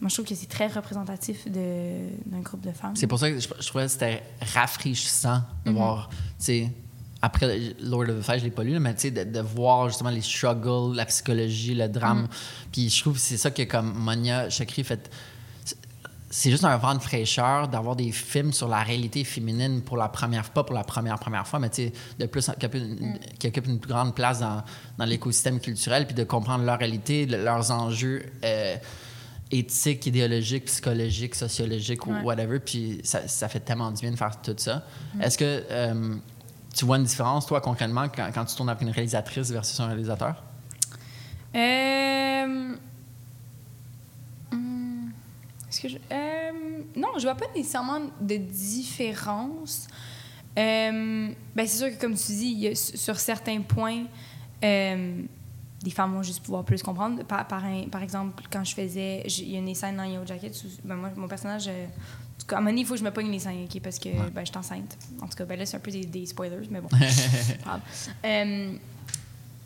Speaker 2: moi, je trouve que c'est très représentatif d'un groupe de femmes.
Speaker 1: C'est pour ça que je, je trouvais que c'était rafraîchissant de
Speaker 2: Mhm.
Speaker 1: voir, tu sais, après Lord of the Flies, je l'ai pas lu, mais tu sais, de, de voir justement les struggles, la psychologie, le drame. Puis je trouve que c'est ça que, comme Monia Chakri fait. C'est juste un vent de fraîcheur d'avoir des films sur la réalité féminine pour la première fois, pas pour la première première fois, mais tu sais, de plus qui occupent une, qui occupent une plus grande place dans, dans l'écosystème culturel, puis de comprendre leur réalité, le- leurs enjeux euh, éthiques, idéologiques, psychologiques, sociologiques
Speaker 2: Ouais.
Speaker 1: ou whatever. Puis ça, ça fait tellement du bien de faire tout ça. Est-ce que euh, tu vois une différence, toi, concrètement, quand, tu tournes avec une réalisatrice versus un réalisateur?
Speaker 2: Euh... hmm, je... euh, Non, je vois pas nécessairement de différence. Euh, ben c'est sûr que, comme tu dis, y a- sur certains points, euh, des femmes vont juste pouvoir plus comprendre. Par, par, exemple, quand je faisais... Il y a une scène dans Yellow Jacket ben moi, mon personnage... à un moment donné, il faut que je me pogne les seins, OK? Parce que ben, je suis enceinte. En tout cas, ben là, c'est un peu des, des spoilers, mais bon. *laughs* Euh,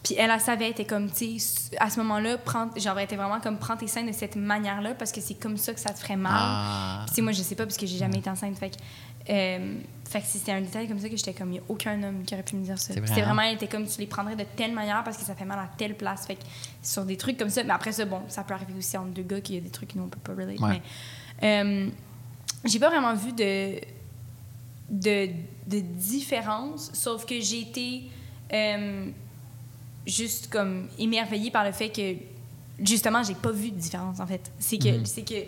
Speaker 2: puis elle, elle savait, elle était comme, tu sais, à ce moment-là, elle était vraiment comme, prends tes seins de cette manière-là parce que c'est comme ça que ça te ferait mal.
Speaker 1: Ah.
Speaker 2: Puis, moi, je sais pas parce que j'ai jamais été enceinte. Fait que, euh, fait que c'était un détail comme ça que j'étais comme, il n'y a aucun homme qui aurait pu me dire ça. C'était
Speaker 1: hein?
Speaker 2: vraiment, elle était comme, tu les prendrais de telle manière parce que ça fait mal à telle place. Fait que sur des trucs comme ça, mais après ça, bon, ça peut arriver aussi entre deux gars qu'il y a des trucs que nous, on peut pas relate.
Speaker 1: Ouais.
Speaker 2: Mais euh, j'ai pas vraiment vu de, de, de différence, sauf que j'ai été euh, juste comme émerveillée par le fait que justement j'ai pas vu de différence en fait. C'est que
Speaker 1: Mhm.
Speaker 2: c'est que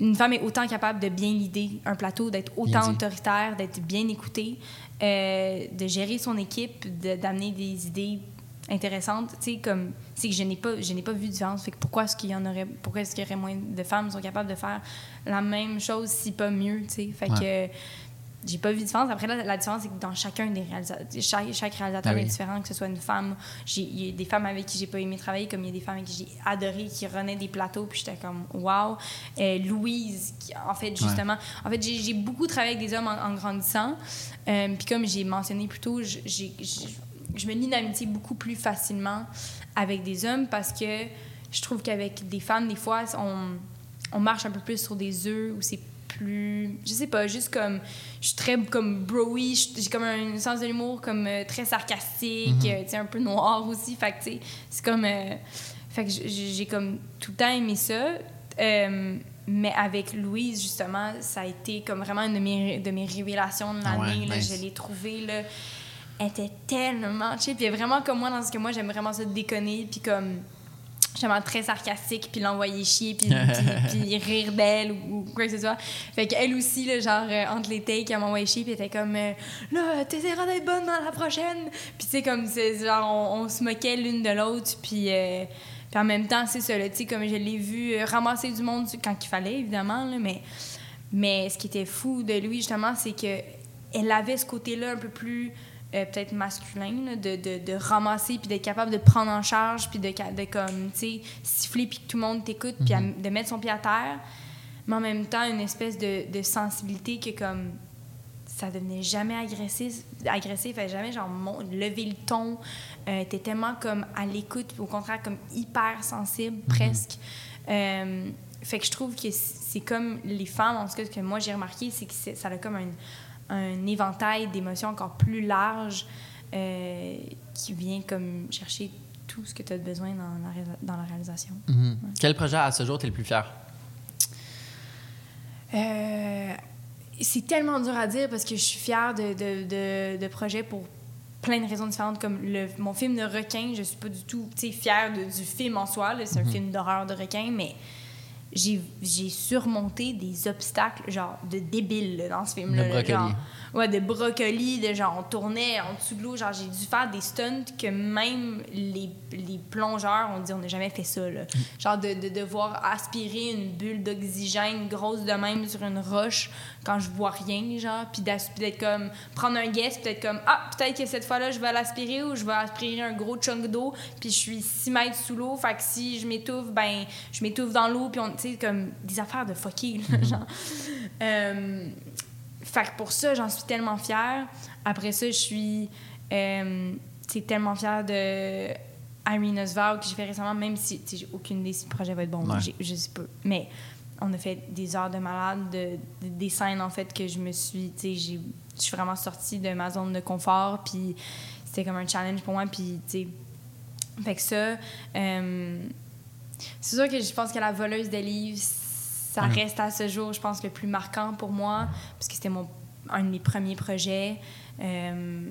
Speaker 2: une femme est autant capable de bien l'idée un plateau, d'être autant autoritaire, d'être bien écoutée, euh, de gérer son équipe, de- d'amener des idées intéressantes. Tu sais, comme c'est que je n'ai pas, je n'ai pas vu de différence. Fait que pourquoi est-ce qu'il y en aurait, pourquoi est-ce qu'il y aurait moins de femmes qui sont capables de faire la même chose, si pas mieux, tu sais? Fait que j'ai pas vu de différence. Après, là, la différence, c'est que dans chacun des réalisateurs, chaque, chaque réalisateur
Speaker 1: Ah oui.
Speaker 2: est différent, que ce soit une femme. Il y a des femmes avec qui j'ai pas aimé travailler, comme il y a des femmes avec qui j'ai adoré, qui renaient des plateaux, puis j'étais comme, wow. Euh, Louise, qui, en fait, justement, en fait, j'ai beaucoup travaillé avec des hommes en, en grandissant. Euh, puis comme j'ai mentionné plus tôt, j'ai- je me lie d'amitié beaucoup plus facilement avec des hommes parce que je trouve qu'avec des femmes, des fois, on, on marche un peu plus sur des œufs ou c'est plus je sais pas juste comme je suis très comme broy j'ai comme un sens de l'humour comme euh, très sarcastique tu sais un peu noir aussi fait que tu sais c'est comme euh, fait que j'ai comme tout le temps aimé ça Euh, mais avec Louise justement ça a été comme vraiment une de mes, de mes révélations de
Speaker 1: Ah ouais,
Speaker 2: l'année là.
Speaker 1: nice.
Speaker 2: je l'ai trouvée là elle était tellement chill. Puis vraiment comme moi dans ce que moi j'aime vraiment ça déconner puis comme justement très sarcastique puis l'envoyer chier puis, *laughs* puis, puis rire d'elle ou, ou quoi que ce soit. Fait qu'elle aussi là, genre euh, entre les takes elle m'envoyait chier puis elle était comme euh, là t'essaieras d'être bonne dans la prochaine. Puis tu sais comme genre on, on se moquait l'une de l'autre puis euh, puis en même temps c'est ça tu sais comme je l'ai vu euh, ramasser du monde quand il fallait évidemment là, mais mais ce qui était fou de lui justement c'est que elle avait ce côté là un peu plus euh, peut-être masculin, là, de, de, de ramasser puis d'être capable de prendre en charge puis de, de comme, tu sais, siffler puis que tout le monde t'écoute puis à- de mettre son pied à terre. Mais en même temps, une espèce de, de sensibilité que comme ça devenait jamais agressif, agressif jamais genre lever le ton. Euh, t'es tellement comme à l'écoute, au contraire comme hyper sensible presque. Euh, fait que je trouve que c'est comme les femmes, en tout cas, ce que moi j'ai remarqué, c'est que ça a comme un, un éventail d'émotions encore plus large euh, qui vient comme chercher tout ce que tu as besoin dans la, dans la réalisation.
Speaker 1: Mhm. Quel projet à ce jour t'es le plus fier?
Speaker 2: Euh, c'est tellement dur à dire parce que je suis fière de, de, de, de projets pour plein de raisons différentes. Comme le, mon film de requin, je suis pas du tout fière de- du film en soi. C'est un film d'horreur de requin, mais j'ai j'ai surmonté des obstacles, genre, de débiles là, dans ce film-là.
Speaker 1: De
Speaker 2: là,
Speaker 1: brocoli.
Speaker 2: genre. ouais, de brocoli, de genre, on tournait en dessous de l'eau. Genre, j'ai dû faire des stunts que même les, les plongeurs ont dit, on n'a jamais fait ça, là. Genre, de, de devoir aspirer une bulle d'oxygène grosse de même sur une roche quand je vois rien, genre. Puis d'être comme, prendre un guess, puis d'être comme, ah, peut-être que cette fois-là, je vais l'aspirer ou je vais aspirer un gros chunk d'eau, puis je suis 6 mètres sous l'eau. Fait que si je m'étouffe, ben, je m'étouffe dans l'eau, puis on, tu sais, comme des affaires de fucky, là, genre. Euh, fait que pour ça, j'en suis tellement fière. Après ça, je suis euh, tu tellement fière de Irene Oswald que j'ai fait récemment, même si j'ai aucune idée si le projet va être bon.
Speaker 1: Ouais.
Speaker 2: Je sais pas. Mais on a fait des heures de malade, de, de- des scènes, en fait, que je me suis... Tu sais, je suis vraiment sortie de ma zone de confort, puis c'était comme un challenge pour moi, puis, tu sais... Fait que ça... euh, c'est sûr que je pense que la voleuse de livres, ça
Speaker 1: Mhm.
Speaker 2: reste à ce jour, je pense, le plus marquant pour moi, parce que c'était mon un de mes premiers projets. Euh,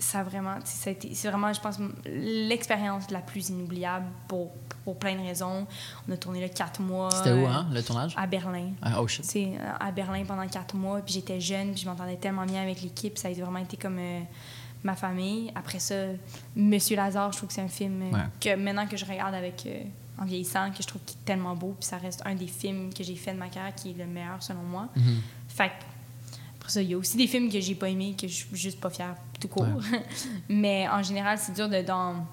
Speaker 2: ça a vraiment, c'est vraiment, je pense, l'expérience la plus inoubliable pour, pour plein de raisons. On a tourné là quatre mois.
Speaker 1: C'était où,
Speaker 2: euh,
Speaker 1: hein, le tournage?
Speaker 2: À Berlin.
Speaker 1: Ah, oh shit.
Speaker 2: Tu sais, à Berlin pendant quatre mois, puis j'étais jeune, puis je m'entendais tellement bien avec l'équipe, ça a vraiment été comme euh, ma famille. Après ça, Monsieur Lazare, je trouve que c'est un film euh,
Speaker 1: Ouais.
Speaker 2: que maintenant que je regarde avec euh, en vieillissant, que je trouve qui est tellement beau, puis ça reste un des films que j'ai fait de ma carrière qui est le meilleur selon moi.
Speaker 1: Mhm.
Speaker 2: Fait que, après ça, il y a aussi des films que j'ai pas aimés, que je suis juste pas fière tout court. *laughs* Mais en général, c'est dur de dans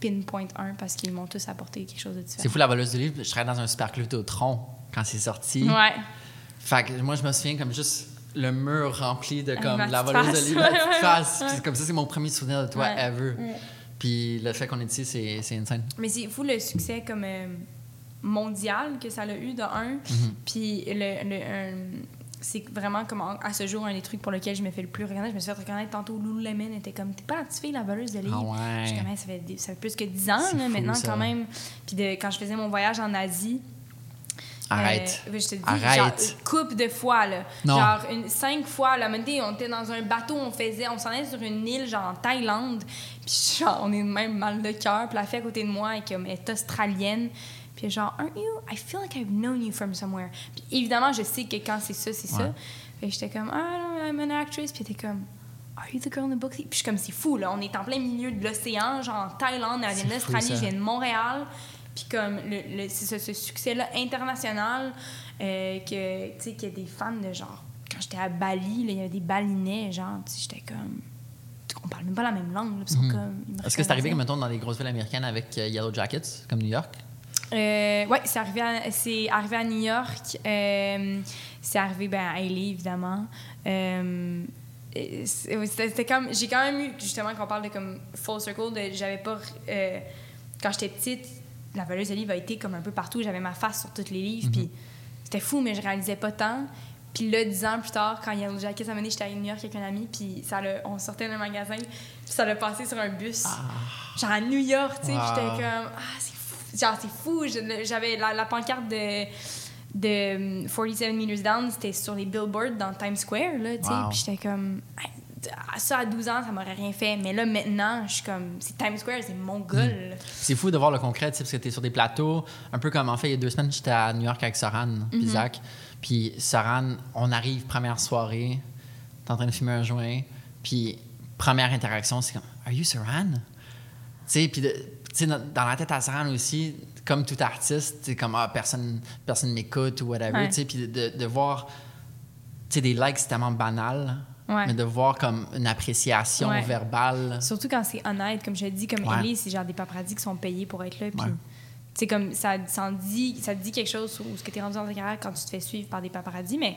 Speaker 2: pinpoint un parce qu'ils m'ont tous apporté quelque chose de différent.
Speaker 1: C'est fou, la voleuse de livres. Je travaillais dans un super club au tronc quand c'est sorti.
Speaker 2: Ouais.
Speaker 1: Fait que moi, je me souviens comme juste le mur rempli de comme la voleuse de la
Speaker 2: Ouais,
Speaker 1: face.
Speaker 2: ouais.
Speaker 1: Comme ça, c'est mon premier souvenir de toi
Speaker 2: Ouais.
Speaker 1: ever.
Speaker 2: Ouais.
Speaker 1: Puis le fait qu'on est ici, c'est c'est insane.
Speaker 2: Mais c'est fou le succès comme euh, mondial que ça a eu de un.
Speaker 1: Mhm.
Speaker 2: Puis le, le- un- c'est vraiment comme à ce jour un des trucs pour lesquels je me fais le plus reconnaître. Je me suis fait reconnaître tantôt. Lululemon était comme T'es pas la petite fille, la voleuse de livres.
Speaker 1: Ah
Speaker 2: Je suis
Speaker 1: ouais.
Speaker 2: Hey, ça, fait, des- ça fait plus que 10 ans là,
Speaker 1: fou,
Speaker 2: maintenant
Speaker 1: ça.
Speaker 2: quand même. Puis de, quand je faisais mon voyage en Asie,
Speaker 1: Arrête.
Speaker 2: Euh, je te dis,
Speaker 1: Arrête.
Speaker 2: genre, une couple de fois, là.
Speaker 1: Non.
Speaker 2: Genre, une, cinq fois, là. On était dans un bateau, on faisait, on s'en allait sur une île, genre, en Thaïlande. Puis, genre, on est même mal de cœur. Puis, la fille à côté de moi, elle est comme, elle est australienne. Puis, genre, aren't you? I feel like I've known you from somewhere. Puis, évidemment, je sais que quand c'est ça, c'est
Speaker 1: Ouais.
Speaker 2: ça. Fait j'étais comme, ah, I'm an actress. Puis, était comme, Are you the girl in the book? Puis, je suis comme, c'est fou, là. On est en plein milieu de l'océan, genre, en Thaïlande, elle vient d'Australie, je viens de Montréal. Puis comme le, le- c'est ce, ce succès-là international, euh, que, tu sais, qu'il y a des fans de genre... Quand j'étais à Bali, il y avait des balinais, genre, tu sais, j'étais comme... On parle même pas la même langue, me
Speaker 1: Est-ce que c'est arrivé, mettons, dans des grosses villes américaines avec euh, Yellow Jackets, comme New York?
Speaker 2: Euh, ouais, c'est arrivé, à, c'est arrivé à New York. euh, c'est arrivé ben, à LA, évidemment. Euh, c'était c'était comme j'ai quand même eu justement quand on parle de comme full circle de j'avais pas quand j'étais petite la voleuse de livres a été comme un peu partout j'avais ma face sur tous les livres puis c'était fou mais je réalisais pas tant puis là dix ans plus tard quand Yellow Jackets a mené j'étais à New York avec un ami puis ça l'a- on sortait d'un magasin puis ça l'a passé sur un bus genre à New York tu sais
Speaker 1: Wow.
Speaker 2: j'étais comme ah c'est genre c'est fou j'avais la, la pancarte de de um, 47 Meters Down, c'était sur les billboards dans Times Square, là, tu sais.
Speaker 1: Wow.
Speaker 2: Puis j'étais comme... Ça, à 12 ans, ça m'aurait rien fait. Mais là, maintenant, je suis comme... C'est Times Square, c'est mon goal.
Speaker 1: C'est fou de voir le concret, tu parce que t'es sur des plateaux, un peu comme en fait, il y a deux semaines, j'étais à New York avec Soran, puis
Speaker 2: Mhm.
Speaker 1: Zach. Puis Soran, on arrive, première soirée, t'es en train de fumer un joint, puis première interaction, c'est comme Are you Soran? Tu sais, puis tu sais, dans la tête à Soran aussi, comme tout artiste, c'est comme ah, personne personne m'écoute ou whatever,
Speaker 2: Ouais.
Speaker 1: tu sais, puis de, de voir, tu sais, des likes, c'est tellement banal,
Speaker 2: Ouais.
Speaker 1: mais de voir comme une appréciation
Speaker 2: Ouais.
Speaker 1: verbale.
Speaker 2: Surtout quand c'est honnête, comme je te dis, comme. Ellie, c'est genre des paparazzis qui sont payés pour être là. Puis, Sais, comme ça, ça, dit, ça te dit quelque chose sur ce que tu es rendu dans ta carrière quand tu te fais suivre par des paparazzis. *laughs* Mais,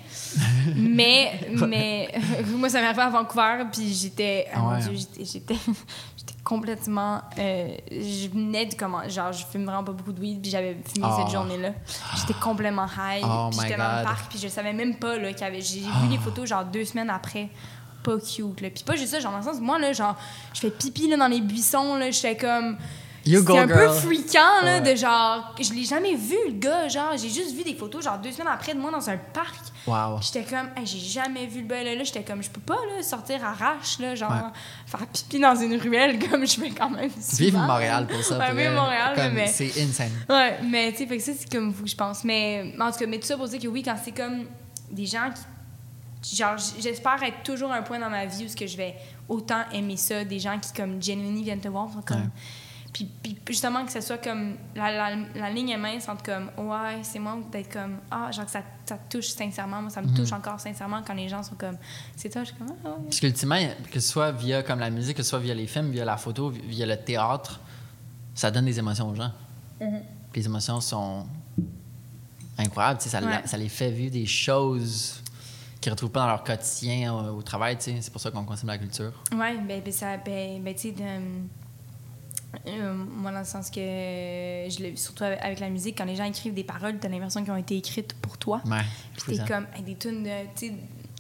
Speaker 2: mais, mais *laughs* moi, ça m'est arrivé à Vancouver, puis j'étais, ah,
Speaker 1: Ah
Speaker 2: mon
Speaker 1: ouais.
Speaker 2: Dieu, *laughs* j'étais, complètement. euh, je venais de comment. Genre, je fume vraiment pas beaucoup de weed, puis j'avais fumé
Speaker 1: Oh.
Speaker 2: cette journée-là. J'étais complètement high.
Speaker 1: Oh
Speaker 2: puis j'étais dans le parc, puis je savais même pas là, qu'il y avait. J'ai vu les photos, genre, deux semaines après pas cute. Là. Puis pas juste ça, genre, dans le sens, moi, là, genre, je fais pipi là, dans les buissons, là, j'étais comme. C'est un
Speaker 1: girl.
Speaker 2: peu freakant, là,
Speaker 1: Ouais.
Speaker 2: de genre. Je l'ai jamais vu, le gars, genre, j'ai juste vu des photos, genre, deux semaines après de moi dans un parc.
Speaker 1: Wow.
Speaker 2: J'étais comme, Hey, j'ai jamais vu le gars, là, là. J'étais comme, je peux pas, là, sortir à rache, là, genre,
Speaker 1: Ouais.
Speaker 2: faire pipi dans une ruelle *laughs* comme je fais quand même.
Speaker 1: Vive. Montréal pour ça.
Speaker 2: Ouais, vive. Montréal,
Speaker 1: Comme,
Speaker 2: mais.
Speaker 1: C'est insane.
Speaker 2: Ouais, mais tu sais, fait que ça, c'est comme vous, je pense. Mais en tout cas, mais tout ça pour dire que oui, quand c'est comme des gens qui. Genre, j'espère être toujours à un point dans ma vie où ce que je vais autant aimer ça, des gens qui, comme, genuinely viennent te voir, sont comme.
Speaker 1: Ouais.
Speaker 2: Puis, puis justement, que ce soit comme. La, la, la ligne est mince entre comme, ouais, c'est moi, ou d'être comme, ah, genre que ça, ça te touche sincèrement. Moi, ça me
Speaker 1: Mhm.
Speaker 2: touche encore sincèrement quand les gens sont comme, c'est toi, je suis comme, ah, ouais.
Speaker 1: Parce qu'ultimement, que ce soit via comme la musique, que ce soit via les films, via la photo, vi- via le théâtre, ça donne des émotions aux gens.
Speaker 2: Mhm.
Speaker 1: Les émotions sont incroyables. Ça,
Speaker 2: Ouais.
Speaker 1: ça les fait vivre des choses qu'ils ne retrouvent pas dans leur quotidien au, au travail. C'est pour ça qu'on consomme la culture.
Speaker 2: Ouais, ben, ben, ça, ben, ben, tu sais, Euh, moi, dans le sens que, je le, surtout avec, la musique, quand les gens écrivent des paroles, t'as l'impression qu'elles ont été écrites pour toi.
Speaker 1: Ouais.
Speaker 2: Puis t'es comme, avec des tunes de, tu sais,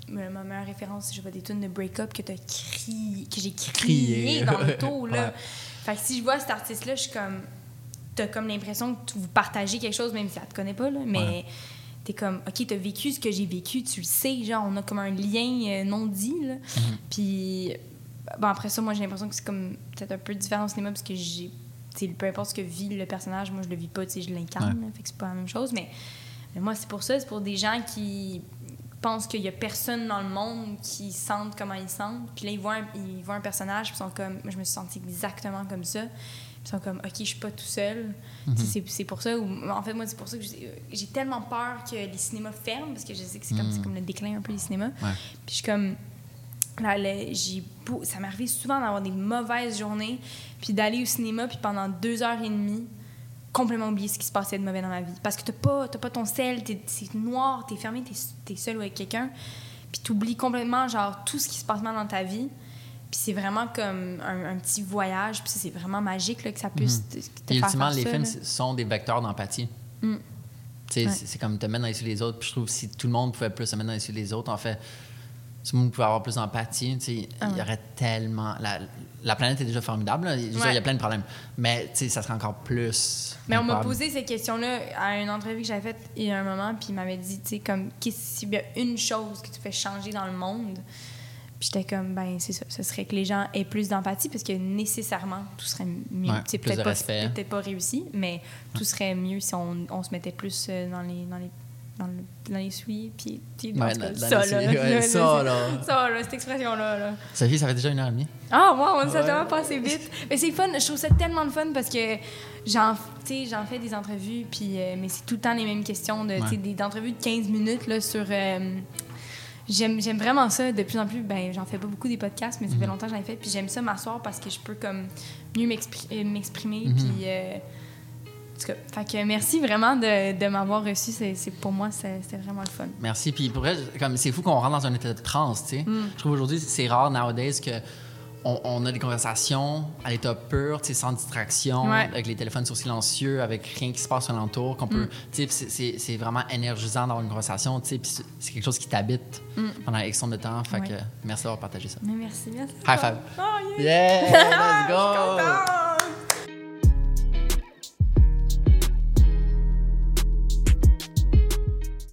Speaker 2: ma meilleure référence, je vois des tunes de break-up que t'as crié, que j'ai crié,
Speaker 1: Crié. *laughs*
Speaker 2: dans l'auto, *laughs* là.
Speaker 1: Ouais.
Speaker 2: Fait que si je vois cet artiste-là, je suis comme, t'as comme l'impression que tu- vous partagez quelque chose, même si elle te connaît pas, là, mais
Speaker 1: Ouais.
Speaker 2: t'es comme, OK, t'as vécu ce que j'ai vécu, tu le sais, genre, on a comme un lien euh, non dit, là.
Speaker 1: Mm-hmm.
Speaker 2: Puis, bon, après ça, moi, j'ai l'impression que c'est comme peut-être un peu différent au cinéma parce que j'ai, peu importe ce que vit le personnage, moi, je le vis pas, tu sais, je l'incarne,
Speaker 1: Ouais.
Speaker 2: fait que c'est pas la même chose, mais, mais moi, c'est pour ça, c'est pour des gens qui pensent qu'il y a personne dans le monde qui sentent comment ils sentent, puis là, ils voient un, ils voient un personnage, puis ils sont comme, moi, je me suis sentie exactement comme ça, puis ils sont comme, OK, je suis pas tout seul.
Speaker 1: Mhm.
Speaker 2: C'est pour ça, en fait, moi, c'est pour ça que j'ai tellement peur que les cinémas ferment, parce que je sais que c'est comme, c'est comme le déclin un peu des cinémas.
Speaker 1: Ouais.
Speaker 2: Puis je suis comme. Là, j'ai beau- ça m'arrive souvent d'avoir des mauvaises journées, puis d'aller au cinéma, puis pendant deux heures et demie, complètement oublier ce qui se passait de mauvais dans ma vie. Parce que t'as pas, t'as pas ton sel, t'es- c'est noir, t'es fermé, t'es, t'es seul avec quelqu'un, puis t'oublies complètement, genre, tout ce qui se passe mal dans ta vie. Puis c'est vraiment comme un, un petit voyage, puis c'est vraiment magique là, que ça puisse te, te
Speaker 1: Puis
Speaker 2: faire
Speaker 1: ultimement, les
Speaker 2: ça,
Speaker 1: films
Speaker 2: là.
Speaker 1: sont des vecteurs d'empathie.
Speaker 2: Mm.
Speaker 1: Sais,
Speaker 2: Ouais.
Speaker 1: c'est- c'est comme te mettre dans les yeux des autres. Puis je trouve que si tout le monde pouvait plus se mettre dans les yeux des autres, en fait, le monde pouvait avoir plus d'empathie. Tu sais,
Speaker 2: Ah
Speaker 1: il y
Speaker 2: ouais.
Speaker 1: aurait tellement. La, la planète est déjà formidable.
Speaker 2: Ouais.
Speaker 1: Il y a plein de problèmes. Mais tu sais, ça serait encore plus.
Speaker 2: Mais on m'a posé cette question-là à une entrevue que j'avais faite il y a un moment, puis il m'avait dit, tu sais, comme, qu'est-ce- s'il y a une chose que tu fais changer dans le monde, puis j'étais comme, ben, c'est ça, ce serait que les gens aient plus d'empathie, parce que nécessairement, tout serait mieux.
Speaker 1: Ouais,
Speaker 2: peut-être pas, peut-être pas réussi, mais tout serait mieux si on, on se mettait plus euh, dans les. Dans les dans, le- dans les souliers, puis puis en
Speaker 1: Ouais, dans-
Speaker 2: ça, là,
Speaker 1: ouais, *laughs*
Speaker 2: là,
Speaker 1: ça,
Speaker 2: là, ça, cette expression-là, là.
Speaker 1: Sophie, ça fait déjà une heure et demie.
Speaker 2: Ah, wow, ça a
Speaker 1: Ouais.
Speaker 2: tellement passé vite. Mais c'est fun, je trouve ça tellement le fun parce que j'en, tu j'en fais des entrevues, puis, euh, mais c'est tout le temps les mêmes questions, de, tu sais, des entrevues de 15 minutes là, sur. euh, j'aime, j'aime vraiment ça. De plus en plus, ben, j'en fais pas beaucoup des podcasts, mais ça fait
Speaker 1: Mhm.
Speaker 2: longtemps que j'en ai fait, puis j'aime ça m'asseoir parce que je peux comme mieux euh, m'exprimer,
Speaker 1: Mhm.
Speaker 2: puis. euh, tout cas, fait que merci vraiment de, de m'avoir reçu. C'est, pour moi, c'était vraiment le fun.
Speaker 1: Merci. Puis pour vrai, comme c'est fou qu'on rentre dans un état de transe, tu sais.
Speaker 2: Mm.
Speaker 1: Je trouve aujourd'hui, c'est rare nowadays que on, on a des conversations à l'état pur, tu sais, sans distraction,
Speaker 2: Ouais.
Speaker 1: avec les téléphones sur silencieux, avec rien qui se passe alentour, qu'on peut,
Speaker 2: Mm.
Speaker 1: tu sais, puis c'est- vraiment énergisant d'avoir une conversation, tu sais, puis c'est- quelque chose qui t'habite
Speaker 2: Mm.
Speaker 1: pendant X nombre de temps. Fait
Speaker 2: Ouais.
Speaker 1: que merci d'avoir partagé ça.
Speaker 2: Mais merci, merci.
Speaker 1: High five.
Speaker 2: Oh, yeah.
Speaker 1: Yeah, let's *laughs*
Speaker 2: Je suis
Speaker 1: go.